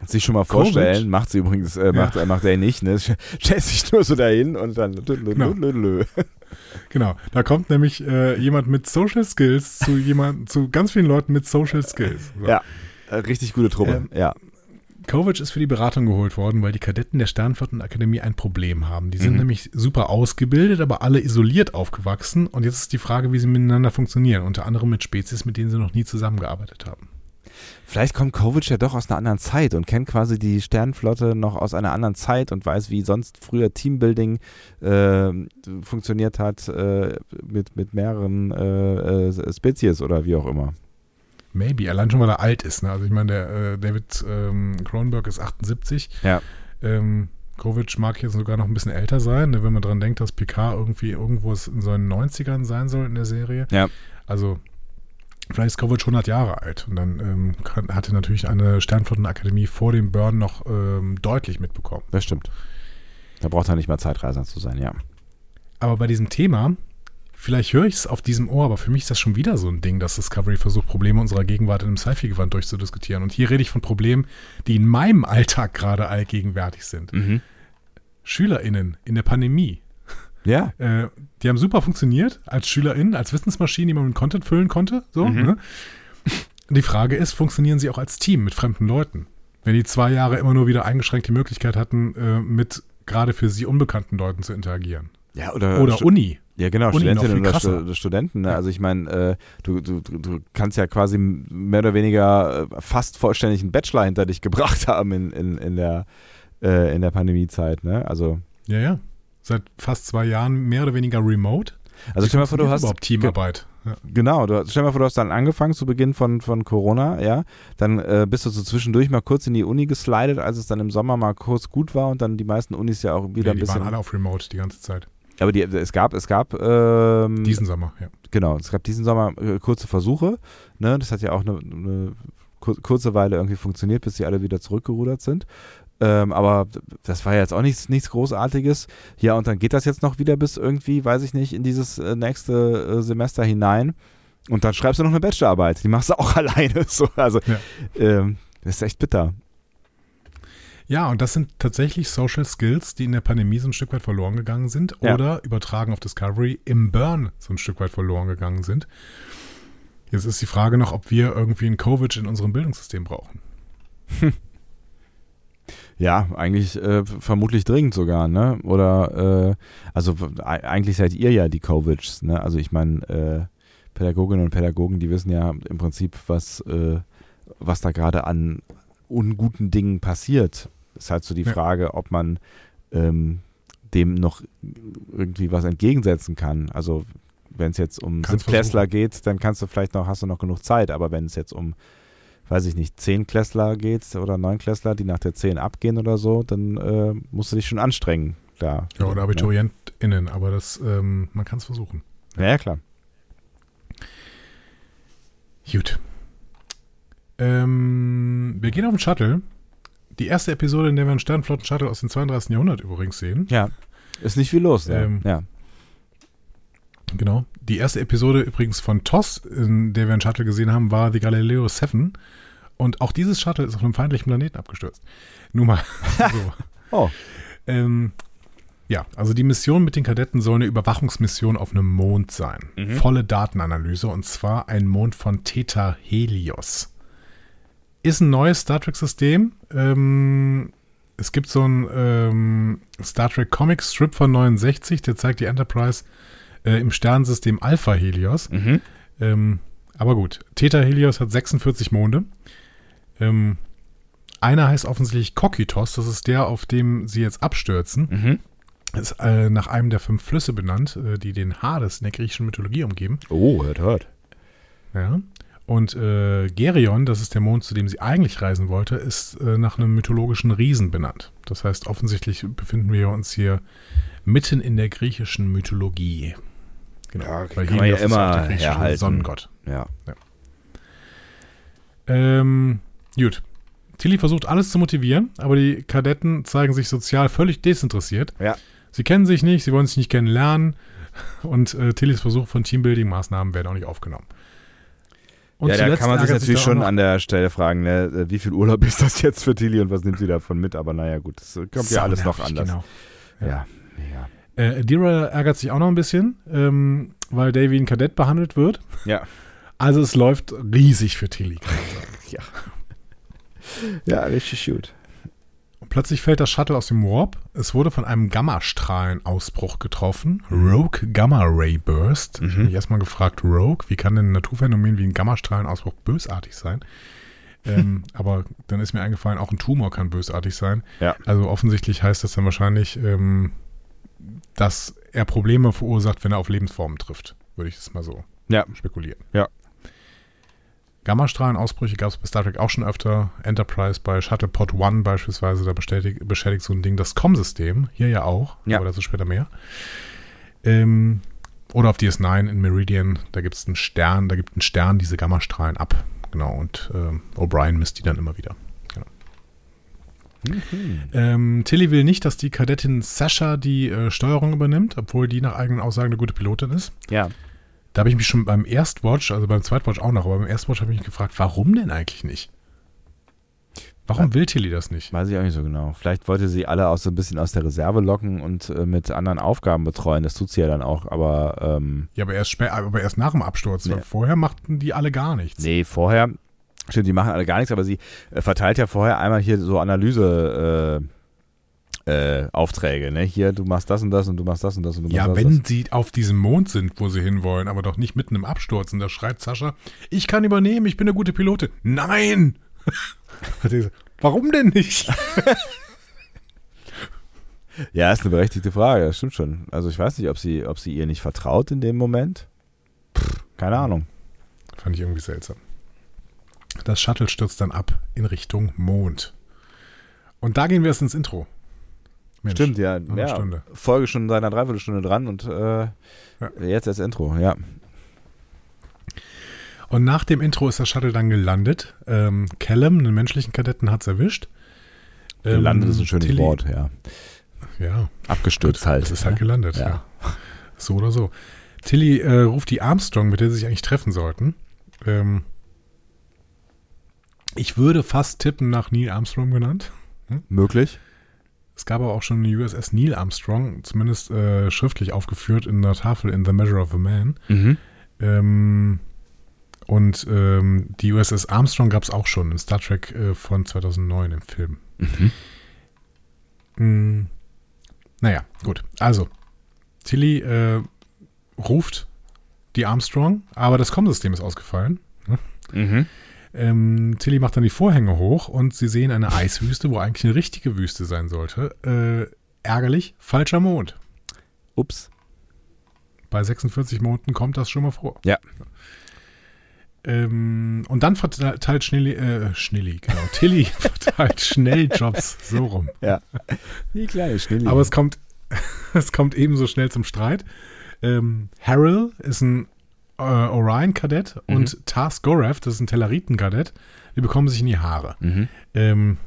Sich schon mal Kovic? vorstellen, macht sie übrigens, äh, macht, äh, macht er nicht, ne? Stellt sich nur so dahin und dann. Genau. Genau, da kommt nämlich äh, jemand mit Social Skills zu jemand, zu ganz vielen Leuten mit Social Skills. So. Ja. Äh, Richtig gute Truppe, Ähm, ja. Kovic ist für die Beratung geholt worden, weil die Kadetten der Sternflottenakademie ein Problem haben. Die sind Mhm. nämlich super ausgebildet, aber alle isoliert aufgewachsen. Und jetzt ist die Frage, wie sie miteinander funktionieren. Unter anderem mit Spezies, mit denen sie noch nie zusammengearbeitet haben. Vielleicht kommt Kovic ja doch aus einer anderen Zeit und kennt quasi die Sternenflotte noch aus einer anderen Zeit und weiß, wie sonst früher Teambuilding äh, funktioniert hat äh, mit, mit mehreren äh, äh, Spezies oder wie auch immer. Maybe, allein schon, weil er alt ist. Ne? Also ich meine, der äh, David ähm, Cronenberg ist 78. Ja. Ähm, Kovic mag jetzt sogar noch ein bisschen älter sein, ne? wenn man dran denkt, dass Picard irgendwie irgendwo in seinen 90ern sein soll in der Serie. Ja. Also vielleicht ist Kovic 100 Jahre alt und dann ähm, kann, hatte natürlich eine Sternflottenakademie vor dem Burn noch ähm, deutlich mitbekommen. Das stimmt. Da braucht er nicht mal Zeitreiser zu sein, ja. Aber bei diesem Thema, vielleicht höre ich es auf diesem Ohr, aber für mich ist das schon wieder so ein Ding, dass Discovery versucht, Probleme unserer Gegenwart in einem Sci-Fi-Gewand durchzudiskutieren. Und hier rede ich von Problemen, die in meinem Alltag gerade allgegenwärtig sind. Mhm. SchülerInnen in der Pandemie. Ja. Äh, die haben super funktioniert als SchülerInnen, als Wissensmaschinen, die man mit Content füllen konnte. So, Mhm. ne? Die Frage ist, funktionieren sie auch als Team mit fremden Leuten? Wenn die zwei Jahre immer nur wieder eingeschränkt die Möglichkeit hatten, äh, mit gerade für sie unbekannten Leuten zu interagieren. Ja, oder, Oder Uni. Ja, genau, Studentinnen oder Stu. Studenten. Ne? Ja. Also ich meine, äh, du, du, du kannst ja quasi mehr oder weniger äh, fast vollständig einen Bachelor hinter dich gebracht haben in, in, in der äh, in der Pandemiezeit. Ne? Also, Ja, ja. Seit fast zwei Jahren mehr oder weniger remote. also Wie stell mal vor, du hast überhaupt Teamarbeit. Ja. Genau, du, stell mal vor, du hast dann angefangen zu Beginn von, von Corona, ja, dann äh, bist du so zwischendurch mal kurz in die Uni geslidet, als es dann im Sommer mal kurz gut war und dann die meisten Unis ja auch wieder Ja, ein die bisschen. waren alle auf Remote die ganze Zeit. Aber die, es gab, es gab, ähm, Diesen Sommer, ja. genau, es gab diesen Sommer äh, kurze Versuche, ne, das hat ja auch eine, eine kur kurze Weile irgendwie funktioniert, bis sie alle wieder zurückgerudert sind. Ähm, aber das war ja jetzt auch nichts, nichts Großartiges. Ja, und dann geht das jetzt noch wieder bis irgendwie, weiß ich nicht, in dieses äh, nächste äh, Semester hinein. Und dann schreibst du noch eine Bachelorarbeit. Die machst du auch alleine. So, also, Ja. ähm, das ist echt bitter. Ja, und das sind tatsächlich Social Skills, die in der Pandemie so ein Stück weit verloren gegangen sind Ja. oder übertragen auf Discovery im Burn so ein Stück weit verloren gegangen sind. Jetzt ist die Frage noch, ob wir irgendwie einen Covid in unserem Bildungssystem brauchen. Ja, eigentlich äh, vermutlich dringend sogar, ne? Oder, äh, also eigentlich seid ihr ja die Covids, ne? Also ich meine, äh, Pädagoginnen und Pädagogen, die wissen ja im Prinzip, was, äh, was da gerade an unguten Dingen passiert. Ist halt so die Ja. Frage, ob man ähm, dem noch irgendwie was entgegensetzen kann. Also wenn es jetzt um Siebtklässler geht, dann kannst du vielleicht noch, hast du noch genug Zeit, aber wenn es jetzt um weiß ich nicht, Zehnklässler geht oder Neunklässler, die nach der 10 abgehen oder so, dann äh, musst du dich schon anstrengen. Da. Ja, oder AbiturientInnen, aber das, ähm, man kann es versuchen. Ja, ja, klar. Gut. Ähm, wir gehen auf den Shuttle. Die erste Episode, in der wir einen Sternflotten-Shuttle aus dem 32. Jahrhundert übrigens sehen. Ja. Ist nicht viel los. Ja. Ähm, ja. Genau. Die erste Episode übrigens von TOS, in der wir einen Shuttle gesehen haben, war die Galileo 7. Und auch dieses Shuttle ist auf einem feindlichen Planeten abgestürzt. Nur mal so. Oh. Ähm, ja, also die Mission mit den Kadetten soll eine Überwachungsmission auf einem Mond sein. Mhm. Volle Datenanalyse und zwar ein Mond von Theta Helios. Ist ein neues Star Trek-System. Ähm, es gibt so einen ähm, Star Trek Comic Strip von 69, der zeigt die Enterprise äh, im Sternensystem Alpha Helios. Mhm. Ähm, aber gut, Theta Helios hat 46 Monde. Ähm, einer heißt offensichtlich Kokitos, das ist der, auf dem sie jetzt abstürzen. Mhm. Ist äh, nach einem der fünf Flüsse benannt, äh, die den Hades in der griechischen Mythologie umgeben. Oh, hört, hört. Ja. Und äh, Gerion, das ist der Mond, zu dem sie eigentlich reisen wollte, ist äh, nach einem mythologischen Riesen benannt. Das heißt, offensichtlich befinden wir uns hier mitten in der griechischen Mythologie. Genau. Ja, Weil kann man ja immer auch der griechische herhalten. Sonnengott. Ja. Ähm, gut. Tilly versucht alles zu motivieren, aber die Kadetten zeigen sich sozial völlig desinteressiert. Ja. Sie kennen sich nicht, sie wollen sich nicht kennenlernen und äh, Tillys Versuch von Teambuilding-Maßnahmen werden auch nicht aufgenommen. Und ja, da kann man sich natürlich schon an der Stelle fragen, ne, äh, wie viel Urlaub ist das jetzt für Tilly und was nimmt sie davon mit? Aber naja, gut, das kommt ja Sau alles noch anders. Genau. Ja. ja. Äh, Adira ärgert sich auch noch ein bisschen, ähm, weil Davy ein Kadett behandelt wird. Ja. Also es läuft riesig für Tilly. Ja. Ja, richtig gut. Plötzlich fällt das Shuttle aus dem Warp. Es wurde von einem Gammastrahlenausbruch getroffen. Rogue Gamma Ray Burst. Ich habe Mhm. mich erstmal gefragt, Rogue, wie kann denn ein Naturphänomen wie ein Gammastrahlenausbruch bösartig sein? ähm, aber dann ist mir eingefallen, auch ein Tumor kann bösartig sein. Ja. Also offensichtlich heißt das dann wahrscheinlich, ähm, dass er Probleme verursacht, wenn er auf Lebensformen trifft. Würde ich das mal so Ja. spekulieren. Ja. Gammastrahlenausbrüche gab es bei Star Trek auch schon öfter. Enterprise bei Shuttlepod One beispielsweise, da bestätigt, beschädigt so ein Ding das COM-System. Hier ja auch, Ja. aber dazu später mehr. Ähm, oder auf DS9 in Meridian, da gibt es einen Stern, da gibt ein Stern diese Gammastrahlen ab. Genau, und ähm, O'Brien misst die dann immer wieder. Ähm, Tilly will nicht, dass die Kadettin Sasha die äh, Steuerung übernimmt, obwohl die nach eigenen Aussagen eine gute Pilotin ist. Ja. Da habe ich mich schon beim Erstwatch, also beim Zweitwatch auch noch, aber beim Erstwatch habe ich mich gefragt, warum denn eigentlich nicht? Warum will Tilly das nicht? Weiß ich auch nicht so genau. Vielleicht wollte sie alle auch so ein bisschen aus der Reserve locken und äh, mit anderen Aufgaben betreuen. Das tut sie ja dann auch, aber ähm, Ja, aber erst, spä- aber erst nach dem Absturz. Nee. Vorher machten die alle gar nichts. nee, vorher, stimmt, die machen alle gar nichts, aber sie äh, verteilt ja vorher einmal hier so Analyse äh, äh, Aufträge, ne? Hier, du machst das und das und du machst das und das und du machst Ja, das wenn das. sie auf diesem Mond sind, wo sie hinwollen, aber doch nicht mitten im Absturz. Und da schreit Sascha, ich kann übernehmen, ich bin eine gute Pilotin. Nein! Warum denn nicht? Ja, ist eine berechtigte Frage, das stimmt schon. Also ich weiß nicht, ob sie, ob sie ihr nicht vertraut in dem Moment. Pff, keine Ahnung. Fand ich irgendwie seltsam. Das Shuttle stürzt dann ab in Richtung Mond. Und da gehen wir erst ins Intro. Mensch, Stimmt, ja. ja Stunde. Folge schon seit einer Dreiviertelstunde dran und äh, jetzt das Intro, ja. Und nach dem Intro ist das Shuttle dann gelandet. Ähm, Callum, einen menschlichen Kadetten, hat es erwischt. Ähm, Gelandet ist ein schönes Tilly- Wort, ja. Ja, Abgestürzt halt. es ist halt gelandet, ja. Ja. So oder so. Tilly äh, ruft die Armstrong, mit der sie sich eigentlich treffen sollten. Ähm, ich würde fast tippen nach Neil Armstrong genannt. Möglich. Es gab aber auch schon eine USS Neil Armstrong, zumindest äh, schriftlich aufgeführt in der Tafel in The Measure of a Man. Mhm. Ähm, und ähm, die USS Armstrong gab es auch schon in Star Trek äh, von 2009 im Film. Mhm. Mm, naja, gut. Also, Tilly äh, ruft die Armstrong, aber das Kommsystem ist ausgefallen. Mhm. Ähm, Tilly macht dann die Vorhänge hoch und sie sehen eine Eiswüste, wo eigentlich eine richtige Wüste sein sollte. Äh, ärgerlich, falscher Mond. Ups. Bei 46 Monaten kommt das schon mal vor. Ja. Ähm, und dann verteilt Schnelli, äh, Schnelli, genau, Tilly verteilt Schnelljobs so rum. Ja. Die kleine Schnilli. Aber es kommt, es kommt ebenso schnell zum Streit. Ähm, Harrell ist ein äh, Orion-Kadett Mhm. und Tars Gorev, das ist ein Telleriten-Kadett, die bekommen sich in die Haare. Mhm. Ähm,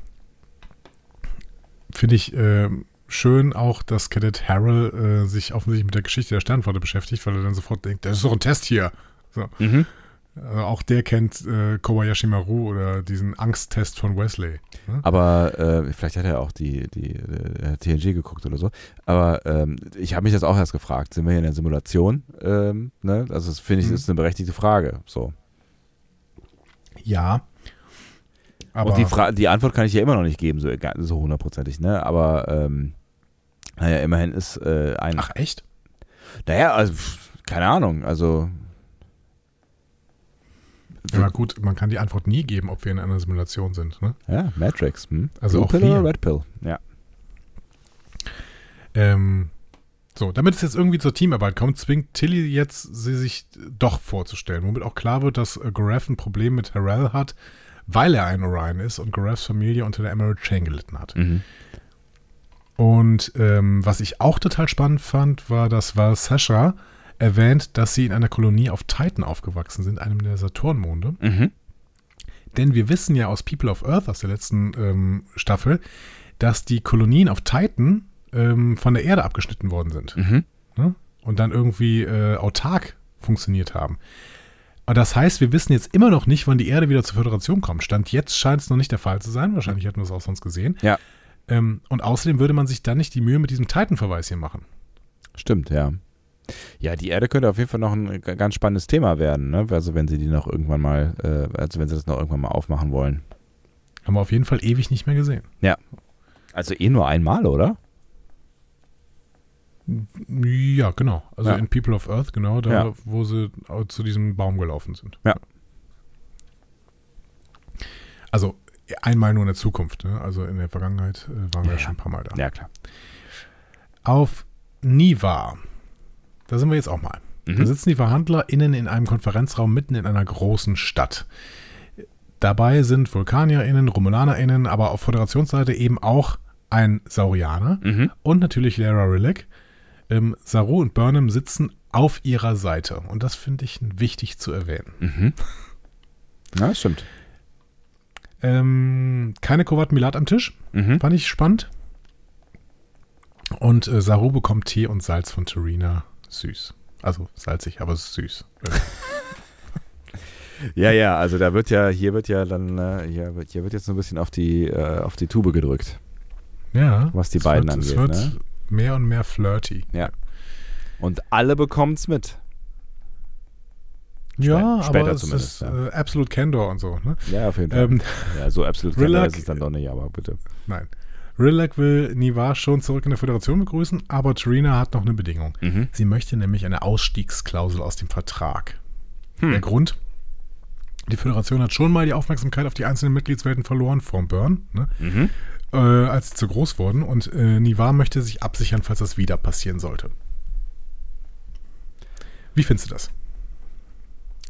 Finde ich ähm, schön auch, dass Kadett Harrell äh, sich offensichtlich mit der Geschichte der Sternflotte beschäftigt, weil er dann sofort denkt, das ist doch ein Test hier. So. Mhm. Also auch der kennt äh, Kobayashi Maru oder diesen Angsttest von Wesley. Ne? Aber äh, vielleicht hat er auch die, die äh, TNG geguckt oder so. Aber ähm, ich habe mich das auch erst gefragt. Sind wir hier in der Simulation? Ähm, ne? Also das finde ich, Mhm. ist eine berechtigte Frage. So. Ja. Aber Und die, Fra die Antwort kann ich ja immer noch nicht geben, so, so hundertprozentig, ne? Aber ähm, naja, immerhin ist äh, ein. Ach, echt? Naja, also keine Ahnung. Also Ja, gut, man kann die Antwort nie geben, ob wir in einer Simulation sind. Ne? ja, Matrix. Hm? Also Blue auch Pill wir. oder Red Pill? Ja. Ähm, so, damit es jetzt irgendwie zur Teamarbeit kommt, zwingt Tilly jetzt, sie sich doch vorzustellen, womit auch klar wird, dass äh, Gorev ein Problem mit Harrell hat, weil er ein Orion ist und Gorevs Familie unter der Emerald Chain gelitten hat. Mhm. Und ähm, was ich auch total spannend fand, war, dass Val Sasha erwähnt, dass sie in einer Kolonie auf Titan aufgewachsen sind, einem der Saturnmonde. Mhm. Denn wir wissen ja aus People of Earth aus der letzten ähm, Staffel, dass die Kolonien auf Titan ähm, von der Erde abgeschnitten worden sind Mhm. ne? und dann irgendwie äh, autark funktioniert haben. Und das heißt, wir wissen jetzt immer noch nicht, wann die Erde wieder zur Föderation kommt. Stand jetzt scheint es noch nicht der Fall zu sein. Wahrscheinlich hätten wir es auch sonst gesehen. Ja. Ähm, und außerdem würde man sich dann nicht die Mühe mit diesem Titan-Verweis hier machen. Stimmt, ja. Ja, die Erde könnte auf jeden Fall noch ein ganz spannendes Thema werden, ne? Also wenn sie die noch irgendwann mal, äh, also wenn sie das noch irgendwann mal aufmachen wollen. Haben wir auf jeden Fall ewig nicht mehr gesehen. Also eh nur einmal, oder? Ja, genau. Also Ja. in People of Earth, genau, da, Ja. wo sie zu diesem Baum gelaufen sind. Ja. Also einmal nur in der Zukunft. Ne? Also in der Vergangenheit äh, waren wir Ja, ja schon ein paar Mal da. Ja, klar. Auf Niva. Da sind wir jetzt auch mal. Da Mhm. sitzen die VerhandlerInnen in einem Konferenzraum mitten in einer großen Stadt. Dabei sind VulkanierInnen, RomulanerInnen, aber auf Föderationsseite eben auch ein Saurianer Mhm. und natürlich Lara Rilek. Ähm, Saru und Burnham sitzen auf ihrer Seite. Und das finde ich wichtig zu erwähnen. Mhm. Ja, stimmt. Ähm, keine Kovat Milat am Tisch. Mhm. Fand ich spannend. Und äh, Saru bekommt Tee und Salz von Tarina. Süß. Also salzig, aber es ist süß. Ja, ja, also da wird ja, hier wird ja dann, äh, hier, wird, hier wird jetzt so ein bisschen auf die, äh, auf die Tube gedrückt. Ja. Was die es beiden wird, angeht, Es wird ne? mehr und mehr flirty. Ja. Und alle bekommen es mit. Ja, später aber es zumindest, ist ja. äh, Absolute Candor und so. Ne? Ja, auf jeden Fall. Ähm, ja, so absolut klar ist es dann doch nicht, aber bitte. nein. Rillac will Nivar schon zurück in der Föderation begrüßen, aber Trina hat noch eine Bedingung. Mhm. Sie möchte nämlich eine Ausstiegsklausel aus dem Vertrag. Hm. Der Grund, die Föderation hat schon mal die Aufmerksamkeit auf die einzelnen Mitgliedswelten verloren vom Burn, ne? Mhm. äh, als sie zu groß wurden. Und äh, Nivar möchte sich absichern, falls das wieder passieren sollte. Wie findest du das?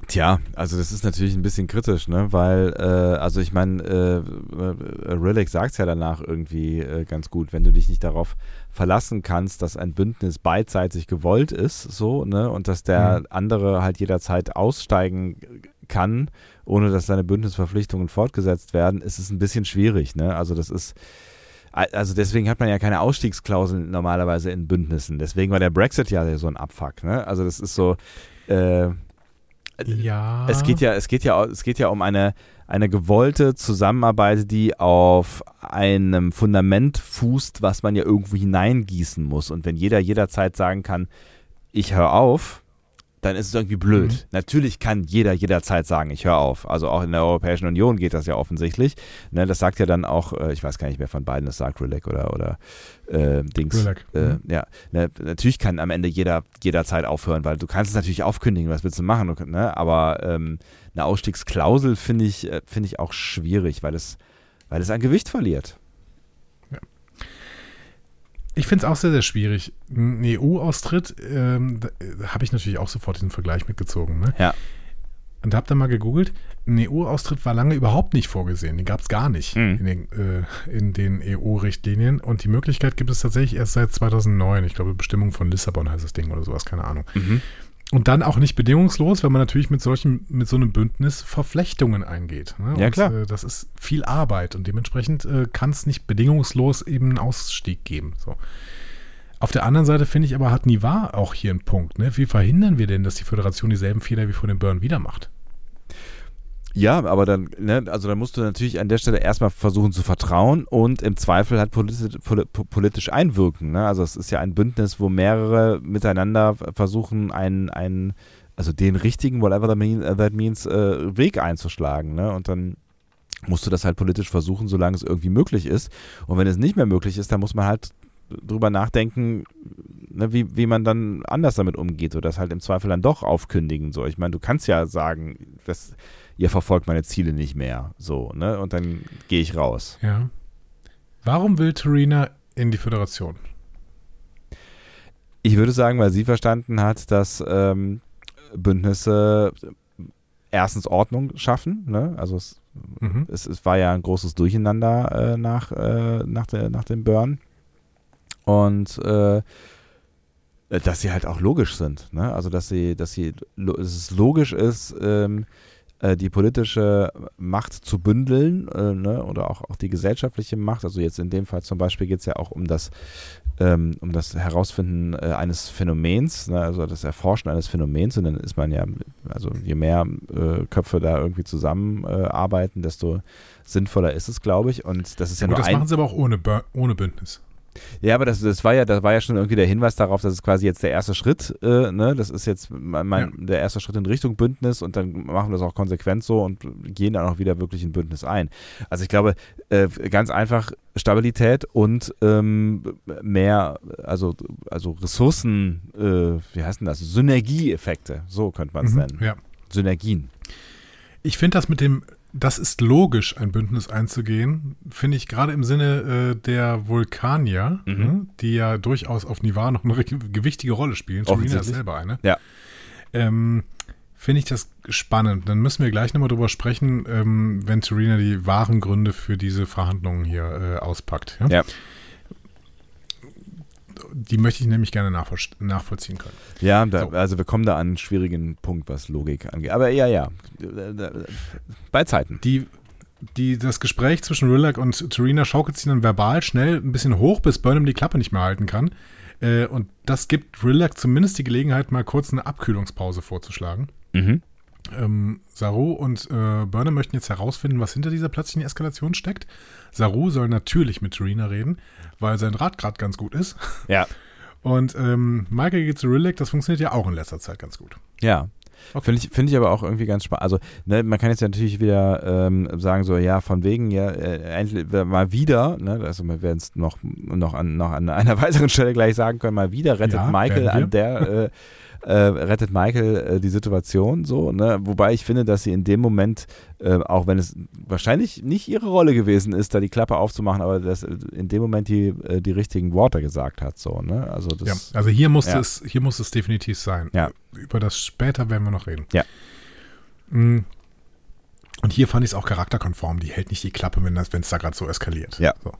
Tja, also das ist natürlich ein bisschen kritisch, ne? Weil, äh, also ich meine, äh, äh, Rillick sagt es ja danach irgendwie äh, ganz gut, wenn du dich nicht darauf verlassen kannst, dass ein Bündnis beidseitig gewollt ist, so, ne? Und dass der Mhm. andere halt jederzeit aussteigen kann, ohne dass seine Bündnisverpflichtungen fortgesetzt werden, ist es ein bisschen schwierig, ne? Also das ist also deswegen hat man ja keine Ausstiegsklauseln normalerweise in Bündnissen. Deswegen war der Brexit ja so ein Abfuck, ne? Also das ist so, äh, Ja. es geht ja, es geht ja, es geht ja um eine, eine gewollte Zusammenarbeit, die auf einem Fundament fußt, was man ja irgendwo hineingießen muss. Und wenn jeder jederzeit sagen kann, ich höre auf, dann ist es irgendwie blöd. Mhm. Natürlich kann jeder jederzeit sagen, ich höre auf. Also auch in der Europäischen Union geht das ja offensichtlich. Ne, das sagt ja dann auch, äh, ich weiß gar nicht, wer von beiden das sagt, Rilek oder, oder äh, Dings. Rilek, Äh, mhm. ja, ne, natürlich kann am Ende jeder jederzeit aufhören, weil du kannst es natürlich aufkündigen, was willst du machen, ne? aber ähm, eine Ausstiegsklausel finde ich, äh, finde ich auch schwierig, weil es, weil es an Gewicht verliert. Ich finde es auch sehr, sehr schwierig. Ein EU-Austritt, ähm, da äh, habe ich natürlich auch sofort diesen Vergleich mitgezogen. Ne? Ja. Und habe da mal gegoogelt. Ein EU-Austritt war lange überhaupt nicht vorgesehen. Den gab es gar nicht Mhm. in den, äh, in den EU-Richtlinien. Und die Möglichkeit gibt es tatsächlich erst seit 2009. Ich glaube, Bestimmung von Lissabon heißt das Ding oder sowas, keine Ahnung. Und dann auch nicht bedingungslos, weil man natürlich mit solchen, mit so einem Bündnis Verflechtungen eingeht. Ne? Ja, und, klar. Äh, das ist viel Arbeit und dementsprechend äh, kann es nicht bedingungslos eben einen Ausstieg geben. So. Auf der anderen Seite finde ich aber, hat Nivar auch hier einen Punkt. Ne? Wie verhindern wir denn, dass die Föderation dieselben Fehler wie vor dem Burn wieder macht? Ja, aber dann, ne, also dann musst du natürlich an der Stelle erstmal versuchen zu vertrauen und im Zweifel halt politi poli politisch einwirken. Ne? Also es ist ja ein Bündnis, wo mehrere miteinander versuchen, einen, einen also den richtigen, whatever that, mean, that means, äh, Weg einzuschlagen. Ne? Und dann musst du das halt politisch versuchen, solange es irgendwie möglich ist. Und wenn es nicht mehr möglich ist, dann muss man halt drüber nachdenken, ne, wie, wie man dann anders damit umgeht oder das halt im Zweifel dann doch aufkündigen. So, ich meine, du kannst ja sagen, dass ihr verfolgt meine Ziele nicht mehr. So, ne? Und dann gehe ich raus. Ja. Warum will Terina in die Föderation? Ich würde sagen, weil sie verstanden hat, dass ähm, Bündnisse erstens Ordnung schaffen. Ne? Also es, Mhm. es, es war ja ein großes Durcheinander äh, nach, äh, nach, der, nach dem Burn. Und äh, dass sie halt auch logisch sind. Ne? Also dass sie, dass sie, dass es logisch ist, ähm, äh, die politische Macht zu bündeln äh, ne? oder auch, auch die gesellschaftliche Macht. Also jetzt in dem Fall zum Beispiel geht es ja auch um das, ähm, um das Herausfinden äh, eines Phänomens, ne? also das Erforschen eines Phänomens. Und dann ist man ja, also je mehr äh, Köpfe da irgendwie zusammenarbeiten, arbeiten, desto sinnvoller ist es, glaube ich. Und das ist ja Gut, nur das ein machen sie aber auch ohne, ohne Bündnis. Ja, aber das, das war ja, das war ja schon irgendwie der Hinweis darauf, dass es quasi jetzt der erste Schritt, äh, ne, das ist jetzt mein, mein, der erste Schritt in Richtung Bündnis und dann machen wir das auch konsequent so und gehen dann auch wieder wirklich in Bündnis ein. Also ich glaube, äh, ganz einfach Stabilität und ähm, mehr, also, also Ressourcen, äh, wie heißt denn das? Synergieeffekte, so könnte man es Mhm, nennen. Ja. Synergien. Ich finde das mit dem, das ist logisch, ein Bündnis einzugehen, finde ich gerade im Sinne äh, der Vulkanier, Mhm. ne, die ja durchaus auf Nivar noch eine ge- gewichtige Rolle spielen. Serena ist selber eine. Ja. Ähm, finde ich das spannend. Dann müssen wir gleich nochmal drüber sprechen, ähm, wenn Serena die wahren Gründe für diese Verhandlungen hier äh, auspackt. Ja? Ja. Die möchte ich nämlich gerne nachvoll nachvollziehen können. Ja, da, So. also wir kommen da an einen schwierigen Punkt, was Logik angeht. Aber ja, ja, bei Zeiten. Die, die, das Gespräch zwischen Rillac und Terina schaukelt sich dann verbal schnell ein bisschen hoch, bis Burnham die Klappe nicht mehr halten kann. Äh, und das gibt Rillac zumindest die Gelegenheit, mal kurz eine Abkühlungspause vorzuschlagen. Mhm. Ähm, Saru und äh, Burner möchten jetzt herausfinden, was hinter dieser plötzlichen Eskalation steckt. Saru soll natürlich mit Serena reden, weil sein Rat gerade ganz gut ist. Ja. Und ähm, Michael geht zu Rillick, das funktioniert ja auch in letzter Zeit ganz gut. Ja. Okay. Finde ich, find ich aber auch irgendwie ganz spannend. Also, ne, man kann jetzt ja natürlich wieder ähm, sagen, so, ja, von wegen, ja, äh, mal wieder, ne, also wir werden es noch, noch, an, noch an einer weiteren Stelle gleich sagen können, mal wieder rettet Ja, Michael an der, äh, äh, rettet Michael äh, die Situation so, ne? Wobei ich finde, dass sie in dem Moment, äh, auch wenn es wahrscheinlich nicht ihre Rolle gewesen ist, da die Klappe aufzumachen, aber dass äh, in dem Moment die, äh, die richtigen Worte gesagt hat, so, ne? Also Ja, das, also hier muss, Ja. es, hier muss es definitiv sein. Ja. Über das später werden wir noch reden. Ja. Mm. Und hier fand ich es auch charakterkonform. Die hält nicht die Klappe, wenn es da gerade so eskaliert. Ja. So.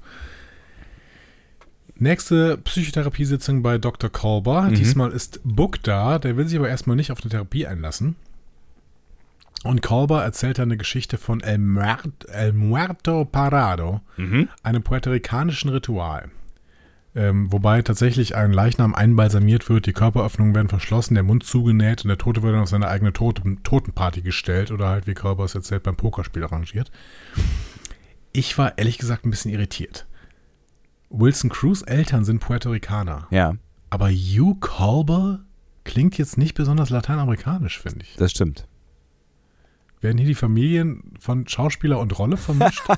Nächste Psychotherapiesitzung bei Dr. Kolber. Mhm. Diesmal ist Book da. Der will sich aber erstmal nicht auf eine Therapie einlassen. Und Kolber erzählt eine Geschichte von El, Muert- El Muerto Parado, mhm. einem puerto-ricanischen Ritual. Ähm, wobei tatsächlich ein Leichnam einbalsamiert wird, die Körperöffnungen werden verschlossen, der Mund zugenäht und der Tote wird dann auf seine eigene Toten Totenparty gestellt oder halt, wie Körper es erzählt, beim Pokerspiel arrangiert. Ich war ehrlich gesagt ein bisschen irritiert. Wilson Cruz Eltern sind Puerto Ricaner, ja, aber Hugh Colber klingt jetzt nicht besonders lateinamerikanisch, finde ich. das stimmt. Werden hier die Familien von Schauspieler und Rolle vermischt?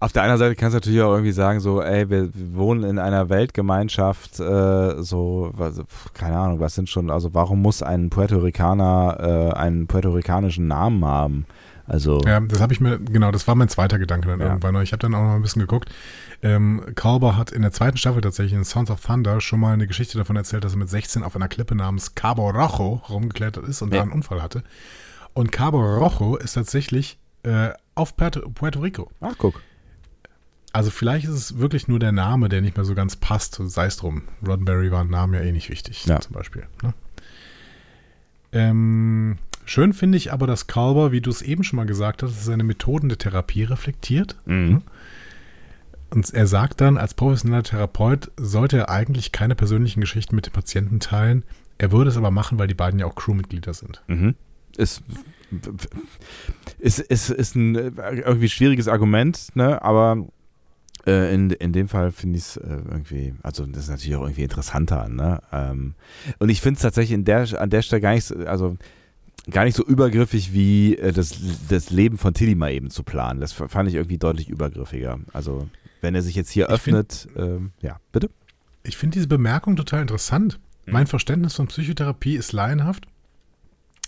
Auf der einen Seite kannst du natürlich auch irgendwie sagen, so, ey, wir, wohnen in einer Weltgemeinschaft, äh, so, was, keine Ahnung, was sind schon, also warum muss ein Puerto Ricaner äh, einen puerto-ricanischen Namen haben? Also, Ja, das habe ich mir, genau, das war mein zweiter Gedanke dann Ja. irgendwann. Ich habe dann auch noch ein bisschen geguckt. Ähm, Kalber hat in der zweiten Staffel tatsächlich in Sounds of Thunder schon mal eine Geschichte davon erzählt, dass er mit 16 auf einer Klippe namens Cabo Rojo rumgeklettert ist und Ja. da einen Unfall hatte. Und Cabo Rojo ist tatsächlich äh, auf Puerto, Puerto Rico. ach guck. Also vielleicht ist es wirklich nur der Name, der nicht mehr so ganz passt. Sei es drum. Roddenberry war ein Name ja eh nicht wichtig, Ja. zum Beispiel. Ne? Ähm, schön finde ich aber, dass Kalber, wie du es eben schon mal gesagt hast, seine Methoden der Therapie reflektiert. Mhm. Und er sagt dann, als professioneller Therapeut sollte er eigentlich keine persönlichen Geschichten mit dem Patienten teilen. Er würde es aber machen, weil die beiden ja auch Crewmitglieder sind. Mhm. Ist, ist, ist, ist ein äh, irgendwie schwieriges Argument, ne? aber äh, in, in dem Fall finde ich es äh, irgendwie, also das ist natürlich auch irgendwie interessanter. Ne? Ähm, und ich finde es tatsächlich in der, an der Stelle gar nicht, so- also gar nicht so übergriffig wie äh, das, das Leben von Tilly mal eben zu planen. Das fand ich irgendwie deutlich übergriffiger. Also wenn er sich jetzt hier Ich find- öffnet, ähm, ja, bitte? Ich finde diese Bemerkung total interessant. Mhm. Mein Verständnis von Psychotherapie ist laienhaft,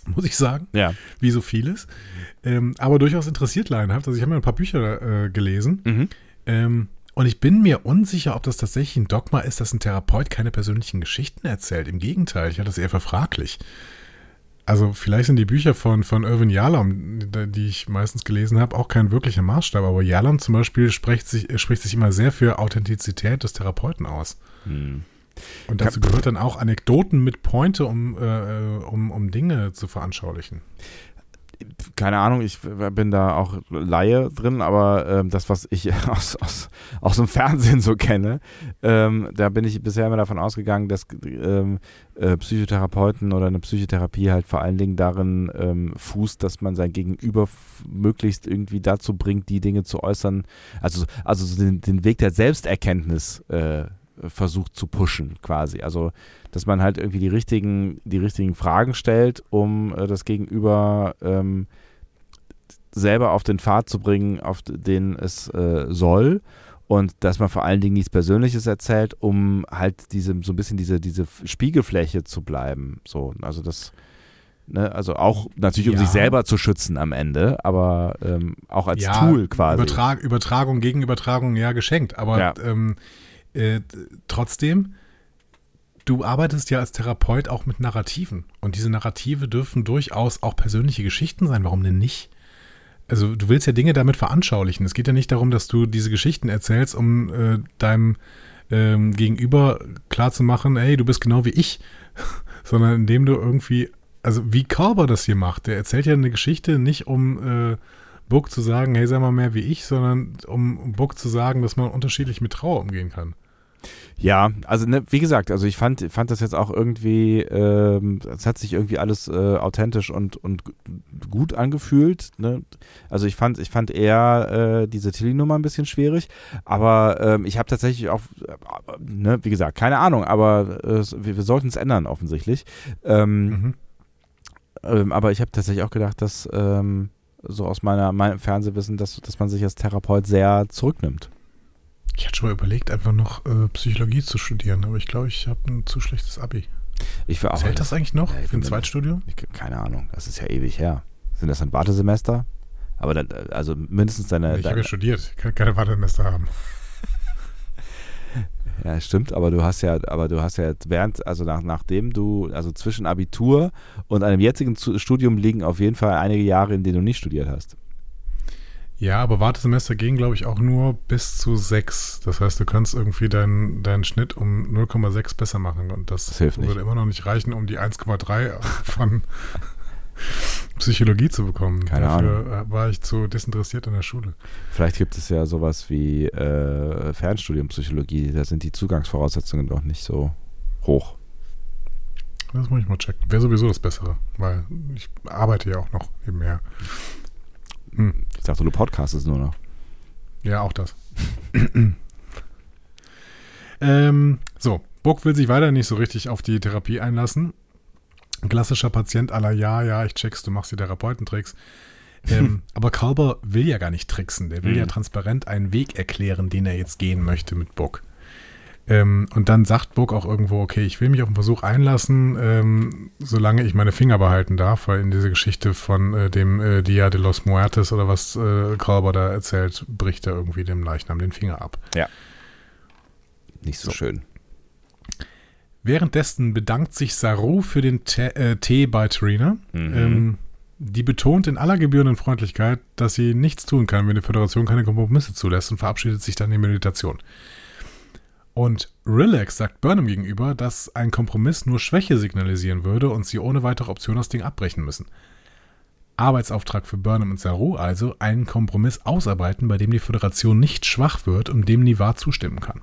muss ich sagen. Ja. wie so vieles. Ähm, aber durchaus interessiert laienhaft. Also ich habe mir ein paar Bücher äh, gelesen. Mhm. Ähm, und ich bin mir unsicher, ob das tatsächlich ein Dogma ist, dass ein Therapeut keine persönlichen Geschichten erzählt. Im Gegenteil, ich halte das eher für fraglich. Also vielleicht sind die Bücher von, von Irvin Yalom, die ich meistens gelesen habe, auch kein wirklicher Maßstab. Aber Yalom zum Beispiel spricht sich, spricht sich immer sehr für Authentizität des Therapeuten aus. Hm. Und dazu gehört dann auch Anekdoten mit Pointe, um, äh, um, um Dinge zu veranschaulichen. Keine Ahnung, ich bin da auch Laie drin, aber ähm, das, was ich aus, aus, aus dem Fernsehen so kenne, ähm, da bin ich bisher immer davon ausgegangen, dass ähm, äh, Psychotherapeuten oder eine Psychotherapie halt vor allen Dingen darin ähm, fußt, dass man sein Gegenüber möglichst irgendwie dazu bringt, die Dinge zu äußern, also, also so den, den Weg der Selbsterkenntnis äh, versucht zu pushen quasi. Also dass man halt irgendwie die richtigen, die richtigen Fragen stellt, um äh, das Gegenüber ähm, selber auf den Pfad zu bringen, auf den es äh, soll. Und dass man vor allen Dingen nichts Persönliches erzählt, um halt diese, so ein bisschen diese, diese Spiegelfläche zu bleiben. So, also das, ne, also auch natürlich, um Ja. sich selber zu schützen am Ende, aber ähm, auch als Ja, Tool quasi. Übertrag, Übertragung gegen Übertragung, ja, geschenkt. Aber Ja. Ähm, äh, trotzdem, du arbeitest ja als Therapeut auch mit Narrativen. Und diese Narrative dürfen durchaus auch persönliche Geschichten sein. Warum denn nicht? Also du willst ja Dinge damit veranschaulichen. Es geht ja nicht darum, dass du diese Geschichten erzählst, um äh, deinem ähm, Gegenüber klarzumachen, ey, du bist genau wie ich. Sondern indem du irgendwie, also wie Körber das hier macht, der erzählt ja eine Geschichte nicht um äh, Book zu sagen, hey, sei mal mehr wie ich, sondern um, um Book zu sagen, dass man unterschiedlich mit Trauer umgehen kann. Ja, also ne, wie gesagt, also ich fand, fand das jetzt auch irgendwie, ähm, es hat sich irgendwie alles äh, authentisch und, und gut angefühlt. Ne? Also ich fand, ich fand eher äh, diese Tilly-Nummer ein bisschen schwierig, aber ähm, ich habe tatsächlich auch, äh, ne, wie gesagt, keine Ahnung, aber äh, wir, wir sollten es ändern offensichtlich. Ähm, mhm. ähm, aber ich habe tatsächlich auch gedacht, dass ähm, so aus meiner, meinem Fernsehwissen, dass, dass man sich als Therapeut sehr zurücknimmt. Ich hatte schon mal überlegt, einfach noch äh, Psychologie zu studieren, aber ich glaube, ich habe ein zu schlechtes Abi. Ich will auch Zählt das eigentlich noch ja, für ein Zweitstudium? Ich, keine Ahnung, das ist ja ewig her. Sind das ein Wartesemester? Aber dann, also mindestens deine. Ich habe ja studiert, ich kann keine Wartesemester haben. Ja, stimmt, aber du hast ja, aber du hast ja während, also nach, nachdem du, also zwischen Abitur und einem jetzigen Studium liegen auf jeden Fall einige Jahre, in denen du nicht studiert hast. Ja, aber Wartesemester gehen, glaube ich, auch nur bis zu 6. Das heißt, du kannst irgendwie deinen, deinen Schnitt um 0,6 besser machen. Und das, das würde nicht. immer noch nicht reichen, um die 1,3 von Psychologie zu bekommen. Keine Dafür Ahnung. war ich zu desinteressiert in der Schule. Vielleicht gibt es ja sowas wie äh, Fernstudium Psychologie. Da sind die Zugangsvoraussetzungen doch nicht so hoch. Das muss ich mal checken. Wäre sowieso das Bessere, weil ich arbeite ja auch noch nebenher. Hm. Ich dachte, du podcastest nur noch. Ja, auch das. ähm, so, Buck will sich weiter nicht so richtig auf die Therapie einlassen. klassischer Patient aller ja, ja, ich check's, du machst die Therapeutentricks. Ähm, aber Kalber will ja gar nicht tricksen. Der will mhm. ja transparent einen Weg erklären, den er jetzt gehen möchte mit Buck. Ähm, und dann sagt Burg auch irgendwo, okay, ich will mich auf den Versuch einlassen, ähm, solange ich meine Finger behalten darf, weil in dieser Geschichte von äh, dem äh, Dia de los Muertes oder was äh, Kalber da erzählt, bricht er irgendwie dem Leichnam den Finger ab. Ja. Nicht so, so. schön. Währenddessen bedankt sich Saru für den Te äh, Tee bei Tarina. Mhm. Ähm, die betont in aller gebührenden Freundlichkeit, dass sie nichts tun kann, wenn die Föderation keine Kompromisse zulässt und verabschiedet sich dann in Meditation. Und Relax sagt Burnham gegenüber, dass ein Kompromiss nur Schwäche signalisieren würde und sie ohne weitere Option das Ding abbrechen müssen. Arbeitsauftrag für Burnham und Saru also einen Kompromiss ausarbeiten, bei dem die Föderation nicht schwach wird und dem Nivar zustimmen kann.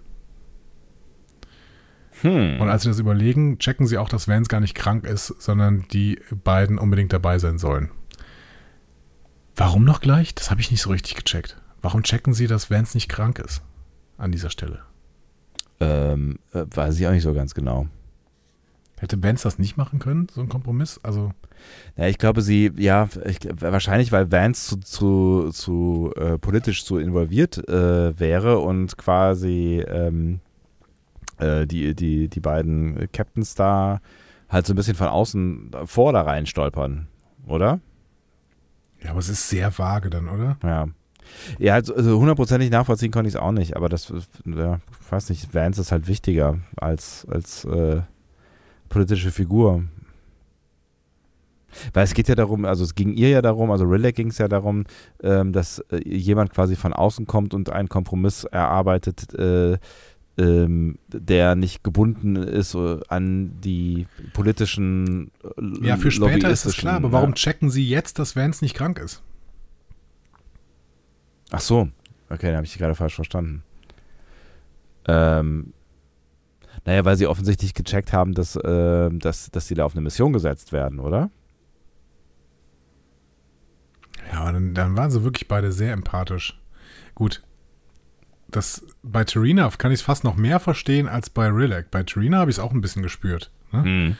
Hm. Und als sie das überlegen, checken sie auch, dass Vance gar nicht krank ist, sondern die beiden unbedingt dabei sein sollen. Warum noch gleich? Das habe ich nicht so richtig gecheckt. Warum checken sie, dass Vance nicht krank ist? An dieser Stelle. Ähm, äh, weiß ich auch nicht so ganz genau. Hätte Vance das nicht machen können, so ein Kompromiss? Also. Ja, ich glaube, sie, ja, ich, wahrscheinlich, weil Vance zu, zu, zu äh, politisch zu involviert äh, wäre und quasi ähm, äh, die, die, die beiden Captains da halt so ein bisschen von außen vor da rein stolpern, oder? Ja, aber es ist sehr vage dann, oder? Ja. Ja, also hundertprozentig nachvollziehen konnte ich es auch nicht, aber das, ja, ich weiß nicht, Vance ist halt wichtiger als, als äh, politische Figur. Weil es geht ja darum, also es ging ihr ja darum, also Rilek ging es ja darum, ähm, dass äh, jemand quasi von außen kommt und einen Kompromiss erarbeitet, äh, ähm, der nicht gebunden ist äh, an die politischen äh, Ja, für später ist es klar, aber warum checken sie jetzt, dass Vance nicht krank ist? Ach so, okay, dann habe ich dich gerade falsch verstanden. Ähm, naja, weil sie offensichtlich gecheckt haben, dass, äh, dass, dass sie da auf eine Mission gesetzt werden, oder? Ja, dann, dann waren sie wirklich beide sehr empathisch. Gut. Das, bei Tarina kann ich es fast noch mehr verstehen als bei Rilek. Bei Tarina habe ich es auch ein bisschen gespürt. Ne? Mhm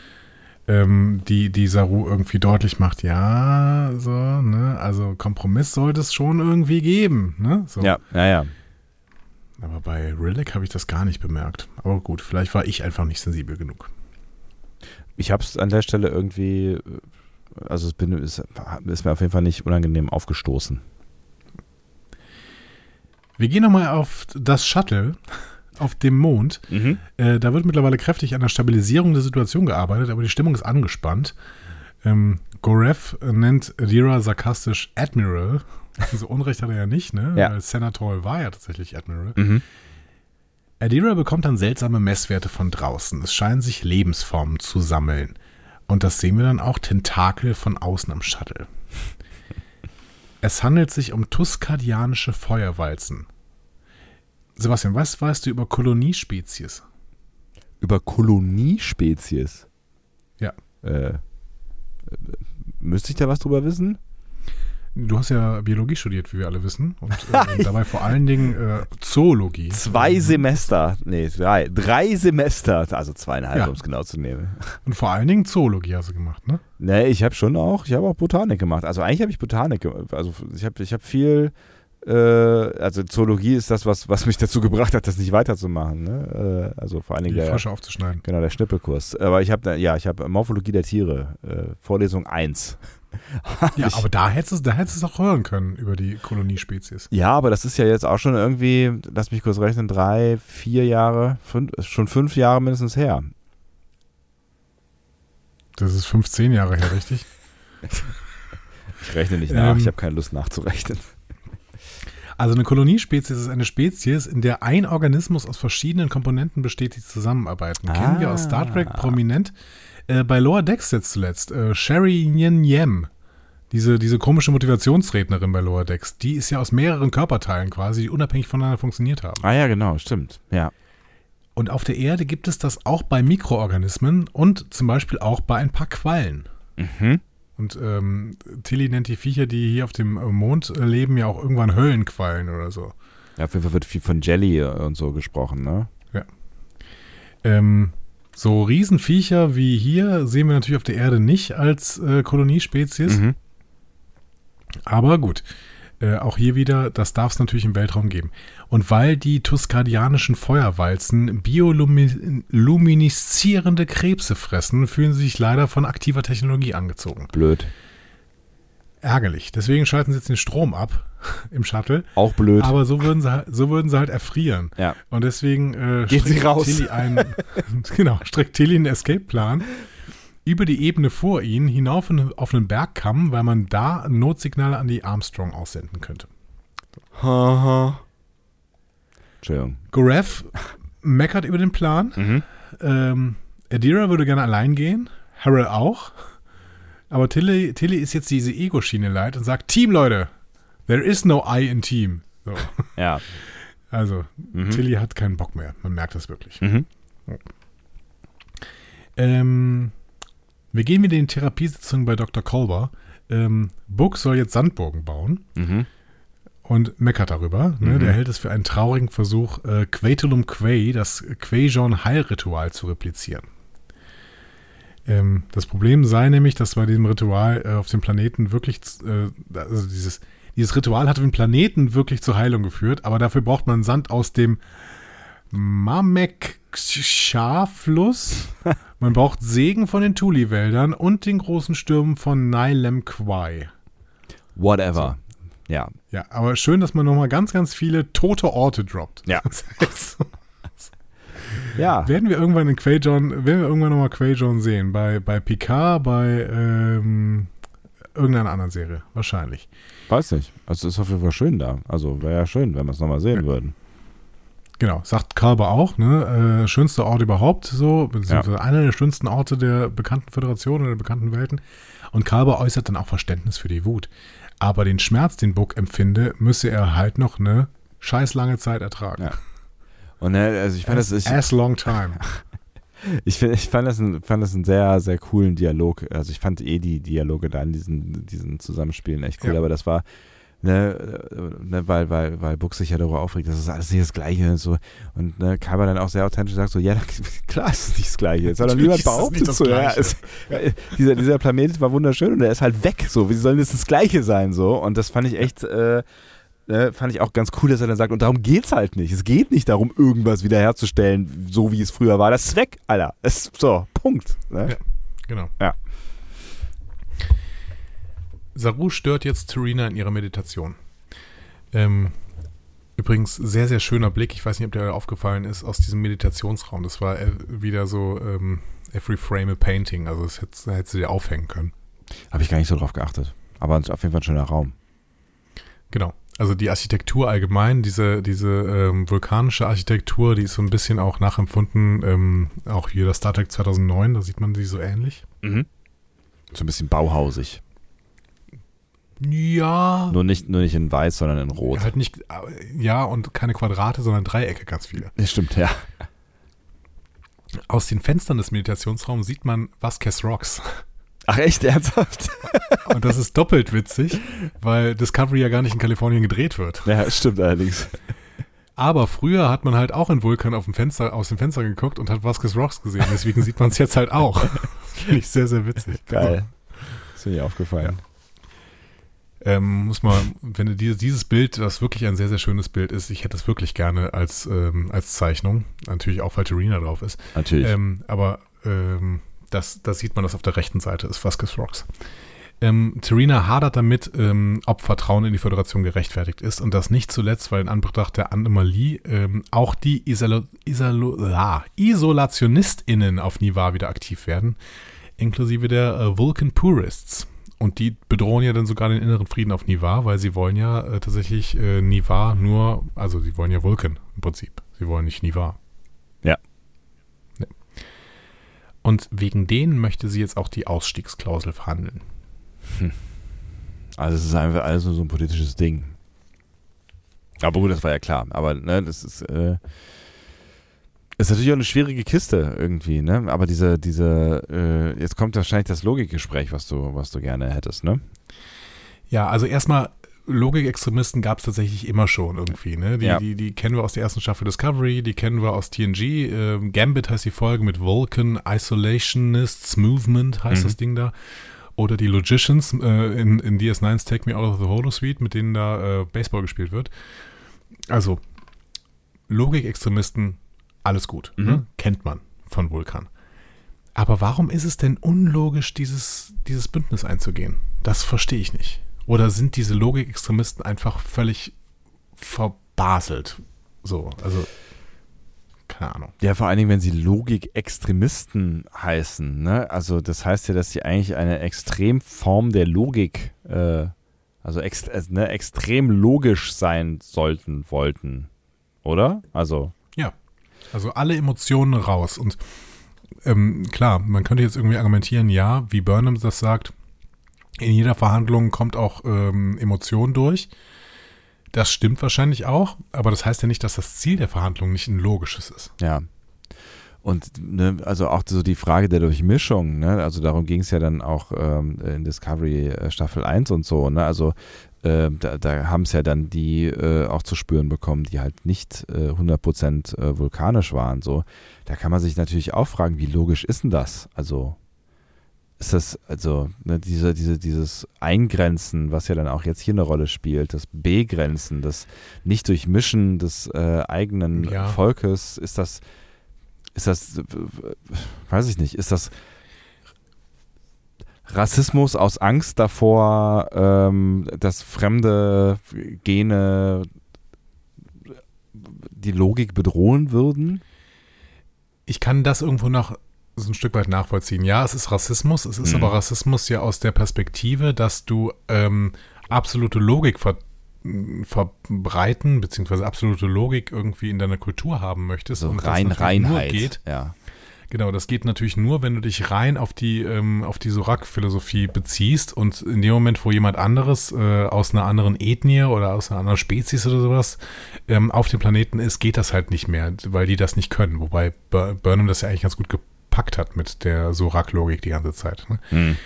ähm, die, die Saru irgendwie deutlich macht, ja, so, ne, also Kompromiss sollte es schon irgendwie geben, ne? So. Ja, ja, ja. Aber bei Rillick habe ich das gar nicht bemerkt. Aber gut, vielleicht war ich einfach nicht sensibel genug. Ich habe es an der Stelle irgendwie, also es bin, ist, ist mir auf jeden Fall nicht unangenehm aufgestoßen. Wir gehen nochmal auf das Shuttle auf dem Mond. Mhm. Äh, da wird mittlerweile kräftig an der Stabilisierung der Situation gearbeitet, aber die Stimmung ist angespannt. Ähm, Gorev nennt Adira sarkastisch Admiral. So Unrecht hat er ja nicht, ne? Ja. Weil Senator war ja tatsächlich Admiral. Mhm. Adira bekommt dann seltsame Messwerte von draußen. Es scheinen sich Lebensformen zu sammeln. Und das sehen wir dann auch Tentakel von außen am Shuttle. Es handelt sich um tuskadianische Feuerwalzen. Sebastian, was weißt du über Koloniespezies? Über Koloniespezies? Ja. Äh, müsste ich da was drüber wissen? Du hast ja Biologie studiert, wie wir alle wissen. Und äh, dabei vor allen Dingen äh, Zoologie. Zwei Semester, nee, drei, drei Semester, also zweieinhalb, Ja. um es genau zu nehmen. Und vor allen Dingen Zoologie hast du gemacht, ne? Nee, ich habe schon auch, ich habe auch Botanik gemacht. Also eigentlich habe ich Botanik, ge- also ich habe ich hab viel, äh, also Zoologie ist das, was, was mich dazu gebracht hat, das nicht weiterzumachen. Ne? Äh, also vor allen Die Dingen der, Frösche aufzuschneiden. genau, der Schnippelkurs. Aber ich habe, ja, ich habe Morphologie der Tiere, äh, Vorlesung 1. Ja, ich, aber da hättest, du, da hättest du es auch hören können über die Koloniespezies. ja, aber das ist ja jetzt auch schon irgendwie, lass mich kurz rechnen, drei, vier Jahre, fünf, schon fünf Jahre mindestens her. Das ist 15 Jahre her, richtig? Ich rechne nicht nach, Ähm, ich habe keine Lust nachzurechnen. Also eine Koloniespezies ist eine Spezies, in der ein Organismus aus verschiedenen Komponenten besteht, die zusammenarbeiten. Kennen wir aus Star Trek Ah. prominent. Äh, bei Lower Decks jetzt zuletzt. Äh, Sherry Yen Yem, diese, diese komische Motivationsrednerin bei Lower Decks, die ist ja aus mehreren Körperteilen quasi, die unabhängig voneinander funktioniert haben. Ah ja, genau, stimmt. Ja. Und auf der Erde gibt es das auch bei Mikroorganismen und zum Beispiel auch bei ein paar Quallen. Mhm. Und ähm, Tilly nennt die Viecher, die hier auf dem äh, Mond äh, leben, ja auch irgendwann Höllenquallen oder so. Ja, auf jeden Fall wird viel von Jelly und so gesprochen, ne? Ähm, so Riesenviecher wie hier sehen wir natürlich auf der Erde nicht als äh, Koloniespezies. Mhm. Aber gut, äh, auch hier wieder, das darf es natürlich im Weltraum geben. Und weil die tuskadianischen Feuerwalzen bioluminisierende Krebse fressen, fühlen sie sich leider von aktiver Technologie angezogen. Blöd. Ärgerlich. Deswegen schalten sie jetzt den Strom ab im Shuttle. Auch blöd. Aber so würden sie, halt- so würden sie halt erfrieren. ja. Und deswegen äh, Sie raus. Tilly einen, genau, streckt Tilly einen Escape-Plan über die Ebene vor ihnen hinauf in, auf einen Bergkamm, weil man da Notsignale an die Armstrong aussenden könnte. Haha. Entschuldigung. Gorev meckert über den Plan. Mhm. Ähm, Adira würde gerne allein gehen. Harold auch. Aber Tilly, Tilly ist jetzt diese Ego-Schiene leid und sagt: Team, Leute, there is no I in Team. So. Ja. Also, Mhm. Tilly hat keinen Bock mehr. Man merkt das wirklich. Mhm. Ähm, wir gehen wieder in die Therapiesitzung bei Dr. Kolber. Ähm, Book soll jetzt Sandburgen bauen Mhm. und meckert darüber. Ne? Mhm. Der hält es für einen traurigen Versuch, äh, Quaetulum Quae, das Quaejon-Heilritual zu replizieren. Ähm, das Problem sei nämlich, dass bei diesem Ritual äh, auf dem Planeten wirklich, äh, also dieses, dieses Ritual hat auf dem Planeten wirklich zur Heilung geführt, aber dafür braucht man Sand aus dem Mamek-Scha-Fluss. Man braucht Segen von den Tuli-Wäldern und den großen Stürmen von Nylem Kwai. Whatever. Ja. Ja, aber schön, dass man nochmal ganz, ganz viele tote Orte droppt. Ja. Das heißt, Ja. werden wir irgendwann in Quajon, werden wir irgendwann nochmal Quajon sehen? Bei, bei Picard, bei ähm, irgendeiner anderen Serie? Wahrscheinlich. Weiß nicht. Also ist auf jeden Fall schön da. Also wäre ja schön, wenn wir es nochmal sehen Ja. würden. Genau, sagt Kalber auch, ne? Äh, schönster Ort überhaupt, so, beziehungsweise einer der schönsten Orte der bekannten Föderation oder der bekannten Welten. Und Kalber äußert dann auch Verständnis für die Wut. Aber den Schmerz, den Buck empfinde, müsse er halt noch eine scheiß lange Zeit ertragen. Ja. Und ne, also ich fand das, ich, As long time. ich, find, ich fand das, ein, fand das einen sehr, sehr coolen Dialog. Also ich fand eh die Dialoge da in diesen, diesen Zusammenspielen echt cool, Ja. aber das war, ne, äh, ne, weil, weil, weil Buck sich ja darüber aufregt, das ist alles nicht das Gleiche und so. Und ne, Kalber dann auch sehr authentisch sagt so, ja, klar ist es nicht das Gleiche. Jetzt hat Natürlich niemand es behauptet das so, ja, es, ja, dieser, dieser Planet war wunderschön und er ist halt weg so. Wie soll das das Gleiche sein so? Und das fand ich echt, äh, ne, fand ich auch ganz cool, dass er dann sagt, und darum geht's halt nicht. Es geht nicht darum, irgendwas wiederherzustellen, so wie es früher war. Das ist weg, Alter. Es, so, Punkt. Ne? Ja. Genau. Ja. Saru stört jetzt Serena in ihrer Meditation. Ähm, übrigens, sehr, sehr schöner Blick. Ich weiß nicht, ob der aufgefallen ist, aus diesem Meditationsraum. Das war äh, wieder so ähm, Every Frame a Painting. Also, das hätte, hätte sie dir aufhängen können. Habe ich gar nicht so drauf geachtet. Aber auf jeden Fall ein schöner Raum. Genau. Also die Architektur allgemein, diese, diese ähm, vulkanische Architektur, die ist so ein bisschen auch nachempfunden, ähm, auch hier das Star Trek 2009, da sieht man sie so ähnlich. So ein bisschen bauhausig. Ja. Nur nicht, nur nicht in weiß, sondern in rot. Halt nicht, ja, und keine Quadrate, sondern Dreiecke, ganz viele. Das stimmt, ja. Aus den Fenstern des Meditationsraums sieht man Vasquez Rocks. Ach echt, ernsthaft? Und das ist doppelt witzig, weil Discovery ja gar nicht in Kalifornien gedreht wird. Ja, stimmt allerdings. Aber früher hat man halt auch in Vulkan auf dem Fenster, aus dem Fenster geguckt und hat Vasquez Rocks gesehen. Deswegen sieht man es jetzt halt auch. Finde ich sehr, sehr witzig. Geil. ist mir nicht aufgefallen. Ähm, muss man, wenn du dieses, dieses Bild, das wirklich ein sehr, sehr schönes Bild ist, ich hätte es wirklich gerne als, ähm, als Zeichnung. Natürlich auch, weil Terina drauf ist. Natürlich. Ähm, aber ähm, das, da sieht man das auf der rechten Seite, ist Vasquez Rocks. Ähm, Terina hadert damit, ähm, ob Vertrauen in die Föderation gerechtfertigt ist und das nicht zuletzt, weil in Anbetracht der Anomalie ähm, auch die Isolo Isolo ah, IsolationistInnen auf Nivar wieder aktiv werden, inklusive der äh, Vulcan Purists. Und die bedrohen ja dann sogar den inneren Frieden auf Nivar, weil sie wollen ja äh, tatsächlich äh, Nivar nur, also sie wollen ja Vulcan im Prinzip. Sie wollen nicht Nivar. Ja. ja. Und wegen denen möchte sie jetzt auch die Ausstiegsklausel verhandeln. Hm. Also es ist einfach alles nur so ein politisches Ding. Aber gut, das war ja klar. Aber ne, das ist, äh, ist natürlich auch eine schwierige Kiste irgendwie, ne? Aber diese, diese, äh, jetzt kommt wahrscheinlich das Logikgespräch, was du, was du gerne hättest, ne? Ja, also erstmal Logikextremisten gab es tatsächlich immer schon irgendwie. Ne? Die, Ja. die, die kennen wir aus der ersten Staffel Discovery, die kennen wir aus TNG. Ähm, Gambit heißt die Folge mit Vulcan, Isolationists Movement heißt Mhm. das Ding da. Oder die Logicians äh, in, in DS9's Take Me Out of the Holosuite, mit denen da äh, Baseball gespielt wird. Also, Logikextremisten, alles gut. Mhm. Ne? Kennt man von Vulkan. Aber warum ist es denn unlogisch, dieses, dieses Bündnis einzugehen? Das verstehe ich nicht. Oder sind diese Logikextremisten einfach völlig verbaselt? So, also, keine Ahnung. Ja, vor allen Dingen, wenn sie Logik-Extremisten heißen, ne? Also das heißt ja, dass sie eigentlich eine Extremform der Logik, äh, also ext äh, ne, extrem logisch sein sollten, wollten. Oder? Also. Also alle Emotionen raus. Und ähm, klar, man könnte jetzt irgendwie argumentieren, ja, wie Burnham das sagt, in jeder Verhandlung kommt auch ähm, Emotion durch. Das stimmt wahrscheinlich auch, aber das heißt ja nicht, dass das Ziel der Verhandlung nicht ein logisches ist. Ja. Und ne, also auch so die Frage der Durchmischung, ne? also darum ging es ja dann auch ähm, in Discovery äh, Staffel 1 und so, ne? also ähm, da, da haben es ja dann die äh, auch zu spüren bekommen, die halt nicht äh, 100% äh, vulkanisch waren, so. Da kann man sich natürlich auch fragen, wie logisch ist denn das? Also ist das, also ne, diese, diese, dieses Eingrenzen, was ja dann auch jetzt hier eine Rolle spielt, das Begrenzen, das Nicht-Durchmischen des äh, eigenen Ja. Volkes, ist das, ist das, äh, weiß ich nicht, ist das Rassismus aus Angst davor, ähm, dass fremde Gene die Logik bedrohen würden? Ich kann das irgendwo noch so ein Stück weit nachvollziehen. Ja, es ist Rassismus. Es ist Mhm. aber Rassismus ja aus der Perspektive, dass du ähm, absolute Logik ver verbreiten, beziehungsweise absolute Logik irgendwie in deiner Kultur haben möchtest. So und rein natürlich nur Reinheit. geht. Ja. Genau, das geht natürlich nur, wenn du dich rein auf die, ähm, auf die Sorak-Philosophie beziehst und in dem Moment, wo jemand anderes äh, aus einer anderen Ethnie oder aus einer anderen Spezies oder sowas ähm, auf dem Planeten ist, geht das halt nicht mehr, weil die das nicht können. Wobei Bur Burnham das ja eigentlich ganz gut gepackt hat mit der Sorak-Logik die ganze Zeit. Ne? Hm.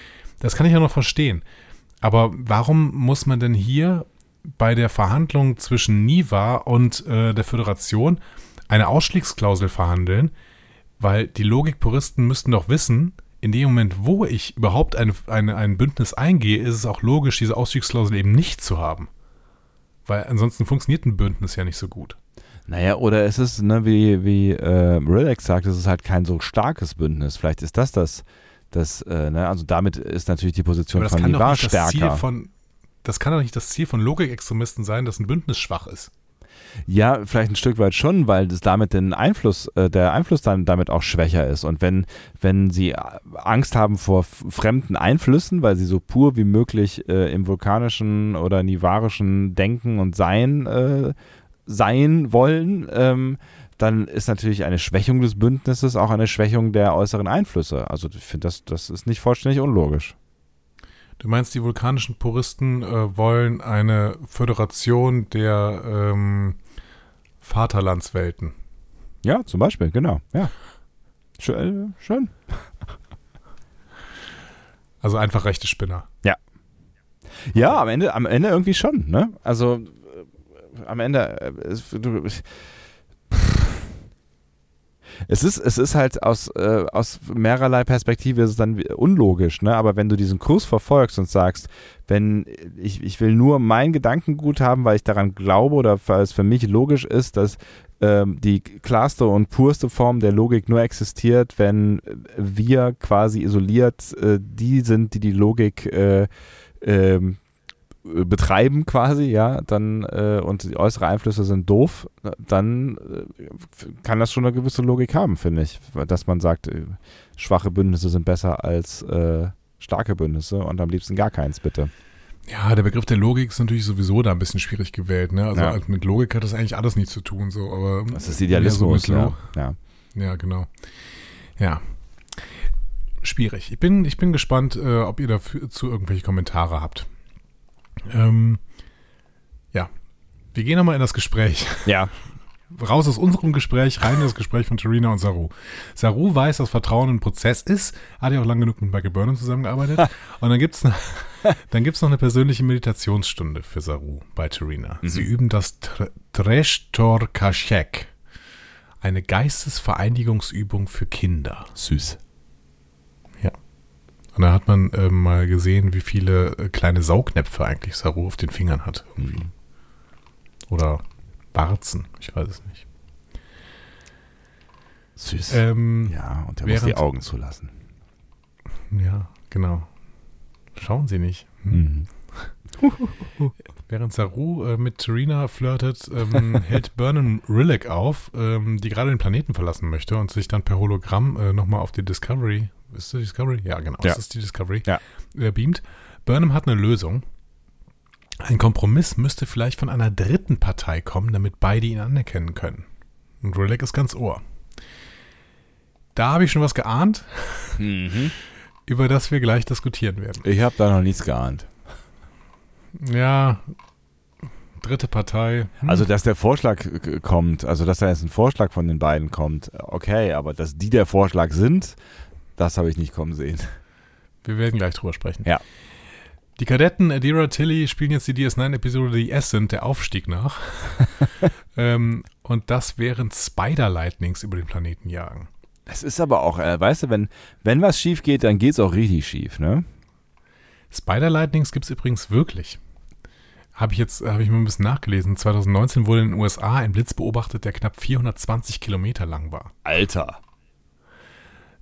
Das kann ich ja noch verstehen. Aber warum muss man denn hier bei der Verhandlung zwischen Niva und äh, der Föderation eine Ausstiegsklausel verhandeln? Weil die Logikpuristen müssten doch wissen, in dem Moment, wo ich überhaupt eine, eine, ein Bündnis eingehe, ist es auch logisch, diese Ausstiegsklausel eben nicht zu haben. Weil ansonsten funktioniert ein Bündnis ja nicht so gut. Naja, oder es ist, ne, wie, wie äh, Relax sagt, es ist halt kein so starkes Bündnis. Vielleicht ist das das, das äh, ne, also damit ist natürlich die Position Aber das von kann doch Nivar nicht das Ziel stärker. von das kann doch nicht das Ziel von Logikextremisten sein, dass ein Bündnis schwach ist. Ja, vielleicht ein Stück weit schon, weil das damit den Einfluss, äh, der Einfluss dann damit auch schwächer ist. Und wenn, wenn sie äh, Angst haben vor fremden Einflüssen, weil sie so pur wie möglich äh, im vulkanischen oder nivarischen Denken und Sein äh, sein wollen, ähm, dann ist natürlich eine Schwächung des Bündnisses auch eine Schwächung der äußeren Einflüsse. Also ich finde, das, das ist nicht vollständig unlogisch. Du meinst, die vulkanischen Puristen äh, wollen eine Föderation der ähm, Vaterlandswelten. Ja, zum Beispiel, genau. Ja. Schön. äh, schön. Also einfach rechte Spinner. Ja, am Ende, am Ende irgendwie schon, ne? Also äh, am Ende äh, du, ich- es ist, es ist halt aus, äh, aus mehrerlei Perspektive ist es dann unlogisch, ne? Aber wenn du diesen Kurs verfolgst und sagst, wenn ich, ich will nur mein Gedankengut haben, weil ich daran glaube oder weil es für mich logisch ist, dass ähm, die klarste und purste Form der Logik nur existiert, wenn wir quasi isoliert äh, die sind, die die Logik äh, ähm, äh, betreiben quasi, ja, dann äh, und die äußere Einflüsse sind doof, dann äh, kann das schon eine gewisse Logik haben, finde ich, dass man sagt, äh, schwache Bündnisse sind besser als äh, starke Bündnisse und am liebsten gar keins, bitte. Ja, der Begriff der Logik ist natürlich sowieso da ein bisschen schwierig gewählt. Ne? Also Ja. mit Logik hat das eigentlich alles nichts zu tun. So, aber Das ist so Idealismus, Lo- ja. ja. Ja, genau. Ja. Schwierig. Ich bin, ich bin gespannt, äh, ob ihr dazu irgendwelche Kommentare habt. Ähm, ja. Wir gehen nochmal in das Gespräch. Ja, Raus aus unserem Gespräch, rein in das Gespräch von Tarina und Saru. Saru weiß, dass Vertrauen ein Prozess ist, hat ja auch lang genug mit Michael Burnham zusammengearbeitet. und dann gibt's noch, dann gibt's noch eine persönliche Meditationsstunde für Saru bei Tarina. Sie üben das Tr- Treshtor Kashek, eine Geistesvereinigungsübung für Kinder. süß. Und da hat man äh, mal gesehen, wie viele äh, kleine Saugnäpfe eigentlich Saru auf den Fingern hat. Irgendwie. Oder Warzen, ich weiß es nicht. Süß. Ähm, ja, und er muss die Augen zulassen. Ja, genau. Schauen Sie nicht. Mhm. Während Saru äh, mit Tarina flirtet, ähm, hält Burnham Rillick auf, ähm, die gerade den Planeten verlassen möchte und sich dann per Hologramm äh, nochmal auf die Discovery, ist das die Discovery? Ja, genau, Ja. das ist die Discovery, Ja. äh, beamt. Burnham hat eine Lösung. Ein Kompromiss müsste vielleicht von einer dritten Partei kommen, damit beide ihn anerkennen können. Und Rillick ist ganz ohr. Da habe ich schon was geahnt, Mhm. über das wir gleich diskutieren werden. Ich habe da noch nichts geahnt. Ja, dritte Partei. Hm. Also, dass der Vorschlag kommt, also dass da jetzt ein Vorschlag von den beiden kommt, okay, aber dass die der Vorschlag sind, das habe ich nicht kommen sehen. Wir werden gleich drüber sprechen. Ja. Die Kadetten Adira Tilly spielen jetzt die DS9-Episode Die S sind, der Aufstieg nach. ähm, und das während Spider-Lightnings über den Planeten jagen. Es ist aber auch, äh, weißt du, wenn, wenn was schief geht, dann geht es auch richtig schief, ne? Spider-Lightnings gibt es übrigens wirklich. Habe ich jetzt, habe ich mal ein bisschen nachgelesen. 2019 wurde in den USA ein Blitz beobachtet, der knapp 420 Kilometer lang war. Alter.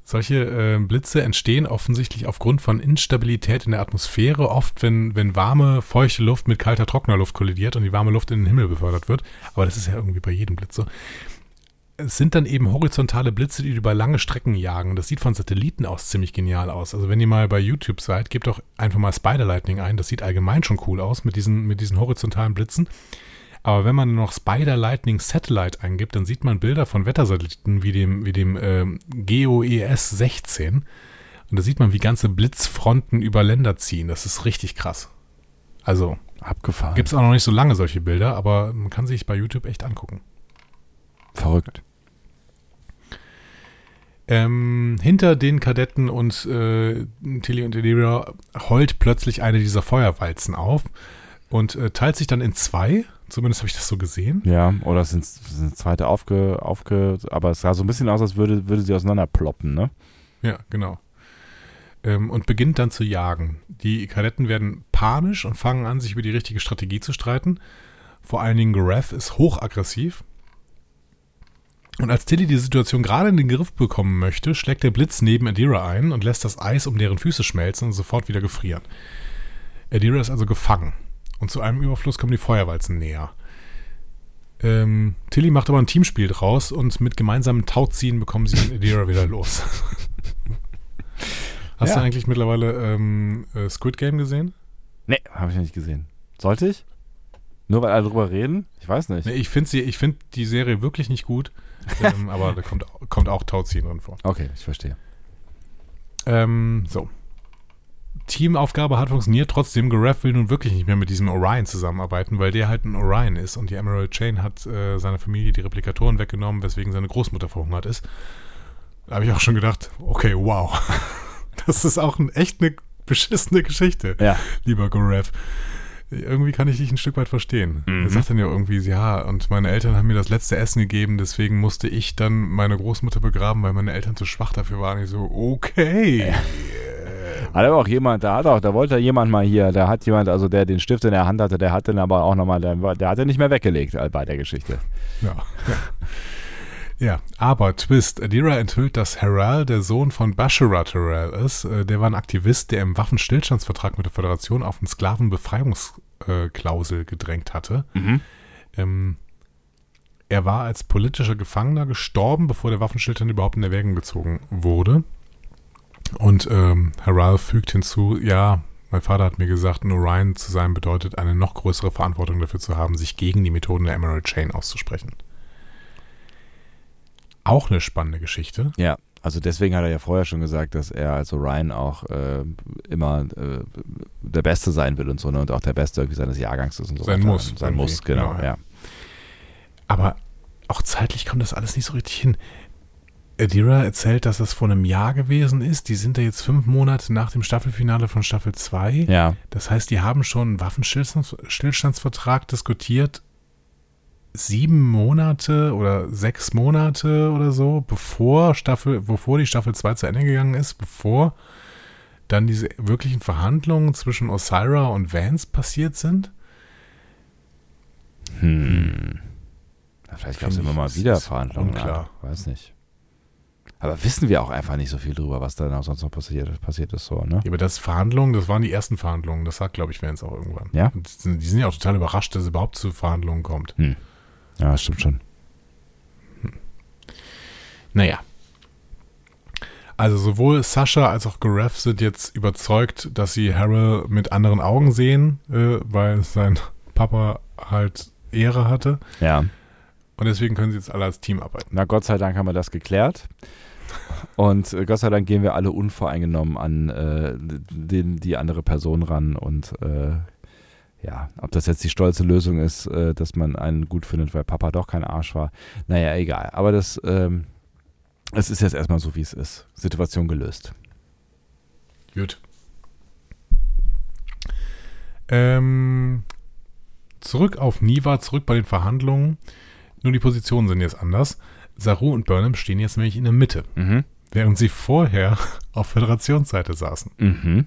Solche äh, Blitze entstehen offensichtlich aufgrund von Instabilität in der Atmosphäre, oft wenn, wenn warme, feuchte Luft mit kalter, trockener Luft kollidiert und die warme Luft in den Himmel befördert wird. Aber das ist ja irgendwie bei jedem Blitz so. Es sind dann eben horizontale Blitze, die über lange Strecken jagen. Das sieht von Satelliten aus ziemlich genial aus. Also wenn ihr mal bei YouTube seid, gebt doch einfach mal Spider Lightning ein. Das sieht allgemein schon cool aus mit diesen, mit diesen horizontalen Blitzen. Aber wenn man noch Spider Lightning Satellite eingibt, dann sieht man Bilder von Wettersatelliten wie dem, wie dem ähm, GOES 16. Und da sieht man, wie ganze Blitzfronten über Länder ziehen. Das ist richtig krass. Also Abgefahren. gibt es auch noch nicht so lange solche Bilder, aber man kann sich bei YouTube echt angucken. Verrückt. Ähm, hinter den Kadetten und äh, Tilly und Elira heult plötzlich eine dieser Feuerwalzen auf und äh, teilt sich dann in zwei. Zumindest habe ich das so gesehen. Ja, oder es sind, sind zweite aufge, aufge, aber es sah so ein bisschen aus, als würde, würde sie auseinanderploppen, ne? Ja, genau. Ähm, und beginnt dann zu jagen. Die Kadetten werden panisch und fangen an, sich über die richtige Strategie zu streiten. Vor allen Dingen Graf ist hochaggressiv. Und als Tilly die Situation gerade in den Griff bekommen möchte, schlägt der Blitz neben Adira ein und lässt das Eis um deren Füße schmelzen und sofort wieder gefrieren. Adira ist also gefangen. Und zu einem Überfluss kommen die Feuerwalzen näher. Ähm, Tilly macht aber ein Teamspiel draus und mit gemeinsamen Tauziehen bekommen sie Adira wieder los. Hast Ja. du eigentlich mittlerweile ähm, äh, Squid Game gesehen? Nee, habe ich noch nicht gesehen. Sollte ich? Nur weil alle drüber reden? Ich weiß nicht. Nee, ich finde finde die Serie wirklich nicht gut, ähm, aber da kommt, kommt auch Tauziehen drin vor. Okay, ich verstehe. Ähm, so. Teamaufgabe hat funktioniert. Trotzdem, Gareth will nun wirklich nicht mehr mit diesem Orion zusammenarbeiten, weil der halt ein Orion ist und die Emerald Chain hat äh, seiner Familie die Replikatoren weggenommen, weswegen seine Großmutter verhungert ist. Da habe ich auch schon gedacht, okay, wow. Das ist auch ein, echt eine beschissene Geschichte, Ja. lieber Gareth. Irgendwie kann ich dich ein Stück weit verstehen. Mhm. Er sagt dann ja irgendwie, ja, und meine Eltern haben mir das letzte Essen gegeben, deswegen musste ich dann meine Großmutter begraben, weil meine Eltern zu schwach dafür waren. Ich so, okay. Hat aber auch jemand, da hat auch, da wollte jemand mal hier, da hat jemand, also der den Stift in der Hand hatte, der hat den aber auch nochmal, der, der hat den nicht mehr weggelegt äh, bei der Geschichte. Ja. ja. Aber Twist. Adira enthüllt, dass Harral der Sohn von Basharat Harral ist. Äh, Der war ein Aktivist, der im Waffenstillstandsvertrag mit der Föderation auf eine Sklavenbefreiungsklausel gedrängt hatte. Ähm, er war als politischer Gefangener gestorben, bevor der Waffenstillstand überhaupt in Erwägung gezogen wurde. Und ähm, Harral fügt hinzu, ja, mein Vater hat mir gesagt, ein Orion zu sein bedeutet, eine noch größere Verantwortung dafür zu haben, sich gegen die Methoden der Emerald Chain auszusprechen. Auch eine spannende Geschichte. Ja, also deswegen hat er ja vorher schon gesagt, dass er als Orion auch äh, immer äh, der Beste sein will und so, ne? Und auch der Beste irgendwie seines Jahrgangs ist und so. Sein weiter. muss, Sein muss, genau, Genau, ja. ja. Aber auch zeitlich kommt das alles nicht so richtig hin. Adira erzählt, dass das vor einem Jahr gewesen ist. Die sind da jetzt fünf Monate nach dem Staffelfinale von Staffel 2. Ja, Das heißt, die haben schon einen Waffenstillstandsvertrag diskutiert. Sieben Monate oder sechs Monate oder so, bevor Staffel, bevor die Staffel 2 zu Ende gegangen ist, bevor dann diese wirklichen Verhandlungen zwischen Osira und Vance passiert sind. hm. Vielleicht gab es immer mal wieder Verhandlungen. unklar. Weiß nicht. Aber wissen wir auch einfach nicht so viel drüber, was da noch sonst noch passiert, passiert ist, so, ne? Ja, aber das Verhandlungen, das waren die ersten Verhandlungen. Das sagt, glaube ich, Vance auch irgendwann. Ja? Und die sind- ja auch total überrascht, dass es überhaupt zu Verhandlungen kommt. Ja, stimmt schon. Naja. Also sowohl Sascha als auch Gareth sind jetzt überzeugt, dass sie Harrell mit anderen Augen sehen, äh, weil sein Papa halt Ehre hatte. Ja. Und deswegen können sie jetzt alle als Team arbeiten. Na, Gott sei Dank haben wir das geklärt. Und äh, Gott sei Dank gehen wir alle unvoreingenommen an äh, den, die andere Person ran. Und äh, ja, ob das jetzt die stolze Lösung ist, äh, dass man einen gut findet, weil Papa doch kein Arsch war. Naja, egal. Aber das, ähm, es ist jetzt erstmal so, wie es ist. Situation gelöst. Gut. Ähm, zurück auf Niva, zurück bei den Verhandlungen. Nur die Positionen sind jetzt anders. Saru und Burnham stehen jetzt nämlich in der Mitte, Mhm. während sie vorher auf Föderationsseite saßen. Mhm.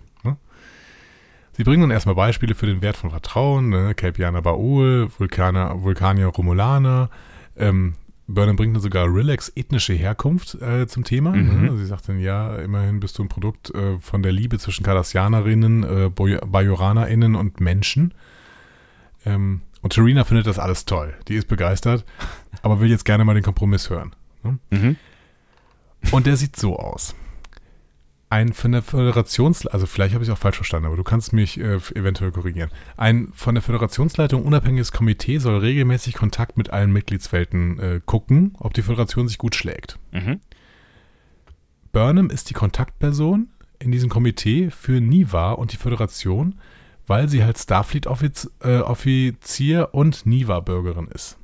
Sie bringen dann erstmal Beispiele für den Wert von Vertrauen, ne? Kelpianer Baul, Vulkaner, Vulkanier Romulaner. Ähm, Burnham bringt dann sogar Relax ethnische Herkunft äh, zum Thema. Mhm. Ne? Sie sagt dann, ja, immerhin bist du ein Produkt äh, von der Liebe zwischen Cardassianerinnen, äh, BajoranerInnen und Menschen. Ähm, und Terina findet das alles toll. Die ist begeistert, aber will jetzt gerne mal den Kompromiss hören. Ne? Mhm. Und der sieht so aus. Ein von der Föderations... Also vielleicht habe ich es auch falsch verstanden, aber du kannst mich äh, eventuell korrigieren. Ein von der Föderationsleitung unabhängiges Komitee soll regelmäßig Kontakt mit allen Mitgliedswelten äh, gucken, ob die Föderation sich gut schlägt. Mhm. Burnham ist die Kontaktperson in diesem Komitee für Niva und die Föderation, weil sie halt Starfleet-Offizier äh, und Niva-Bürgerin ist.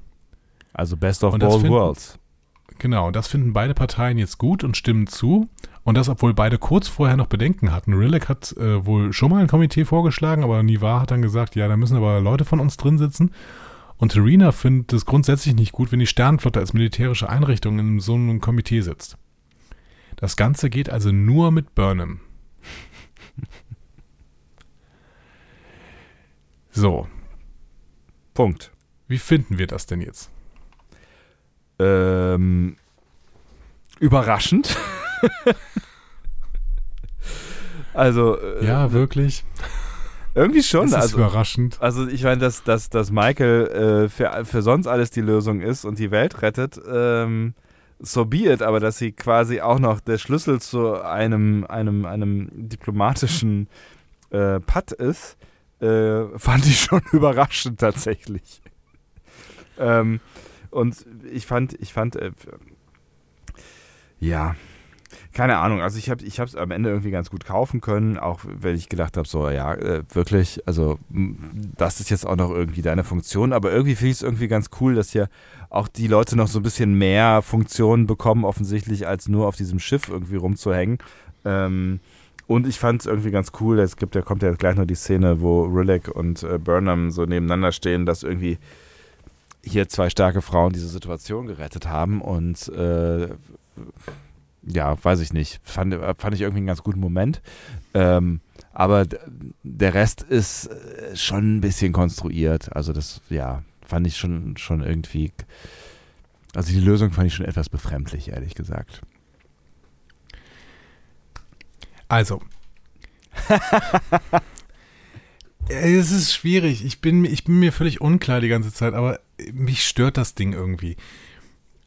Also Best of both finden- worlds. Genau, das finden beide Parteien jetzt gut und stimmen zu. Und das, obwohl beide kurz vorher noch Bedenken hatten. Rilek hat äh, wohl schon mal ein Komitee vorgeschlagen, aber Nivar hat dann gesagt, ja, da müssen aber Leute von uns drin sitzen. Und Terina findet es grundsätzlich nicht gut, wenn die Sternenflotte als militärische Einrichtung in so einem Komitee sitzt. Das Ganze geht also nur mit Burnham. So, Punkt. wie finden wir das denn jetzt? Ähm, überraschend. also, äh, Ja, wirklich. irgendwie schon. Das ist Also, überraschend. also ich meine, dass, dass, dass Michael äh, für, für sonst alles die Lösung ist und die Welt rettet, ähm, so be it, aber dass sie quasi auch noch der Schlüssel zu einem, einem, einem diplomatischen äh, Patt ist, äh, fand ich schon überraschend tatsächlich. ähm, und ich fand, ich fand, äh, ja, keine Ahnung, also ich habe es am Ende irgendwie ganz gut kaufen können, auch wenn ich gedacht habe, so ja, äh, wirklich, also das ist jetzt auch noch irgendwie deine Funktion, aber irgendwie finde ich es irgendwie ganz cool, dass hier auch die Leute noch so ein bisschen mehr Funktionen bekommen, offensichtlich, als nur auf diesem Schiff irgendwie rumzuhängen. Ähm, und ich fand es irgendwie ganz cool, es gibt, da kommt ja gleich noch die Szene, wo Rillick und äh, Burnham so nebeneinander stehen, dass irgendwie hier zwei starke Frauen diese Situation gerettet haben und äh, ja, weiß ich nicht. Fand, fand ich irgendwie einen ganz guten Moment. Ähm, aber der Rest ist äh, schon ein bisschen konstruiert. Also das, ja, fand ich schon, schon irgendwie. Also die Lösung fand ich schon etwas befremdlich, ehrlich gesagt. Also. es ist schwierig. Ich bin, ich bin mir völlig unklar die ganze Zeit, aber mich stört das Ding irgendwie.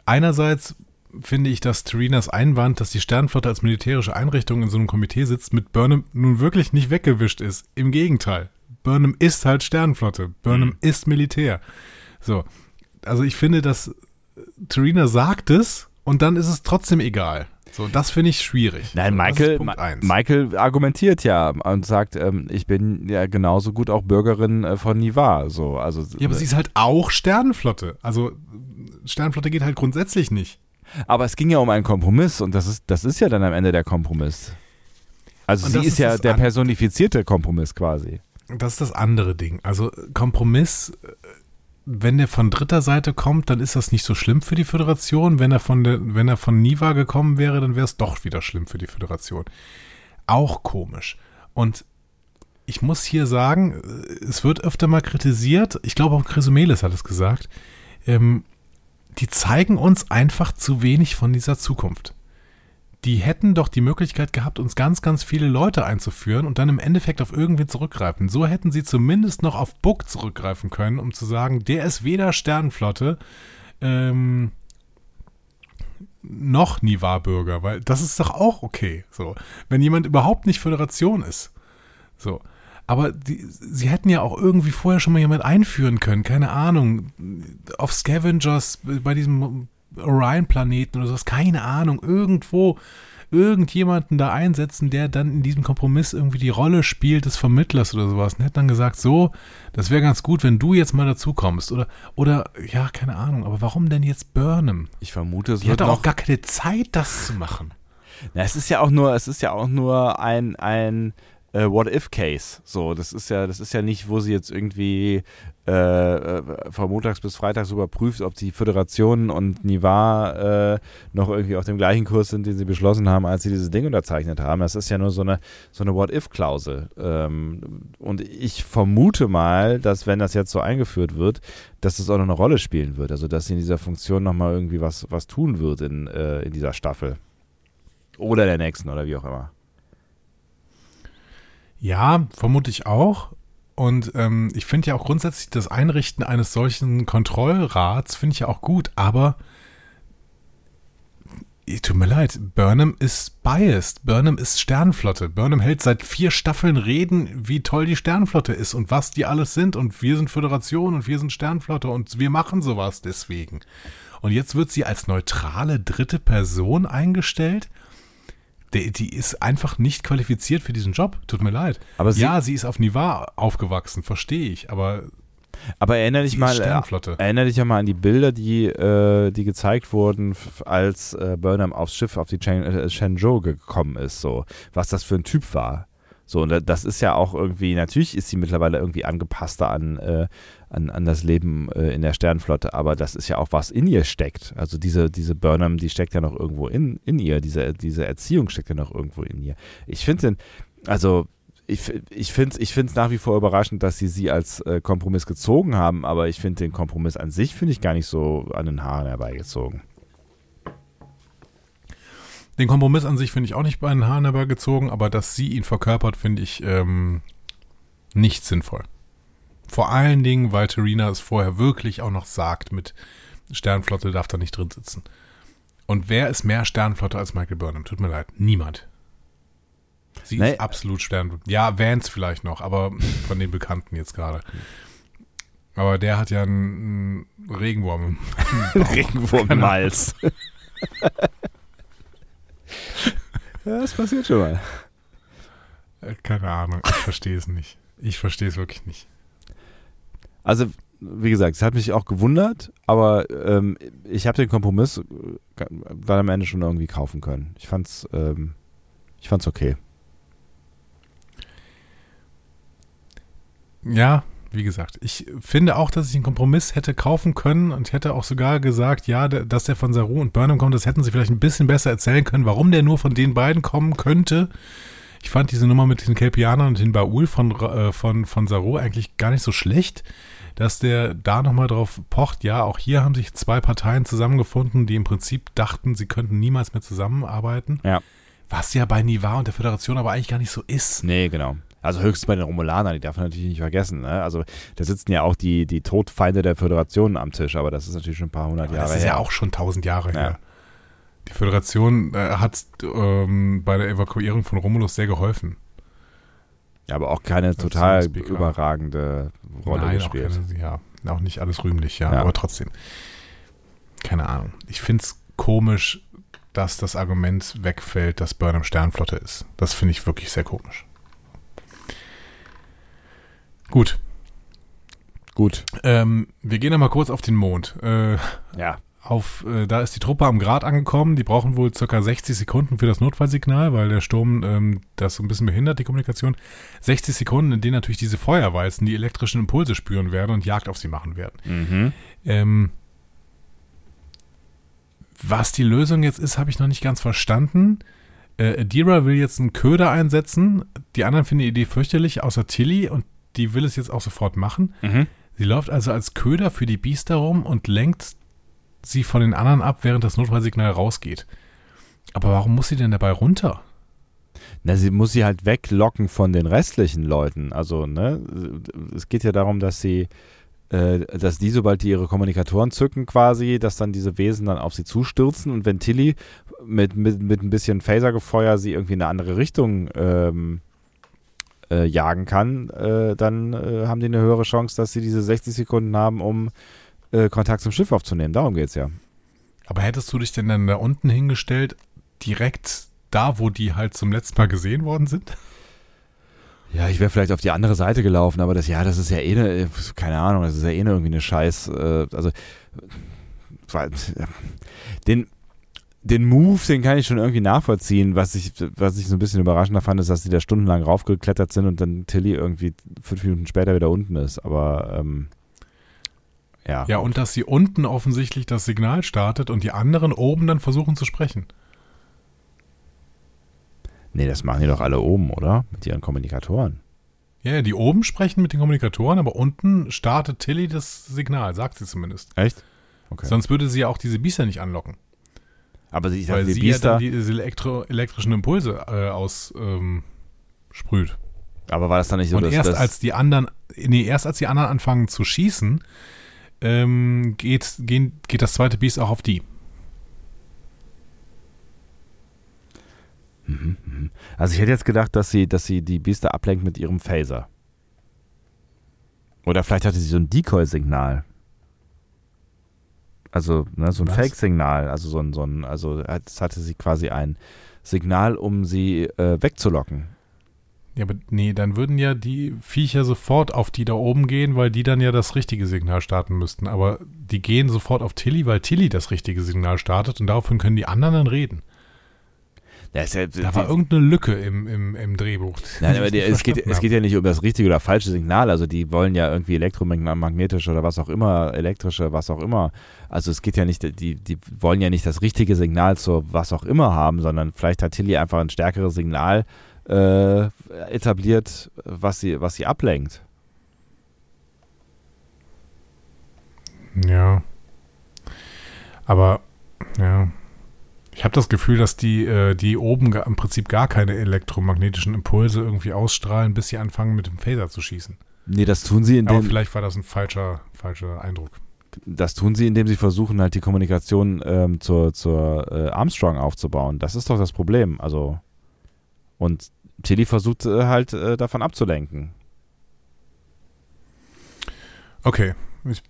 Einerseits finde ich, dass Terinas Einwand, dass die Sternflotte als militärische Einrichtung in so einem Komitee sitzt, mit Burnham nun wirklich nicht weggewischt ist. Im Gegenteil. Burnham ist halt Sternflotte. Burnham mhm. ist Militär. So. Also ich finde, dass Terina sagt es und dann ist es trotzdem egal. So, das finde ich schwierig. Nein, Michael, Michael argumentiert ja und sagt, ähm, ich bin ja genauso gut auch Bürgerin äh, von Nivar. So, also, ja, aber sie ist halt auch Sternenflotte. Also Sternenflotte geht halt grundsätzlich nicht. Aber es ging ja um einen Kompromiss und das ist, das ist ja dann am Ende der Kompromiss. Also und sie ist, ist ja der personifizierte Kompromiss quasi. Das ist das andere Ding. Also Kompromiss, wenn der von dritter Seite kommt, dann ist das nicht so schlimm für die Föderation. Wenn er von der, wenn er von Niva gekommen wäre, dann wäre es doch wieder schlimm für die Föderation. Auch komisch. Und ich muss hier sagen, es wird öfter mal kritisiert, ich glaube auch Chrysomelis hat es gesagt, ähm, die zeigen uns einfach zu wenig von dieser Zukunft. Die hätten doch die Möglichkeit gehabt, uns ganz, ganz viele Leute einzuführen und dann im Endeffekt auf irgendwie zurückgreifen. So hätten sie zumindest noch auf Book zurückgreifen können, um zu sagen, der ist weder Sternenflotte ähm, noch Niva-Bürger, weil das ist doch auch okay. So, wenn jemand überhaupt nicht Föderation ist. So. Aber die, sie hätten ja auch irgendwie vorher schon mal jemand einführen können, keine Ahnung, auf Scavengers bei diesem Orion-Planeten oder sowas, keine Ahnung, irgendwo irgendjemanden da einsetzen, der dann in diesem Kompromiss irgendwie die Rolle spielt des Vermittlers oder sowas. Und hätte dann gesagt, so, das wäre ganz gut, wenn du jetzt mal dazu kommst. Oder, oder, ja, keine Ahnung, aber warum denn jetzt Burnham? Ich vermute, es die wird auch gar keine Zeit, das zu machen. Na, es ist ja auch nur, es ist ja auch nur ein, ein äh, What-If-Case. So, das ist ja, das ist ja nicht, wo sie jetzt irgendwie äh, von montags bis freitags überprüft, ob die Föderation und Nivar äh, noch irgendwie auf dem gleichen Kurs sind, den sie beschlossen haben, als sie dieses Ding unterzeichnet haben. Das ist ja nur so eine, so eine What-If-Klausel. Ähm, und ich vermute mal, dass wenn das jetzt so eingeführt wird, dass das auch noch eine Rolle spielen wird. Also, dass sie in dieser Funktion nochmal irgendwie was, was tun wird in, äh, in dieser Staffel. Oder der nächsten oder wie auch immer. Ja, vermute ich auch. Und ähm, ich finde ja auch grundsätzlich das Einrichten eines solchen Kontrollrats finde ich ja auch gut, aber tut mir leid, Burnham ist biased. Burnham ist Sternflotte. Burnham hält seit vier Staffeln Reden, wie toll die Sternflotte ist und was die alles sind. Und wir sind Föderation und wir sind Sternflotte und wir machen sowas deswegen. Und jetzt wird sie als neutrale dritte Person eingestellt die, die ist einfach nicht qualifiziert für diesen Job. Tut mir leid. Aber sie, ja, sie ist auf Nivar aufgewachsen, verstehe ich, aber. Aber erinnere dich mal, äh, erinnere dich ja mal an die Bilder, die, äh, die gezeigt wurden, als äh, Burnham aufs Schiff auf die Chen, äh, Shenzhou gekommen ist, so was das für ein Typ war. So, und das ist ja auch irgendwie, natürlich ist sie mittlerweile irgendwie angepasster an, äh, an, an das Leben äh, in der Sternflotte, aber das ist ja auch, was in ihr steckt. Also diese, diese Burnham, die steckt ja noch irgendwo in, in ihr, diese, diese Erziehung steckt ja noch irgendwo in ihr. Ich finde also ich, ich finde es ich nach wie vor überraschend, dass sie sie als äh, Kompromiss gezogen haben, aber ich finde den Kompromiss an sich, finde ich gar nicht so an den Haaren herbeigezogen. Den Kompromiss an sich finde ich auch nicht bei den Haaren herbeigezogen, aber dass sie ihn verkörpert, finde ich ähm, nicht sinnvoll. Vor allen Dingen, weil Terina es vorher wirklich auch noch sagt mit Sternflotte darf da nicht drin sitzen. Und wer ist mehr Sternflotte als Michael Burnham? Tut mir leid, niemand. Sie nee. ist absolut Sternflotte. Ja, Vance vielleicht noch, aber von den Bekannten jetzt gerade. Aber der hat ja einen, Regenwurm. Regenwurm im Hals. Ja, das passiert schon mal. Äh, Keine Ahnung, ich verstehe es nicht. Ich verstehe es wirklich nicht. Also, wie gesagt, es hat mich auch gewundert, aber ähm, ich habe den Kompromiss äh, dann am Ende schon irgendwie kaufen können. Ich fand's, ähm, okay. Ja, wie gesagt, ich finde auch, dass ich einen Kompromiss hätte kaufen können und hätte auch sogar gesagt, ja, dass der von Saru und Burnham kommt, das hätten sie vielleicht ein bisschen besser erzählen können, warum der nur von den beiden kommen könnte. Ich fand diese Nummer mit den Kelpianern und den Baul von, äh, von, von Saru eigentlich gar nicht so schlecht, dass der da nochmal drauf pocht. Ja, auch hier haben sich zwei Parteien zusammengefunden, die im Prinzip dachten, sie könnten niemals mehr zusammenarbeiten. Ja. Was ja bei Nivar und der Föderation aber eigentlich gar nicht so ist. Nee, genau. Also höchstens bei den Romulanern, die darf man natürlich nicht vergessen. Ne? Also da sitzen ja auch die, die Todfeinde der Föderation am Tisch, aber das ist natürlich schon ein paar hundert Jahre das ist her. ja auch schon tausend Jahre Ja. her. Die Föderation äh, hat ähm, bei der Evakuierung von Romulus sehr geholfen. Ja, aber auch keine ist total überragende Rolle Nein, gespielt. Auch, keine, ja, auch nicht alles rühmlich, ja, Ja. aber trotzdem. Keine Ahnung. Ich finde es komisch, dass das Argument wegfällt, dass Burnham Sternflotte ist. Das finde ich wirklich sehr komisch. Gut, Gut. ähm, wir gehen nochmal kurz auf den Mond. Äh, Ja. Auf, äh, da ist die Truppe am Grat angekommen. Die brauchen wohl circa 60 Sekunden für das Notfallsignal, weil der Sturm ähm, das so ein bisschen behindert, die Kommunikation. 60 Sekunden, in denen natürlich diese Feuerweizen die elektrischen Impulse spüren werden und Jagd auf sie machen werden. Mhm. Ähm, was die Lösung jetzt ist, habe ich noch nicht ganz verstanden. Äh, Adira will jetzt einen Köder einsetzen. Die anderen finden die Idee fürchterlich, außer Tilly, und die will es jetzt auch sofort machen. Mhm. Sie läuft also als Köder für die Biester rum und lenkt sie von den anderen ab, während das Notfallsignal rausgeht. Aber warum muss sie denn dabei runter? Na, sie muss sie halt weglocken von den restlichen Leuten. Also, ne, es geht ja darum, dass sie, äh, dass die, sobald die ihre Kommunikatoren zücken quasi, dass dann diese Wesen dann auf sie zustürzen und wenn Tilly mit, mit, mit ein bisschen Phasergefeuer sie irgendwie in eine andere Richtung ähm, äh, jagen kann, äh, dann äh, haben die eine höhere Chance, dass sie diese 60 Sekunden haben, um äh, Kontakt zum Schiff aufzunehmen. Darum geht's ja. Aber hättest du dich denn dann da unten hingestellt, direkt da, wo die halt zum letzten Mal gesehen worden sind? Ja, ich wäre vielleicht auf die andere Seite gelaufen, aber das, ja, das ist ja eh eine, keine Ahnung, das ist ja eh eine irgendwie eine Scheiß, äh, also, äh, den, den Move, den kann ich schon irgendwie nachvollziehen. Was ich, was ich so ein bisschen überraschender fand, ist, dass die da stundenlang raufgeklettert sind und dann Tilly irgendwie fünf Minuten später wieder unten ist. Aber, ähm, ja. Ja, und dass sie unten offensichtlich das Signal startet und die anderen oben dann versuchen zu sprechen. Nee, das machen die doch alle oben, oder? Mit ihren Kommunikatoren. Ja, ja, die oben sprechen mit den Kommunikatoren, aber unten startet Tilly das Signal, sagt sie zumindest. Echt? Okay. Sonst würde sie ja auch diese Biester nicht anlocken. aber ich weil sie ja Biester, dann diese elektro elektrischen Impulse äh, aus ähm, sprüht. aber war das dann nicht so, und dass erst das, als die anderen, nee, erst als die anderen anfangen zu schießen, ähm, geht, gehen, geht das zweite Biest auch auf die. Mhm, mhm. Also ich hätte jetzt gedacht, dass sie, dass sie die Biester ablenkt mit ihrem Phaser. Oder vielleicht hatte sie so ein Decoy-Signal. Also ne, so ein? Fake-Signal. Also so ein, so ein, also das hatte sie quasi ein Signal, um sie äh, wegzulocken. Ja, aber nee, dann würden ja die Viecher sofort auf die da oben gehen, weil die dann ja das richtige Signal starten müssten. Aber die gehen sofort auf Tilly, weil Tilly das richtige Signal startet und daraufhin können die anderen dann reden. Ja, ja, Da war irgendeine Lücke im, im, im Drehbuch. Nein, aber die, es, geht, es geht ja nicht um das richtige oder falsche Signal. Also die wollen ja irgendwie elektromagnetische oder was auch immer, elektrische, was auch immer. Also es geht ja nicht, die, die wollen ja nicht das richtige Signal zur was auch immer haben, sondern vielleicht hat Tilly einfach ein stärkeres Signal äh, etabliert, was sie, was sie ablenkt. Ja. Aber, ja. Ich habe das Gefühl, dass die, äh, die oben im Prinzip gar keine elektromagnetischen Impulse irgendwie ausstrahlen, bis sie anfangen, mit dem Phaser zu schießen. Nee, das tun sie, Aber indem, vielleicht war das ein falscher, falscher Eindruck. das tun sie, indem sie versuchen, halt die Kommunikation ähm, zur, zur äh, Armstrong aufzubauen. Das ist doch das Problem. Also und Tilly versucht äh, halt äh, davon abzulenken. Okay. Ich,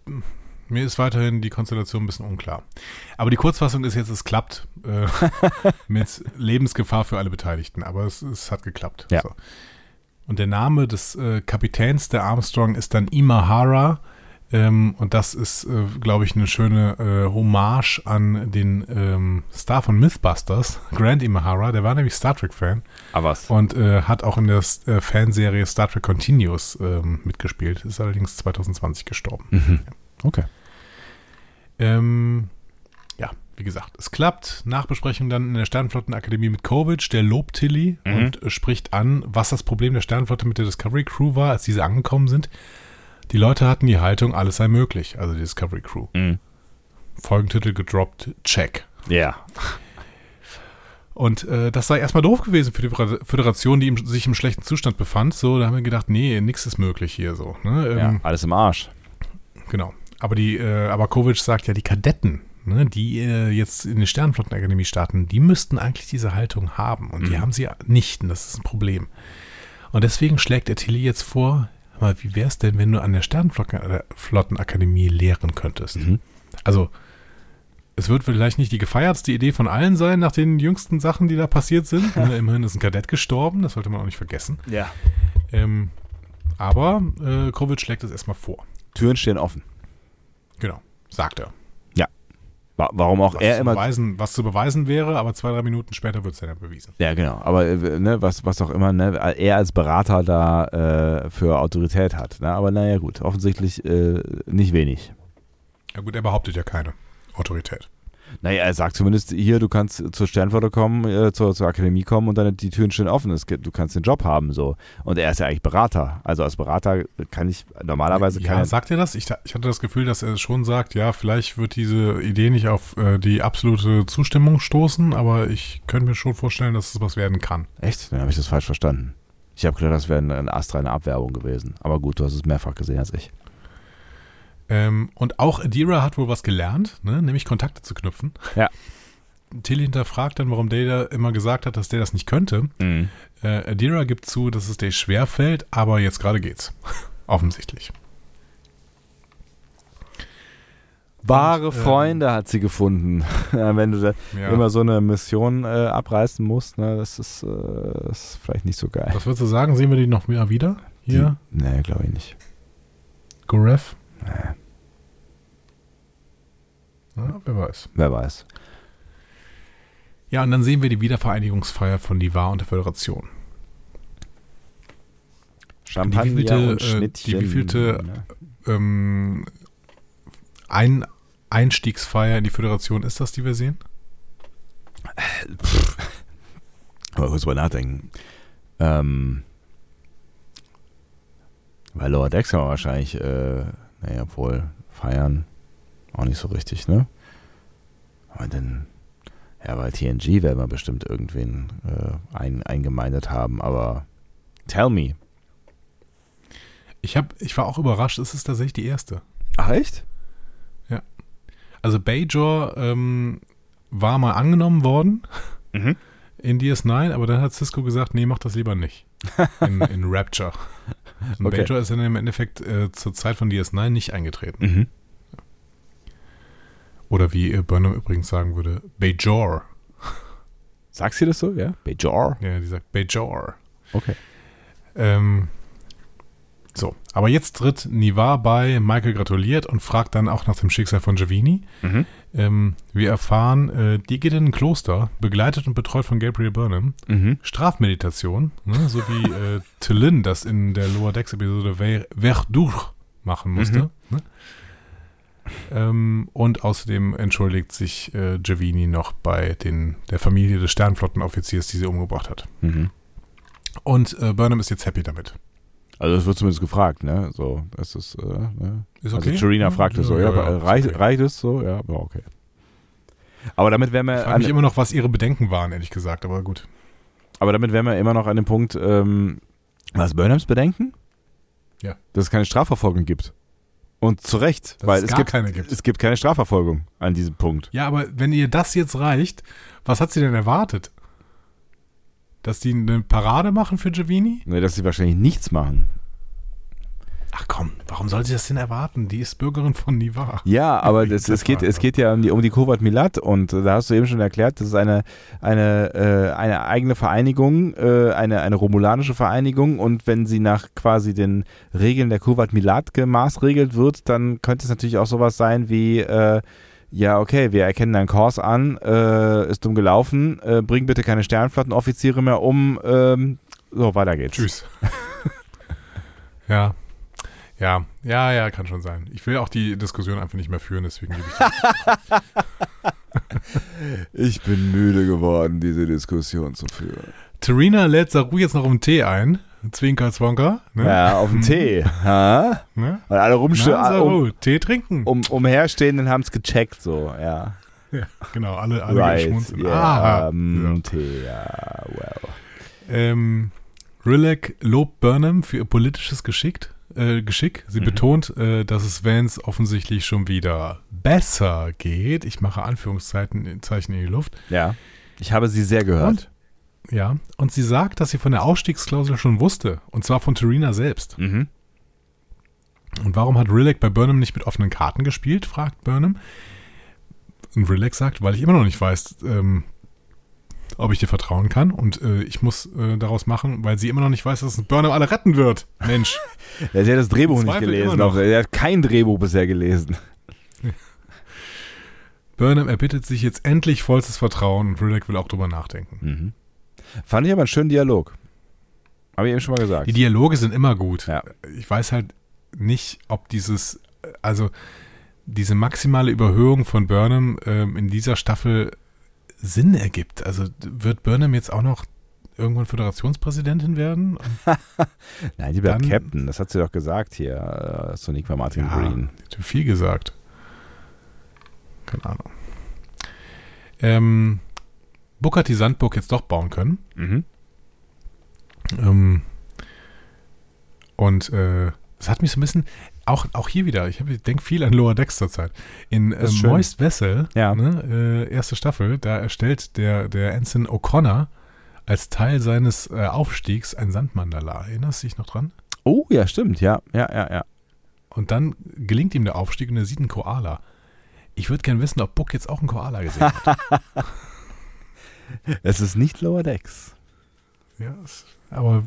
Mir ist weiterhin die Konstellation ein bisschen unklar. Aber die Kurzfassung ist jetzt, es klappt äh, mit Lebensgefahr für alle Beteiligten. Aber es, es hat geklappt. Ja. So. Und der Name des äh, Kapitäns der Armstrong ist dann Imahara. Ähm, und das ist, äh, glaube ich, eine schöne äh, Hommage an den ähm, Star von Mythbusters, Grant Imahara. Der war nämlich Star Trek-Fan Aber was? und äh, hat auch in der äh, Fanserie Star Trek Continuous ähm, mitgespielt. Ist allerdings 2020 gestorben. Mhm. Okay. Ähm, ja, wie gesagt, es klappt. Nachbesprechung dann in der Sternflottenakademie mit Kovic, der lobt Tilly Mhm. und äh, spricht an, was das Problem der Sternflotte mit der Discovery Crew war, als diese angekommen sind. Die Leute hatten die Haltung, alles sei möglich, also die Discovery Crew. Mhm. Folgentitel gedroppt, check. Ja. Und äh, das sei erstmal doof gewesen für die Föder- Föderation, die im, sich im schlechten Zustand befand. So, da haben wir gedacht, nee, nichts ist möglich hier so. Ne? Ähm, ja. Alles im Arsch. Genau. Aber die, äh, aber Kovic sagt ja, die Kadetten, ne, die äh, jetzt in die Sternflottenakademie starten, die müssten eigentlich diese Haltung haben. Und die Mhm. haben sie nicht. Und das ist ein Problem. Und deswegen schlägt Tilly jetzt vor, aber wie wäre es denn, wenn du an der Sternflottenakademie lehren könntest? Mhm. Also, es wird vielleicht nicht die gefeiertste Idee von allen sein, nach den jüngsten Sachen, die da passiert sind. Ne, immerhin ist ein Kadett gestorben, das sollte man auch nicht vergessen. Ja. Ähm, aber äh, Kovic schlägt es erstmal vor. Türen stehen offen. Genau, sagt er. Wa- Warum auch was, er zu immer. beweisen, was zu beweisen wäre, aber zwei, drei Minuten später wird es dann ja bewiesen. Ja, genau. Aber äh, ne, was, was auch immer, ne, er als Berater da äh, für Autorität hat. Ne? Aber naja, gut, offensichtlich äh, nicht wenig. Ja gut, er behauptet ja keine Autorität. Naja, er sagt zumindest hier, du kannst zur Sternflotte kommen, äh, zur, zur Akademie kommen und dann die Türen stehen offen. Es gibt, du kannst den Job haben so. Und er ist ja eigentlich Berater. Also als Berater kann ich normalerweise ja, keine. sagt er das? Ich, ich hatte das Gefühl, dass er schon sagt, ja, vielleicht wird diese Idee nicht auf äh, die absolute Zustimmung stoßen, aber ich könnte mir schon vorstellen, dass es was werden kann. Echt? Dann habe ich das falsch verstanden. Ich habe gedacht, das wäre eine, eine astreine Abwerbung gewesen. Aber gut, du hast es mehrfach gesehen als ich. Ähm, und auch Adira hat wohl was gelernt, ne? nämlich Kontakte zu knüpfen. Ja. Tilly hinterfragt dann, warum Data immer gesagt hat, dass der das nicht könnte. Mhm. Äh, Adira gibt zu, dass es dir schwer fällt, aber jetzt gerade geht's. Offensichtlich. Wahre Und, ähm, Freunde hat sie gefunden. Wenn du da Ja. immer so eine Mission äh, abreißen musst, ne, das ist, äh, das ist vielleicht nicht so geil. Was würdest du sagen? Sehen wir die noch mehr wieder? Hier, Die, nee, glaube ich nicht. Gorev? Ja, wer weiß. wer weiß. Ja, und dann sehen wir die Wiedervereinigungsfeier von Nivar und der Föderation. Champagner wievielte, und äh, Schnittchen. die wievielte- ne? Ähm, ein Einstiegsfeier in die Föderation ist das, die wir sehen? Mal kurz drüber nachdenken. Ähm, bei Lower Decks man wahrscheinlich, äh, naja, wohl feiern. Auch nicht so richtig, ne? Aber dann, ja, bei TNG werden wir bestimmt irgendwen äh, ein, eingemeindet haben, aber tell me. Ich, hab, ich war auch überrascht, es ist tatsächlich die erste. Ach, echt? Also Bajor ähm, war mal angenommen worden Mhm. in DS9, aber dann hat Cisco gesagt, nee, mach das lieber nicht. In, in Rapture. Okay. Bajor ist dann im Endeffekt äh, zur Zeit von DS9 nicht eingetreten. Mhm. Oder wie äh, Burnham übrigens sagen würde, Bajor. Sagst du das so, ja? Bajor? Ja, die sagt Bajor. Okay. Ähm, so, aber jetzt tritt Nivar bei, Michael gratuliert und fragt dann auch nach dem Schicksal von Giovini. Mhm. Ähm, wir erfahren, äh, die geht in ein Kloster, begleitet und betreut von Gabriel Burnham. Mhm. Strafmeditation, ne? so wie äh, Tillin das in der Lower Decks Episode Ver Verdur machen musste. Ne? Ähm, und außerdem entschuldigt sich äh, Giovini noch bei den, der Familie des Sternflottenoffiziers, die sie umgebracht hat. Mhm. Und äh, Burnham ist jetzt happy damit. Also es wird zumindest gefragt, ne? So, das ist, äh, ne? Ist Also okay? Serena fragt es so, ja, äh, ist reicht, okay. reicht es so? Ja, aber okay. Aber damit wären wir Ich frage mich immer noch, was ihre Bedenken waren, ehrlich gesagt, aber gut. aber damit wären wir immer noch an dem Punkt, ähm, was Burnhams Bedenken? Ja. Dass es keine Strafverfolgung gibt. Und zu Recht, Dass weil es es gar gibt, keine gibt. es gibt keine Strafverfolgung an diesem Punkt. Ja, aber wenn ihr das jetzt reicht, was hat sie denn erwartet? Dass die eine Parade machen für Giovini? Ne, dass sie wahrscheinlich nichts machen. Ach komm, warum soll sie das denn erwarten? Die ist Bürgerin von Nivar. Ja, aber das, es, geht, es geht ja um die, um die Kovat Milat und da hast du eben schon erklärt, das ist eine, eine, äh, eine eigene Vereinigung, äh, eine, eine romulanische Vereinigung und wenn sie nach quasi den Regeln der Kovat Milat gemaßregelt wird, dann könnte es natürlich auch sowas sein wie äh, ja, okay, wir erkennen deinen Kurs an, äh, ist dumm gelaufen, äh, bring bitte keine Sternflottenoffiziere mehr um, ähm, so, weiter geht's. Tschüss. ja, ja, ja, ja, kann schon sein. Ich will auch die Diskussion einfach nicht mehr führen, deswegen gebe ich Ich bin müde geworden, diese Diskussion zu führen. Terina lädt Saru jetzt noch um Tee ein. Zwinker, Zwonker. Ne? Ja, auf den Tee. Ha? Ne? Und alle rumstehen, Saru, um, Tee trinken. um, umherstehenden haben es gecheckt, so, ja. Ja, genau, alle, alle Right, geschmunzeln. yeah, Ah, ähm, ja. Tee, ja, well. Ähm, Rilek lobt Burnham für ihr politisches Geschick. Äh, Geschick. Sie Mhm. betont, äh, dass es Vance offensichtlich schon wieder besser geht. Ich mache Anführungszeichen Zeichen in die Luft. Ja, ich habe sie sehr gehört. Und? Ja, und sie sagt, dass sie von der Ausstiegsklausel schon wusste. Und zwar von Terina selbst. Mhm. Und warum hat Rilek bei Burnham nicht mit offenen Karten gespielt? fragt Burnham. Und Rilek sagt, weil ich immer noch nicht weiß, ähm, ob ich dir vertrauen kann. Und äh, ich muss äh, daraus machen, weil sie immer noch nicht weiß, dass Burnham alle retten wird. Mensch. Der hat das Drehbuch nicht gelesen. noch. Der hat kein Drehbuch bisher gelesen. Burnham erbittet sich jetzt endlich vollstes Vertrauen und Rilek will auch drüber nachdenken. Mhm. Fand ich aber einen schönen Dialog. Habe ich eben schon mal gesagt. Die Dialoge sind immer gut. Ja. Ich weiß halt nicht, ob dieses, also diese maximale Überhöhung von Burnham ähm, in dieser Staffel Sinn ergibt. Also wird Burnham jetzt auch noch irgendwann Föderationspräsidentin werden? Nein, die bleibt Captain. Das hat sie doch gesagt hier, äh, Soniqua Martin Ja, Green. hat viel gesagt. Keine Ahnung. Ähm, Hat die Sandburg jetzt doch bauen können. Mhm. Ähm, und äh, das hat mich so ein bisschen, auch, auch hier wieder, ich, ich denke viel an Lower Decks zurzeit. In äh. Moist Vessel, Ja. ne, äh, erste Staffel, da erstellt der, der Ensign O'Connor als Teil seines äh, Aufstiegs ein Sandmandala. Erinnerst du dich noch dran? Oh, ja, stimmt. Ja, ja, ja, ja. Und dann gelingt ihm der Aufstieg und er sieht einen Koala. Ich würde gerne wissen, ob Book jetzt auch einen Koala gesehen hat. Es ist nicht Lower Decks. ja, aber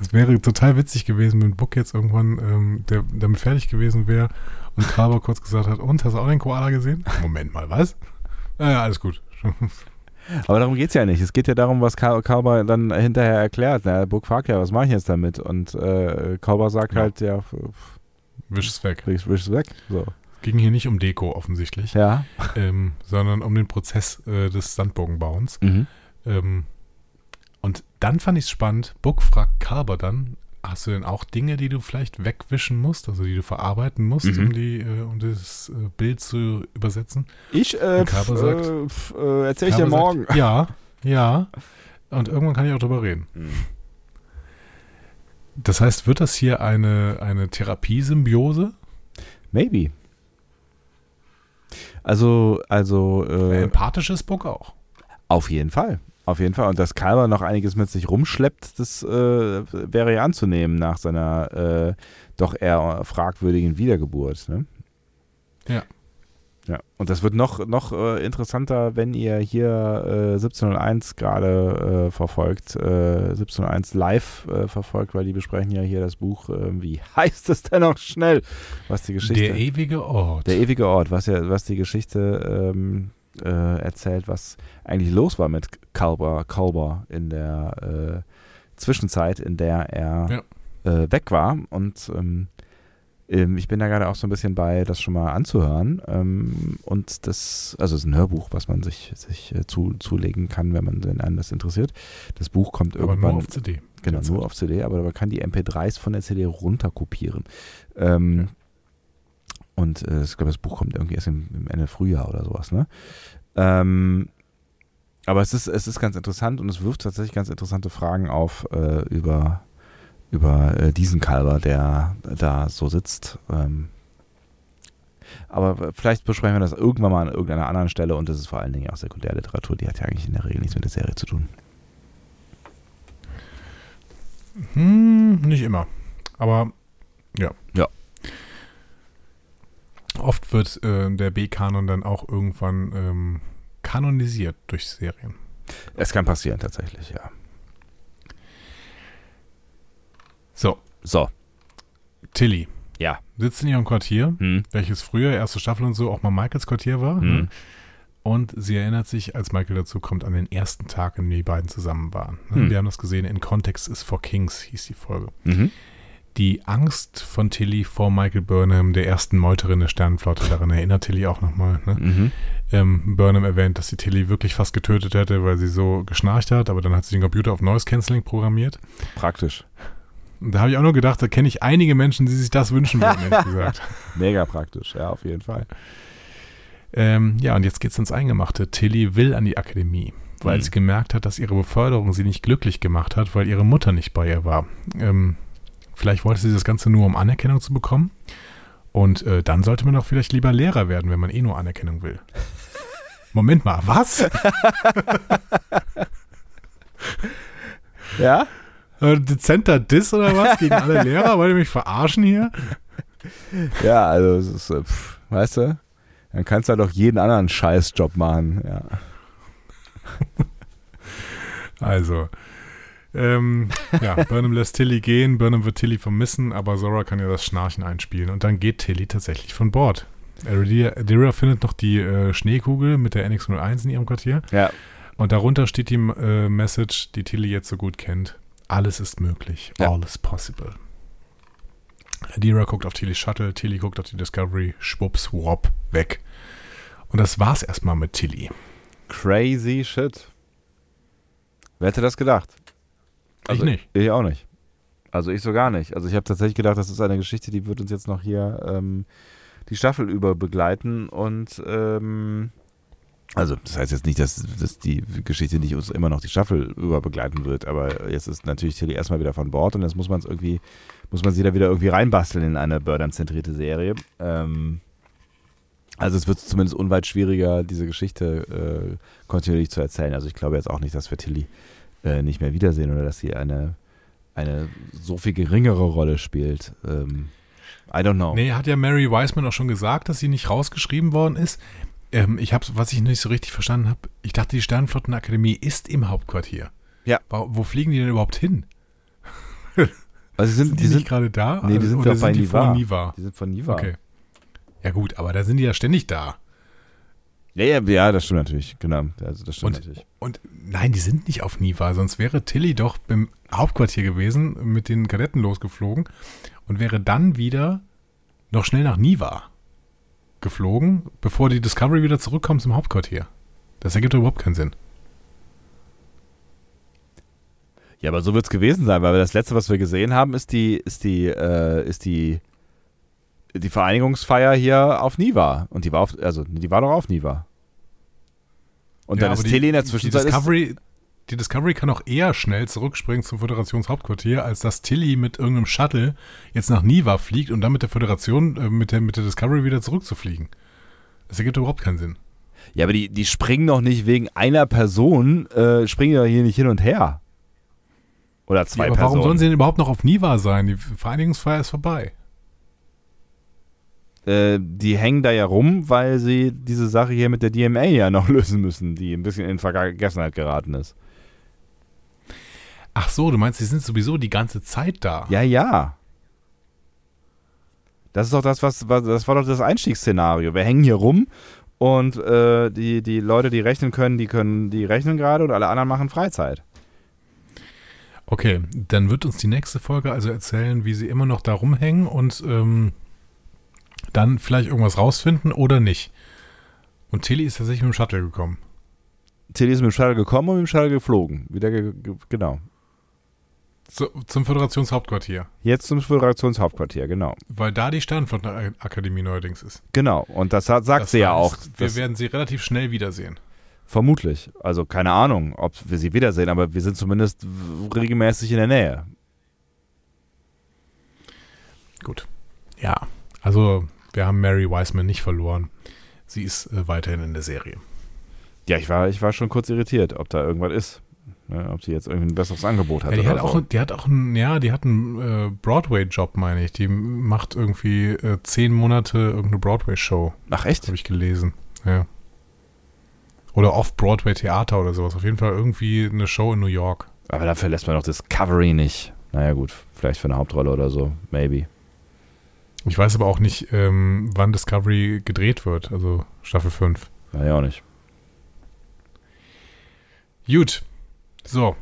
es wäre total witzig gewesen, wenn Book jetzt irgendwann ähm, der, damit fertig gewesen wäre und Carver kurz gesagt hat, und, hast du auch den Koala gesehen? Moment mal, was? Ja, ja, alles gut. Aber darum geht es ja nicht. Es geht ja darum, was Kalber dann hinterher erklärt. Na, Burg fragt ja, was mache ich jetzt damit? Und äh, Kalber sagt Ja. halt, ja, Wisch es weg. wisch wisch es weg. So. Ging hier nicht um Deko offensichtlich, Ja. ähm, sondern um den Prozess äh, des Sandbogenbauens. Mhm. Ähm, und dann fand ich es spannend. Book fragt Carver dann, hast du denn auch Dinge, die du vielleicht wegwischen musst, also die du verarbeiten musst, Mhm. um, die, äh, um das äh, Bild zu übersetzen? Ich äh, sagt- äh, äh, erzähl ich dir morgen. Sagt, ja, ja. Und irgendwann kann ich auch drüber reden. Mhm. Das heißt, wird das hier eine, eine Therapiesymbiose? Maybe. Also, also Äh, empathisch ist Book auch. auf jeden Fall. Auf jeden Fall. Und dass Kalber noch einiges mit sich rumschleppt, das äh, wäre ja anzunehmen nach seiner äh, doch eher fragwürdigen Wiedergeburt. Ne? Ja. Ja, und das wird noch, noch äh, interessanter, wenn ihr hier äh, 1701 gerade äh, verfolgt, äh, 1701 live äh, verfolgt, weil die besprechen ja hier das Buch, äh, wie heißt es denn noch schnell, was die Geschichte... Der ewige Ort. Der ewige Ort, was ja, was die Geschichte ähm, äh, erzählt, was eigentlich los war mit Kalber, Kalber in der äh, Zwischenzeit, in der er äh, weg war. Und ähm, ähm, ich bin da gerade auch so ein bisschen bei, das schon mal anzuhören. Ähm, und das, also es ist ein Hörbuch, was man sich, sich äh, zu, zulegen kann, wenn man wenn einen das interessiert. Das Buch kommt aber irgendwann nur auf CD. Genau, nur auf CD, aber man kann die MP3s von der CD runterkopieren. Ähm, Ja. Und äh, ich glaube, das Buch kommt irgendwie erst im, im Ende Frühjahr oder sowas, ne? Ähm, aber es ist, es ist ganz interessant und es wirft tatsächlich ganz interessante Fragen auf äh, über, über äh, diesen Kalber, der da so sitzt. Ähm, aber vielleicht besprechen wir das irgendwann mal an irgendeiner anderen Stelle und das ist vor allen Dingen auch Sekundärliteratur, die hat ja eigentlich in der Regel nichts mit der Serie zu tun. Hm, nicht immer. Aber Ja. Ja. Oft wird äh, der B-Kanon dann auch irgendwann ähm, kanonisiert durch Serien. Es kann passieren, tatsächlich, ja. So, So, Tilly ja. sitzt in ihrem Quartier, Hm. welches früher, erste Staffel und so, auch mal Michaels Quartier war. Hm. Ne? Und sie erinnert sich, als Michael dazu kommt, an den ersten Tag, an dem die beiden zusammen waren. Ne? Hm. Wir haben das gesehen, in Context is for Kings hieß die Folge. Mhm. Die Angst von Tilly vor Michael Burnham, der ersten Meuterin der Sternenflotte, daran erinnert Tilly auch nochmal. Ne? Mhm. Ähm, Burnham erwähnt, dass sie Tilly wirklich fast getötet hätte, weil sie so geschnarcht hat, aber dann hat sie den Computer auf Noise Cancelling programmiert. Praktisch. Und da habe ich auch nur gedacht, da kenne ich einige Menschen, die sich das wünschen würden, ehrlich gesagt. Mega praktisch, ja, auf jeden Fall. Ähm, ja, und jetzt geht's ins Eingemachte. Tilly will an die Akademie, weil Mhm. sie gemerkt hat, dass ihre Beförderung sie nicht glücklich gemacht hat, weil ihre Mutter nicht bei ihr war. Ähm, vielleicht wollte sie das Ganze nur, um Anerkennung zu bekommen. Und äh, dann sollte man doch vielleicht lieber Lehrer werden, wenn man eh nur Anerkennung will. Moment mal, was? Ja? Äh, Dezenter Diss oder was? Gegen alle Lehrer? Wollt ihr mich verarschen hier? Ja, also, es ist, äh, pff, weißt du, dann kannst du halt auch jeden anderen Scheißjob machen, ja. Also, ähm, ja, Burnham lässt Tilly gehen, Burnham wird Tilly vermissen, aber Zora kann ja das Schnarchen einspielen und dann geht Tilly tatsächlich von Bord. Adira findet noch die äh, Schneekugel mit der NX-01 in ihrem Quartier Ja, und darunter steht die äh, Message, die Tilly jetzt so gut kennt. Alles ist möglich. Ja. All is possible. Adira guckt auf Tillys Shuttle, Tilly guckt auf die Discovery, schwupps, wop, weg. Und das war's erstmal mit Tilly. crazy shit. Wer hätte das gedacht? Also, ich nicht. Ich auch nicht. Also ich so gar nicht. Also ich habe tatsächlich gedacht, das ist eine Geschichte, die wird uns jetzt noch hier ähm, die Staffel über begleiten und ähm, also das heißt jetzt nicht, dass, dass die Geschichte nicht uns immer noch die Staffel über begleiten wird, aber jetzt ist natürlich Tilly erstmal wieder von Bord und jetzt muss man es irgendwie, muss man sie da wieder irgendwie reinbasteln in eine Burnham-zentrierte Serie. Ähm, also es wird zumindest unweit schwieriger, diese Geschichte äh, kontinuierlich zu erzählen. Also ich glaube jetzt auch nicht, dass wir Tilly äh, nicht mehr wiedersehen oder dass sie eine, eine so viel geringere Rolle spielt. Ähm, I don't know. Nee, hat ja Mary Wiseman auch schon gesagt, dass sie nicht rausgeschrieben worden ist. Ähm, ich habe, was ich nicht so richtig verstanden habe, ich dachte, die Sternenflottenakademie ist im Hauptquartier. Ja. Wo, wo fliegen die denn überhaupt hin? Also sind, Sind die die, sind, nicht gerade da? nee, die sind Oder bei die Niva. vor Niva? die sind von Niva. Okay. Ja gut, aber da sind die ja ständig da. Ja, ja, ja, das stimmt natürlich. Genau. Also das stimmt Und, natürlich. und nein, die sind nicht auf Niva, sonst wäre Tilly doch im Hauptquartier gewesen, mit den Kadetten losgeflogen und wäre dann wieder noch schnell nach Niva geflogen, bevor die Discovery wieder zurückkommt zum Hauptquartier. Das ergibt überhaupt keinen Sinn. Ja, aber so wird es gewesen sein, weil das letzte, was wir gesehen haben, ist die, ist die, äh, ist die, die Vereinigungsfeier hier auf Niva. Und die war auf, also die war doch auf Niva. Und Ja, dann ist Tilly in der die Zwischenzeit. ist, Discovery, die Discovery kann auch eher schnell zurückspringen zum Föderationshauptquartier, als dass Tilly mit irgendeinem Shuttle jetzt nach Niva fliegt und dann mit der Föderation, äh, mit, der, mit der Discovery wieder zurückzufliegen. Das ergibt überhaupt keinen Sinn. ja, aber die, die springen doch nicht wegen einer Person, äh, springen ja hier nicht hin und her. Oder zwei Ja, aber warum Personen. sollen sie denn überhaupt noch auf Niva sein? Die Vereinigungsfeier ist vorbei. äh, die hängen da ja rum, weil sie diese Sache hier mit der DMA ja noch lösen müssen, die ein bisschen in Vergessenheit geraten ist. Ach so, du meinst, die sind sowieso die ganze Zeit da. Ja, ja. Das ist doch das, was, was das war doch das Einstiegsszenario. Wir hängen hier rum und äh, die, die Leute, die rechnen können, die können, die rechnen gerade und alle anderen machen Freizeit. Okay, dann wird uns die nächste Folge also erzählen, wie sie immer noch da rumhängen und ähm, dann vielleicht irgendwas rausfinden oder nicht. Und Tilly ist tatsächlich mit dem Shuttle gekommen. Tilly ist mit dem Shuttle gekommen und mit dem Shuttle geflogen. Wieder ge ge genau. Zu, zum Föderationshauptquartier. Jetzt zum Föderationshauptquartier, genau. Weil da die Sternenflottenakademie neuerdings ist. Genau. Und das hat, sagt Das sie ja auch. heißt, Wir werden sie relativ schnell wiedersehen. vermutlich. Also keine Ahnung, ob wir sie wiedersehen, aber wir sind zumindest regelmäßig in der Nähe. Gut. Ja, also wir haben Mary Wiseman nicht verloren. Sie ist äh, weiterhin in der Serie. Ja, ich war, ich war schon kurz irritiert, ob da irgendwas ist. Ne? Ob sie jetzt irgendwie ein besseres Angebot hat. Ja, die, hat so. auch, die hat auch einen, ja, die hat einen äh, Broadway-Job, meine ich. Die macht irgendwie äh, zehn Monate irgendeine Broadway-Show, Ach echt? habe ich gelesen. Ja. Oder Off-Broadway-Theater oder sowas. Auf jeden Fall irgendwie eine Show in New York. Aber dafür lässt man doch Discovery nicht. Naja gut, vielleicht für eine Hauptrolle oder so. Maybe. Ich weiß aber auch nicht, ähm, wann Discovery gedreht wird, also Staffel 5. Ja, auch nicht. Gut. So.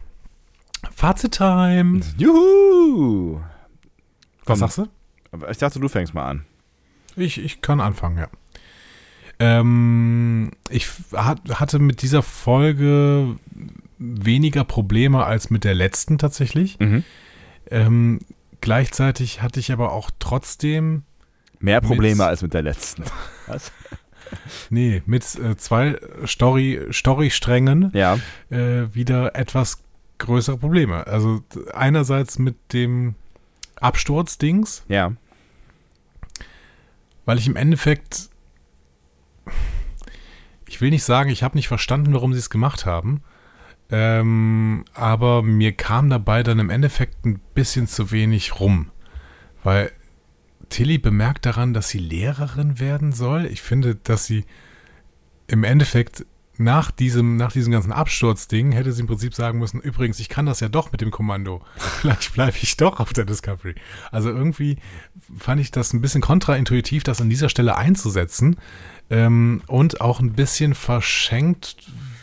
Fazit-Time. Juhu! Was Komm. sagst du? Ich dachte, du fängst mal an. Ich, ich kann anfangen, ja. Ähm, ich hat, hatte mit dieser Folge weniger Probleme als mit der letzten tatsächlich. Mhm. Ähm, gleichzeitig hatte ich aber auch trotzdem, Mehr Probleme Mit- als mit der letzten. Was? Nee, mit äh, zwei Story, Story-Strängen Ja. äh, wieder etwas größere Probleme. Also einerseits mit dem Absturzdings, Ja. weil ich im Endeffekt, ich will nicht sagen, ich habe nicht verstanden, warum sie es gemacht haben, ähm, aber mir kam dabei dann im Endeffekt ein bisschen zu wenig rum, weil Tilly bemerkt daran, dass sie Lehrerin werden soll. Ich finde, dass sie im Endeffekt nach diesem, nach diesem ganzen Absturzding hätte sie im Prinzip sagen müssen, übrigens, ich kann das ja doch mit dem Kommando. Vielleicht bleibe ich doch auf der Discovery. Also irgendwie fand ich das ein bisschen kontraintuitiv, das an dieser Stelle einzusetzen ähm, und auch ein bisschen verschenkt,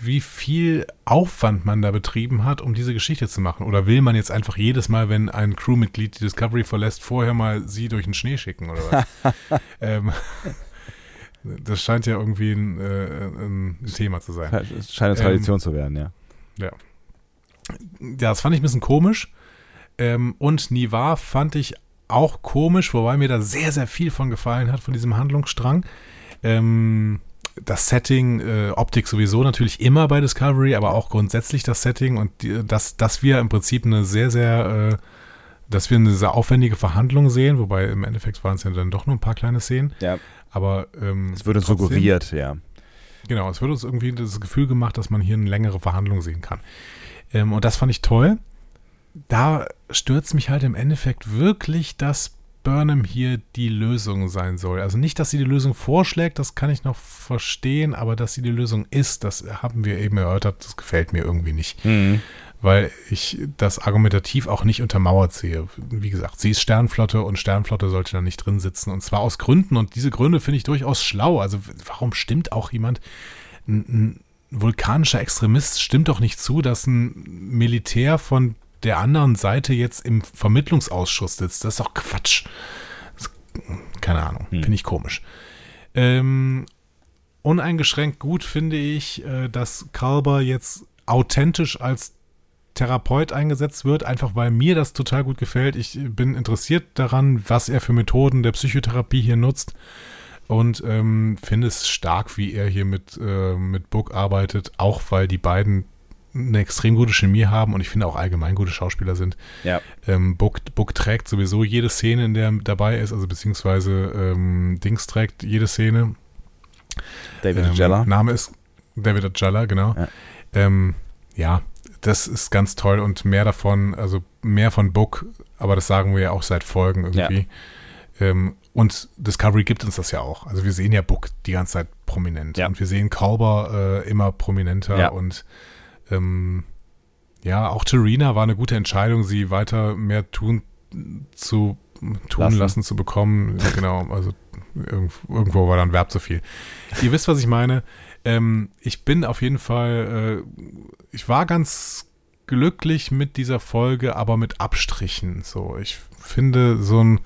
wie viel Aufwand man da betrieben hat, um diese Geschichte zu machen. Oder will man jetzt einfach jedes Mal, wenn ein Crewmitglied die Discovery verlässt, vorher mal sie durch den Schnee schicken oder was? ähm, das scheint ja irgendwie ein, äh, ein Thema zu sein. Es scheint eine Tradition zu werden, ja. Ja, das fand ich ein bisschen komisch. Ähm, und Nivar fand ich auch komisch, wobei mir da sehr, sehr viel von gefallen hat, von diesem Handlungsstrang. Ähm, das Setting, äh, Optik sowieso natürlich immer bei Discovery, aber auch grundsätzlich das Setting und die, dass, dass wir im Prinzip eine sehr, sehr, äh, dass wir eine sehr aufwendige Verhandlung sehen, wobei im Endeffekt waren es ja dann doch nur ein paar kleine Szenen. Ja. Aber ähm, Es wird uns trotzdem- suggeriert, ja. Genau, es wird uns irgendwie das Gefühl gemacht, dass man hier eine längere Verhandlung sehen kann. Ähm, und das fand ich toll. Da stürzt mich halt im Endeffekt wirklich, dass Burnham hier die Lösung sein soll. Also nicht, dass sie die Lösung vorschlägt, das kann ich noch verstehen, aber dass sie die Lösung ist, das haben wir eben erörtert, das gefällt mir irgendwie nicht. Mhm. Weil ich das argumentativ auch nicht untermauert sehe. Wie gesagt, sie ist Sternflotte und Sternflotte sollte da nicht drin sitzen. Und zwar aus Gründen. Und diese Gründe finde ich durchaus schlau. Also warum stimmt auch jemand, ein, ein vulkanischer Extremist stimmt doch nicht zu, dass ein Militär von der anderen Seite jetzt im Vermittlungsausschuss sitzt. Das ist doch Quatsch. Das, keine Ahnung, Hm. finde ich komisch. Ähm, uneingeschränkt gut finde ich, äh, dass Kalber jetzt authentisch als Therapeut eingesetzt wird, einfach weil mir das total gut gefällt. Ich bin interessiert daran, was er für Methoden der Psychotherapie hier nutzt und ähm, finde es stark, wie er hier mit, äh, mit Book arbeitet, auch weil die beiden eine extrem gute Chemie haben und ich finde auch allgemein gute Schauspieler sind. Ja. Ähm, Book, Book trägt sowieso jede Szene, in der er dabei ist, also beziehungsweise ähm, Dings trägt jede Szene. David Ähm, Ajala. Name ist David Ajala, genau. Ja. Ähm, ja, das ist ganz toll und mehr davon, also mehr von Book, aber das sagen wir ja auch seit Folgen irgendwie. Ähm, und Discovery gibt uns das ja auch. Also wir sehen ja Book die ganze Zeit prominent Ja. und wir sehen Culber äh, immer prominenter Ja. und ähm, ja, auch Terina war eine gute Entscheidung, sie weiter mehr tun zu tun Lassen. lassen, zu bekommen. genau, also irgend, irgendwo war dann Verb zu viel. Ihr wisst, was ich meine. Ähm, ich bin auf jeden Fall, äh, ich war ganz glücklich mit dieser Folge, aber mit Abstrichen. So, ich finde so ein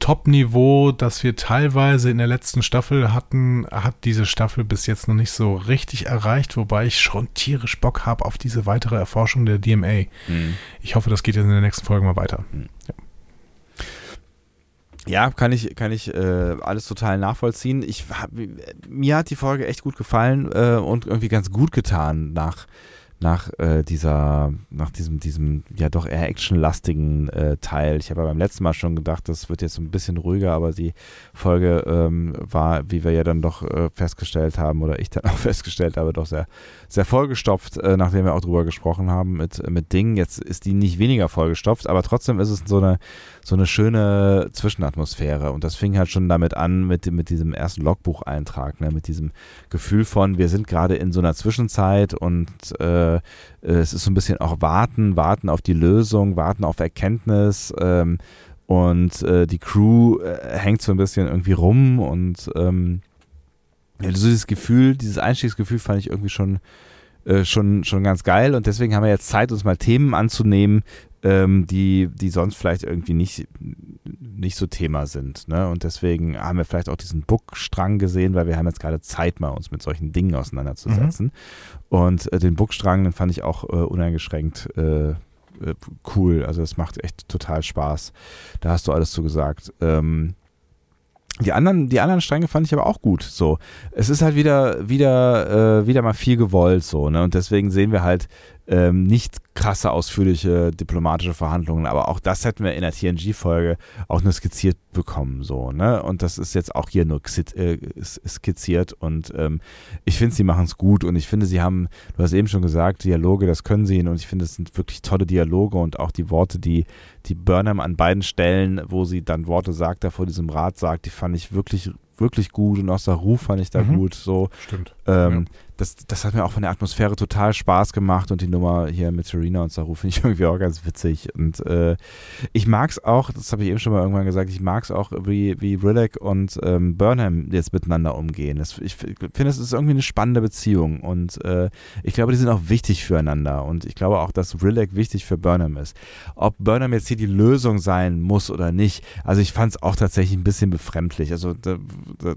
Top-Niveau, das wir teilweise in der letzten Staffel hatten, hat diese Staffel bis jetzt noch nicht so richtig erreicht, wobei ich schon tierisch Bock habe auf diese weitere Erforschung der DMA. Mhm. Ich hoffe, das geht jetzt in der nächsten Folge mal weiter. Ja, kann ich, kann ich äh, alles total nachvollziehen. Ich hab, mir hat die Folge echt gut gefallen äh, und irgendwie ganz gut getan nach nach äh, dieser, nach diesem, diesem ja doch eher actionlastigen äh, Teil. Ich habe ja beim letzten Mal schon gedacht, das wird jetzt ein bisschen ruhiger, aber die Folge ähm, war, wie wir ja dann doch äh, festgestellt haben, oder ich dann auch festgestellt habe, doch sehr, sehr vollgestopft, äh, nachdem wir auch drüber gesprochen haben mit, mit Dingen. Jetzt ist die nicht weniger vollgestopft, aber trotzdem ist es so eine, so eine schöne Zwischenatmosphäre. Und das fing halt schon damit an, mit, mit diesem ersten Logbucheintrag, ne? mit diesem Gefühl von, wir sind gerade in so einer Zwischenzeit und äh, es ist so ein bisschen auch warten, warten auf die Lösung, warten auf Erkenntnis. Ähm, und äh, die Crew äh, hängt so ein bisschen irgendwie rum und ähm, so dieses Gefühl, dieses Einstiegsgefühl fand ich irgendwie schon, äh, schon, schon ganz geil und deswegen haben wir jetzt Zeit, uns mal Themen anzunehmen, ähm, die, die sonst vielleicht irgendwie nicht, nicht so Thema sind. Ne? Und deswegen haben wir vielleicht auch diesen Bookstrang gesehen, weil wir haben jetzt gerade Zeit, mal uns mit solchen Dingen auseinanderzusetzen. Mhm. Und äh, den Bookstrang, den fand ich auch äh, uneingeschränkt äh, äh, cool. Also das macht echt total Spaß. Da hast du alles zu gesagt. Ähm, die anderen, die anderen Stränge fand ich aber auch gut. So, es ist halt wieder, wieder, äh, wieder mal viel gewollt so, ne? Und deswegen sehen wir halt ähm, nicht krasse, ausführliche diplomatische Verhandlungen, aber auch das hätten wir in der TNG-Folge auch nur skizziert bekommen, so, ne? Und das ist jetzt auch hier nur äh, skizziert und ähm, ich finde, sie machen es gut und ich finde, sie haben, du hast eben schon gesagt, Dialoge, das können sie und ich finde, es sind wirklich tolle Dialoge und auch die Worte, die, die Burnham an beiden Stellen, wo sie dann Worte sagt, da vor diesem Rat sagt, die fand ich wirklich wirklich gut und auch Saru fand ich da mhm. gut. So. Stimmt. Ähm, ja. Das, das hat mir auch von der Atmosphäre total Spaß gemacht und die Nummer hier mit Serena und Saru finde ich irgendwie auch ganz witzig. Und äh, ich mag es auch, das habe ich eben schon mal irgendwann gesagt, ich mag es auch, wie, wie Rilek und ähm, Burnham jetzt miteinander umgehen. Das, ich finde, es ist irgendwie eine spannende Beziehung und äh, ich glaube, die sind auch wichtig füreinander und ich glaube auch, dass Rilek wichtig für Burnham ist. Ob Burnham jetzt hier die Lösung sein muss oder nicht, also ich fand es auch tatsächlich ein bisschen befremdlich. Also da,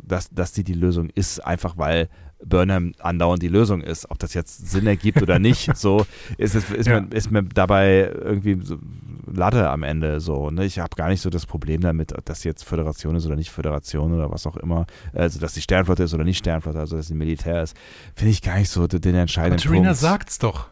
dass, dass die die Lösung ist, einfach weil Burnham andauernd die Lösung ist. Ob das jetzt Sinn ergibt oder nicht, so ist, es, ist, ja. mir, ist mir dabei irgendwie so Latte am Ende so. Ne? Ich habe gar nicht so das Problem damit, dass jetzt Föderation ist oder nicht Föderation oder was auch immer. Also, dass die Sternflotte ist oder nicht Sternflotte, also dass sie Militär ist, finde ich gar nicht so den entscheidenden Aber Tarina Punkt. sagt's doch.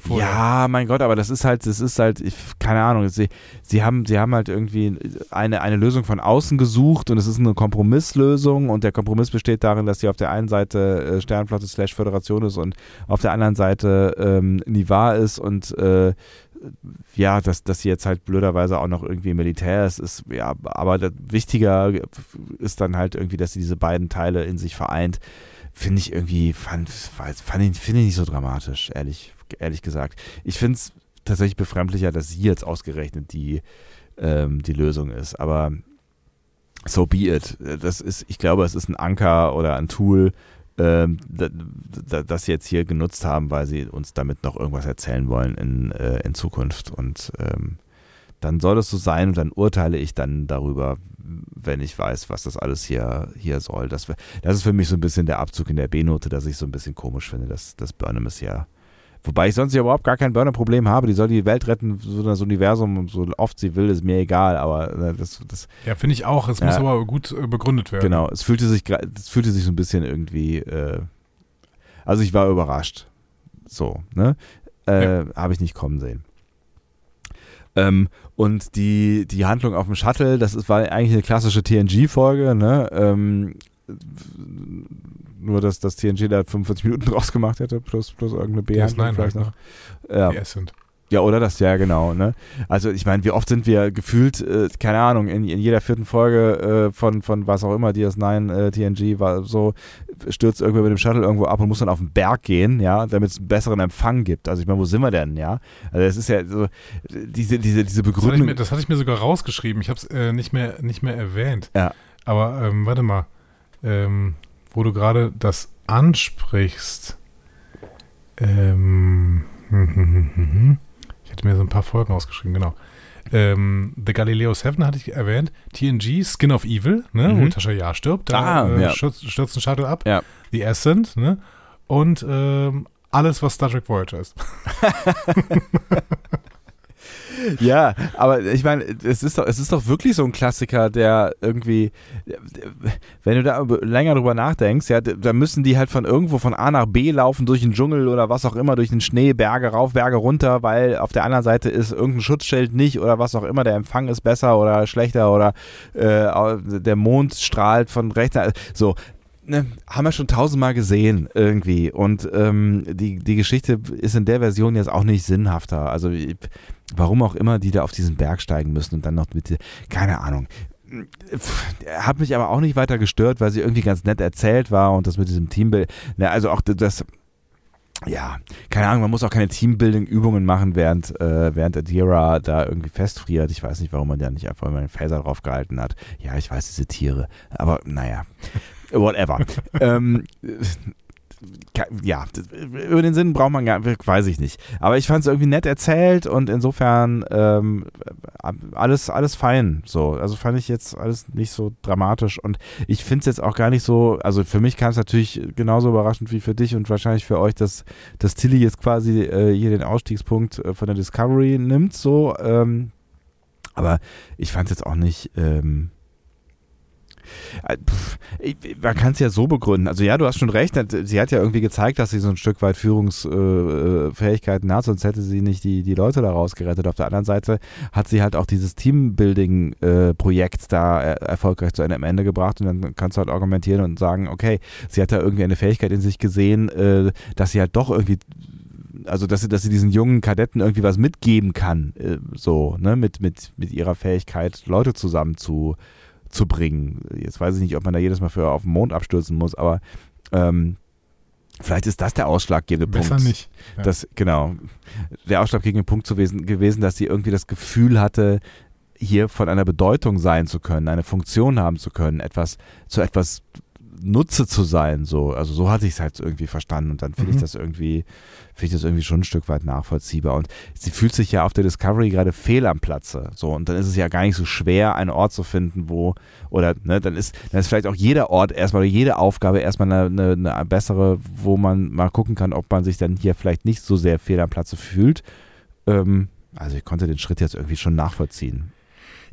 Vorher. Ja, mein Gott, aber das ist halt, das ist halt, ich, keine Ahnung, sie, sie, haben, sie haben halt irgendwie eine, eine Lösung von außen gesucht und es ist eine Kompromisslösung und der Kompromiss besteht darin, dass sie auf der einen Seite äh, Sternflotte slash Föderation ist und auf der anderen Seite ähm, Nivar ist und äh, ja, dass, dass sie jetzt halt blöderweise auch noch irgendwie Militär ist, ist ja, aber wichtiger ist dann halt irgendwie, dass sie diese beiden Teile in sich vereint. Finde ich irgendwie, fand, fand, finde ich nicht so dramatisch, ehrlich ehrlich gesagt. Ich finde es tatsächlich befremdlicher, dass sie jetzt ausgerechnet die, ähm, die Lösung ist. Aber so be it. Das ist, ich glaube, es ist ein Anker oder ein Tool, ähm, das sie jetzt hier genutzt haben, weil sie uns damit noch irgendwas erzählen wollen in, äh, in Zukunft. Und ähm, dann soll es so sein und dann urteile ich dann darüber, wenn ich weiß, was das alles hier, hier soll. Das, das ist für mich so ein bisschen der Abzug in der B-Note, dass ich so ein bisschen komisch finde, dass, dass Burnham es ja Wobei ich sonst ja überhaupt gar kein Burner-Problem habe. Die soll die Welt retten, so das Universum, so oft sie will, ist mir egal. Aber äh, das, das Ja, finde ich auch. Es ja, muss aber gut äh, begründet werden. Genau, es fühlte sich, es fühlte sich so ein bisschen irgendwie. Äh, also ich war überrascht. So, ne? Äh, ja. Habe ich nicht kommen sehen. Ähm, und die, die Handlung auf dem Shuttle, das ist, war eigentlich eine klassische TNG-Folge, ne? Ähm, nur, dass das TNG da 45 Minuten draus gemacht hätte, plus, plus irgendeine B-Handlung vielleicht halt noch. Ja. PS sind. Ja, oder das, ja, genau. Ne? Also ich meine, wie oft sind wir gefühlt, äh, keine Ahnung, in, in jeder vierten Folge äh, von, von was auch immer, DS9, äh, TNG, war so, stürzt irgendwer mit dem Shuttle irgendwo ab und muss dann auf den Berg gehen, ja, damit es einen besseren Empfang gibt. Also ich meine, wo sind wir denn, ja? Also es ist ja so, diese, diese, diese Begründung. Das hatte ich mir, hatte ich mir sogar rausgeschrieben, ich habe es äh, nicht, mehr, nicht mehr erwähnt. Ja. Aber ähm, warte mal, ähm, wo du gerade das ansprichst. Ähm, ich hätte mir so ein paar Folgen ausgeschrieben, genau. Ähm, The Galileo 7 hatte ich erwähnt. TNG, Skin of Evil, ne, mhm. wo Tascha Ja stirbt. Da ah, äh, ja. stürzt, stürzt ein Shuttle ab. Ja. The Ascent, ne? Und ähm, alles, was Star Trek Voyager ist. ja, aber ich meine, es ist doch, es ist doch wirklich so ein Klassiker, der irgendwie, wenn du da länger drüber nachdenkst, ja, da müssen die halt von irgendwo von A nach B laufen, durch den Dschungel oder was auch immer, durch den Schnee, Berge rauf, Berge runter, weil auf der anderen Seite ist irgendein Schutzschild nicht oder was auch immer, der Empfang ist besser oder schlechter oder äh, der Mond strahlt von rechts. So, ne, haben wir schon tausendmal gesehen irgendwie. Und ähm, die, die Geschichte ist in der Version jetzt auch nicht sinnhafter. Also warum auch immer die da auf diesen Berg steigen müssen und dann noch mit, keine Ahnung. Hat mich aber auch nicht weiter gestört, weil sie irgendwie ganz nett erzählt war und das mit diesem Teambild. Ne, also auch das, ja, keine Ahnung, man muss auch keine Teambuilding-Übungen machen, während, äh, während Adira da irgendwie festfriert. Ich weiß nicht, warum man ja nicht einfach mal einen Phaser drauf gehalten hat. Ja, ich weiß, diese Tiere. Aber naja whatever. ähm, ja, über den Sinn braucht man gar weiß ich nicht. Aber ich fand es irgendwie nett erzählt und insofern ähm, alles, alles fein. So, also fand ich jetzt alles nicht so dramatisch und ich finde es jetzt auch gar nicht so, also für mich kam es natürlich genauso überraschend wie für dich und wahrscheinlich für euch, dass, dass Tilly jetzt quasi äh, hier den Ausstiegspunkt äh, von der Discovery nimmt, so. Ähm, aber ich fand es jetzt auch nicht. Ähm, äh, man kann es ja so begründen. Also ja, du hast schon recht. Sie hat ja irgendwie gezeigt, dass sie so ein Stück weit Führungsfähigkeiten äh, hat, sonst hätte sie nicht die, die Leute daraus gerettet. Auf der anderen Seite hat sie halt auch dieses Teambuilding-Projekt äh, da erfolgreich zu einem Ende gebracht und dann kannst du halt argumentieren und sagen, okay, sie hat da irgendwie eine Fähigkeit in sich gesehen, dass sie halt doch irgendwie also dass sie, dass sie diesen jungen Kadetten irgendwie was mitgeben kann, so, ne, mit, mit, mit ihrer Fähigkeit, Leute zusammen zu, zu bringen. Jetzt weiß ich nicht, ob man da jedes Mal für auf den Mond abstürzen muss, aber ähm, vielleicht ist das der ausschlaggebende Besser Punkt. nicht. Ja. Das, genau, der ausschlaggebende Punkt gewesen, gewesen, dass sie irgendwie das Gefühl hatte, hier von einer Bedeutung sein zu können, eine Funktion haben zu können, etwas zu etwas Nutze zu sein, so. Also so hatte ich es halt irgendwie verstanden und dann finde mhm. ich das irgendwie, finde ich das irgendwie schon ein Stück weit nachvollziehbar. Und sie fühlt sich ja auf der Discovery gerade fehl am Platze. So, und dann ist es ja gar nicht so schwer, einen Ort zu finden, wo, oder ne, dann ist, dann ist vielleicht auch jeder Ort erstmal, jede Aufgabe erstmal eine, eine, eine bessere, wo man mal gucken kann, ob man sich dann hier vielleicht nicht so sehr fehl am Platze fühlt. Ähm, also ich konnte den Schritt jetzt irgendwie schon nachvollziehen.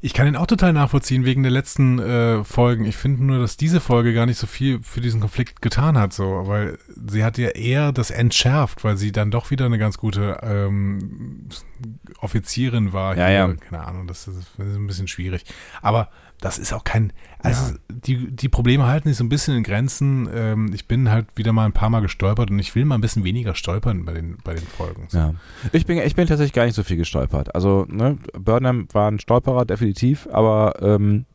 Ich kann ihn auch total nachvollziehen wegen der letzten äh, Folgen. Ich finde nur, dass diese Folge gar nicht so viel für diesen Konflikt getan hat, so, weil sie hat ja eher das entschärft, weil sie dann doch wieder eine ganz gute ähm, Offizierin war. Ja, hier. ja. Keine Ahnung, das ist, das ist ein bisschen schwierig. Aber das ist auch kein, also ja. die, die Probleme halten sich so ein bisschen in Grenzen. Ähm, ich bin halt wieder mal ein paar Mal gestolpert und ich will mal ein bisschen weniger stolpern bei den, bei den Folgen. Ja. Ich bin, ich bin tatsächlich gar nicht so viel gestolpert. Also, ne, Burnham war ein Stolperer, definitiv, aber ähm,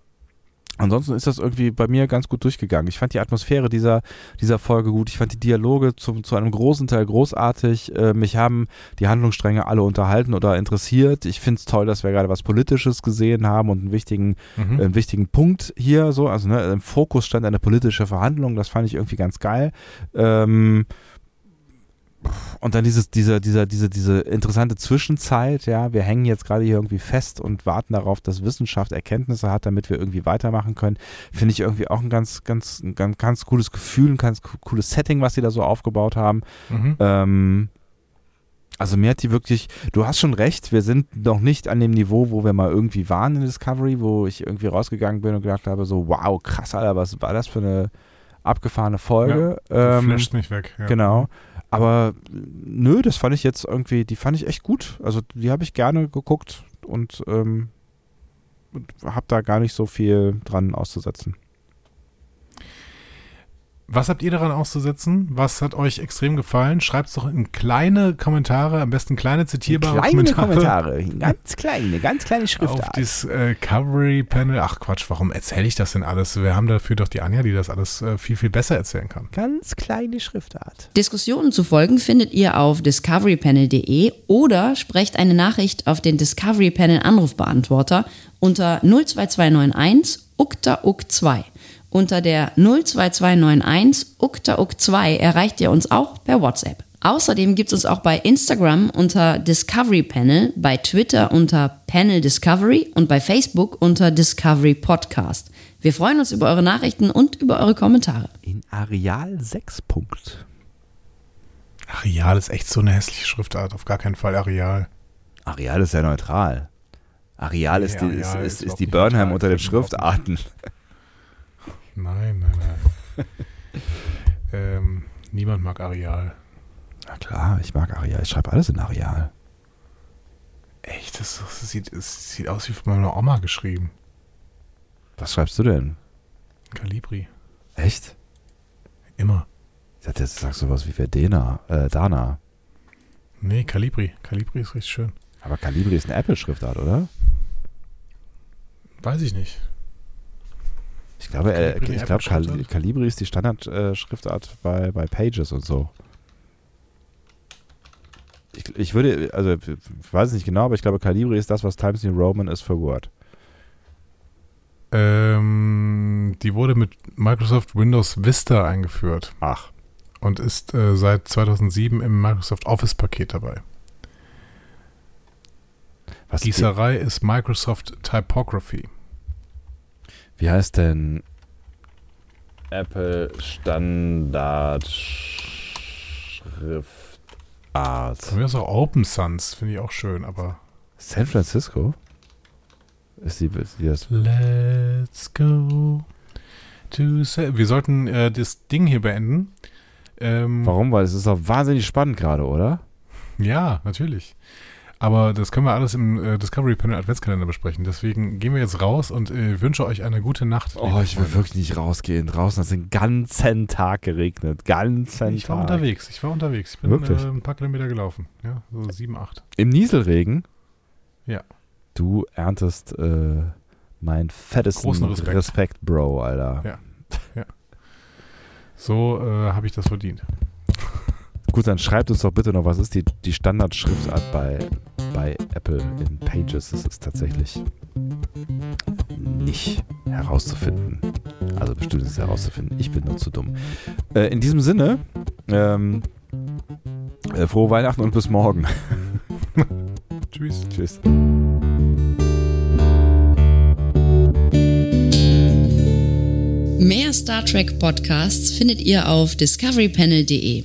Ansonsten ist das irgendwie bei mir ganz gut durchgegangen. Ich fand die Atmosphäre dieser, dieser Folge gut. Ich fand die Dialoge zum, zu einem großen Teil großartig. Äh, mich haben die Handlungsstränge alle unterhalten oder interessiert. Ich finde es toll, dass wir gerade was Politisches gesehen haben und einen wichtigen, mhm. einen wichtigen Punkt hier so. Also ne, im Fokus stand eine politische Verhandlung. Das fand ich irgendwie ganz geil. Ähm, und dann dieses, dieser, dieser, diese, diese interessante Zwischenzeit, ja, wir hängen jetzt gerade hier irgendwie fest und warten darauf, dass Wissenschaft Erkenntnisse hat, damit wir irgendwie weitermachen können, finde ich irgendwie auch ein ganz, ganz, ein ganz, ganz cooles Gefühl, ein ganz cooles Setting, was sie da so aufgebaut haben. Mhm. Ähm, also mir hat die wirklich, du hast schon recht, wir sind noch nicht an dem Niveau, wo wir mal irgendwie waren in Discovery, wo ich irgendwie rausgegangen bin und gedacht habe, so, wow, krass, Alter, was war das für eine abgefahrene Folge. Ja, ähm, flasht mich weg. Ja. Genau. Aber nö, das fand ich jetzt irgendwie, die fand ich echt gut. Also die habe ich gerne geguckt und ähm, habe da gar nicht so viel dran auszusetzen. Was habt ihr daran auszusetzen? Was hat euch extrem gefallen? Schreibt es doch in kleine Kommentare, am besten kleine zitierbare kleine Kommentare. Kommentare, ganz kleine, ganz kleine Schriftart. Auf das äh, Cavalry-Panel. Ach Quatsch, warum erzähle ich das denn alles? Wir haben dafür doch die Anja, die das alles äh, viel, viel besser erzählen kann. Ganz kleine Schriftart. Diskussionen zu folgen findet ihr auf discoverypanel.de oder sprecht eine Nachricht auf den Discovery Panel Anrufbeantworter unter 02291 ukta uk 2 unter der 02291 uktauk2 erreicht ihr uns auch per WhatsApp. Außerdem gibt es uns auch bei Instagram unter Discovery Panel, bei Twitter unter Panel Discovery und bei Facebook unter Discovery Podcast. Wir freuen uns über eure Nachrichten und über eure Kommentare. In Areal 6 Punkt. Areal ist echt so eine hässliche Schriftart, auf gar keinen Fall Areal. Areal ist ja neutral. Arial ist Nee, die, ist, Arial ist, ist ist überhaupt die Burnham unter den Schriftarten. Nein, nein, nein. ähm, niemand mag Areal. Na klar, ich mag Arial. Ich schreibe alles in Arial. Echt, das, das, sieht, das sieht aus wie von meiner Oma geschrieben. Was schreibst du denn? Calibri. Echt? Immer. Ich dachte, jetzt sagst du was wie Verdena, äh, Dana. Nee, Calibri. Calibri ist richtig schön. Aber Calibri ist eine Apple-Schriftart, oder? Weiß ich nicht. Ich glaube, äh, Calibri ich glaube Cal? Calibri ist die Standard-Schriftart bei, bei Pages und so. Ich, ich würde, also ich weiß es nicht genau, aber ich glaube, Calibri ist das, was Times New Roman ist für Word. Ähm, die wurde mit Microsoft Windows Vista eingeführt Ach, und ist äh, seit 2007 im Microsoft Office-Paket dabei. was Gießerei ist Microsoft Typography. Wie heißt denn Apple Standard Schriftart? Von mir ist auch Open Sans, finde ich auch schön, aber San Francisco? Ist die, ist die das? Let's go to Sa Wir sollten äh, das Ding hier beenden. Ähm, Warum? Weil es ist doch wahnsinnig spannend gerade, oder? Ja, natürlich. Aber das können wir alles im äh, Discovery Panel Adventskalender besprechen. Deswegen gehen wir jetzt raus und äh, wünsche euch eine gute Nacht. Oh, ich will Freunde. wirklich nicht rausgehen. Draußen hat es den ganzen Tag geregnet. Ganzen Ich war Tag. unterwegs. Ich war unterwegs. Ich bin Wirklich? äh, ein paar Kilometer gelaufen. Ja, so sieben, acht. Im Nieselregen? Ja. Du erntest äh, mein fettesten Großen Respekt. Bro, Alter. Ja. So äh, habe ich das verdient. Gut, dann schreibt uns doch bitte noch, was ist die, die Standardschriftart bei, bei Apple in Pages? Das ist tatsächlich nicht herauszufinden. Also bestimmt ist es herauszufinden. Ich bin nur zu dumm. Äh, in diesem Sinne, ähm, äh, frohe Weihnachten und bis morgen. Tschüss. Tschüss. Mehr Star Trek Podcasts findet ihr auf discoverypanel.de.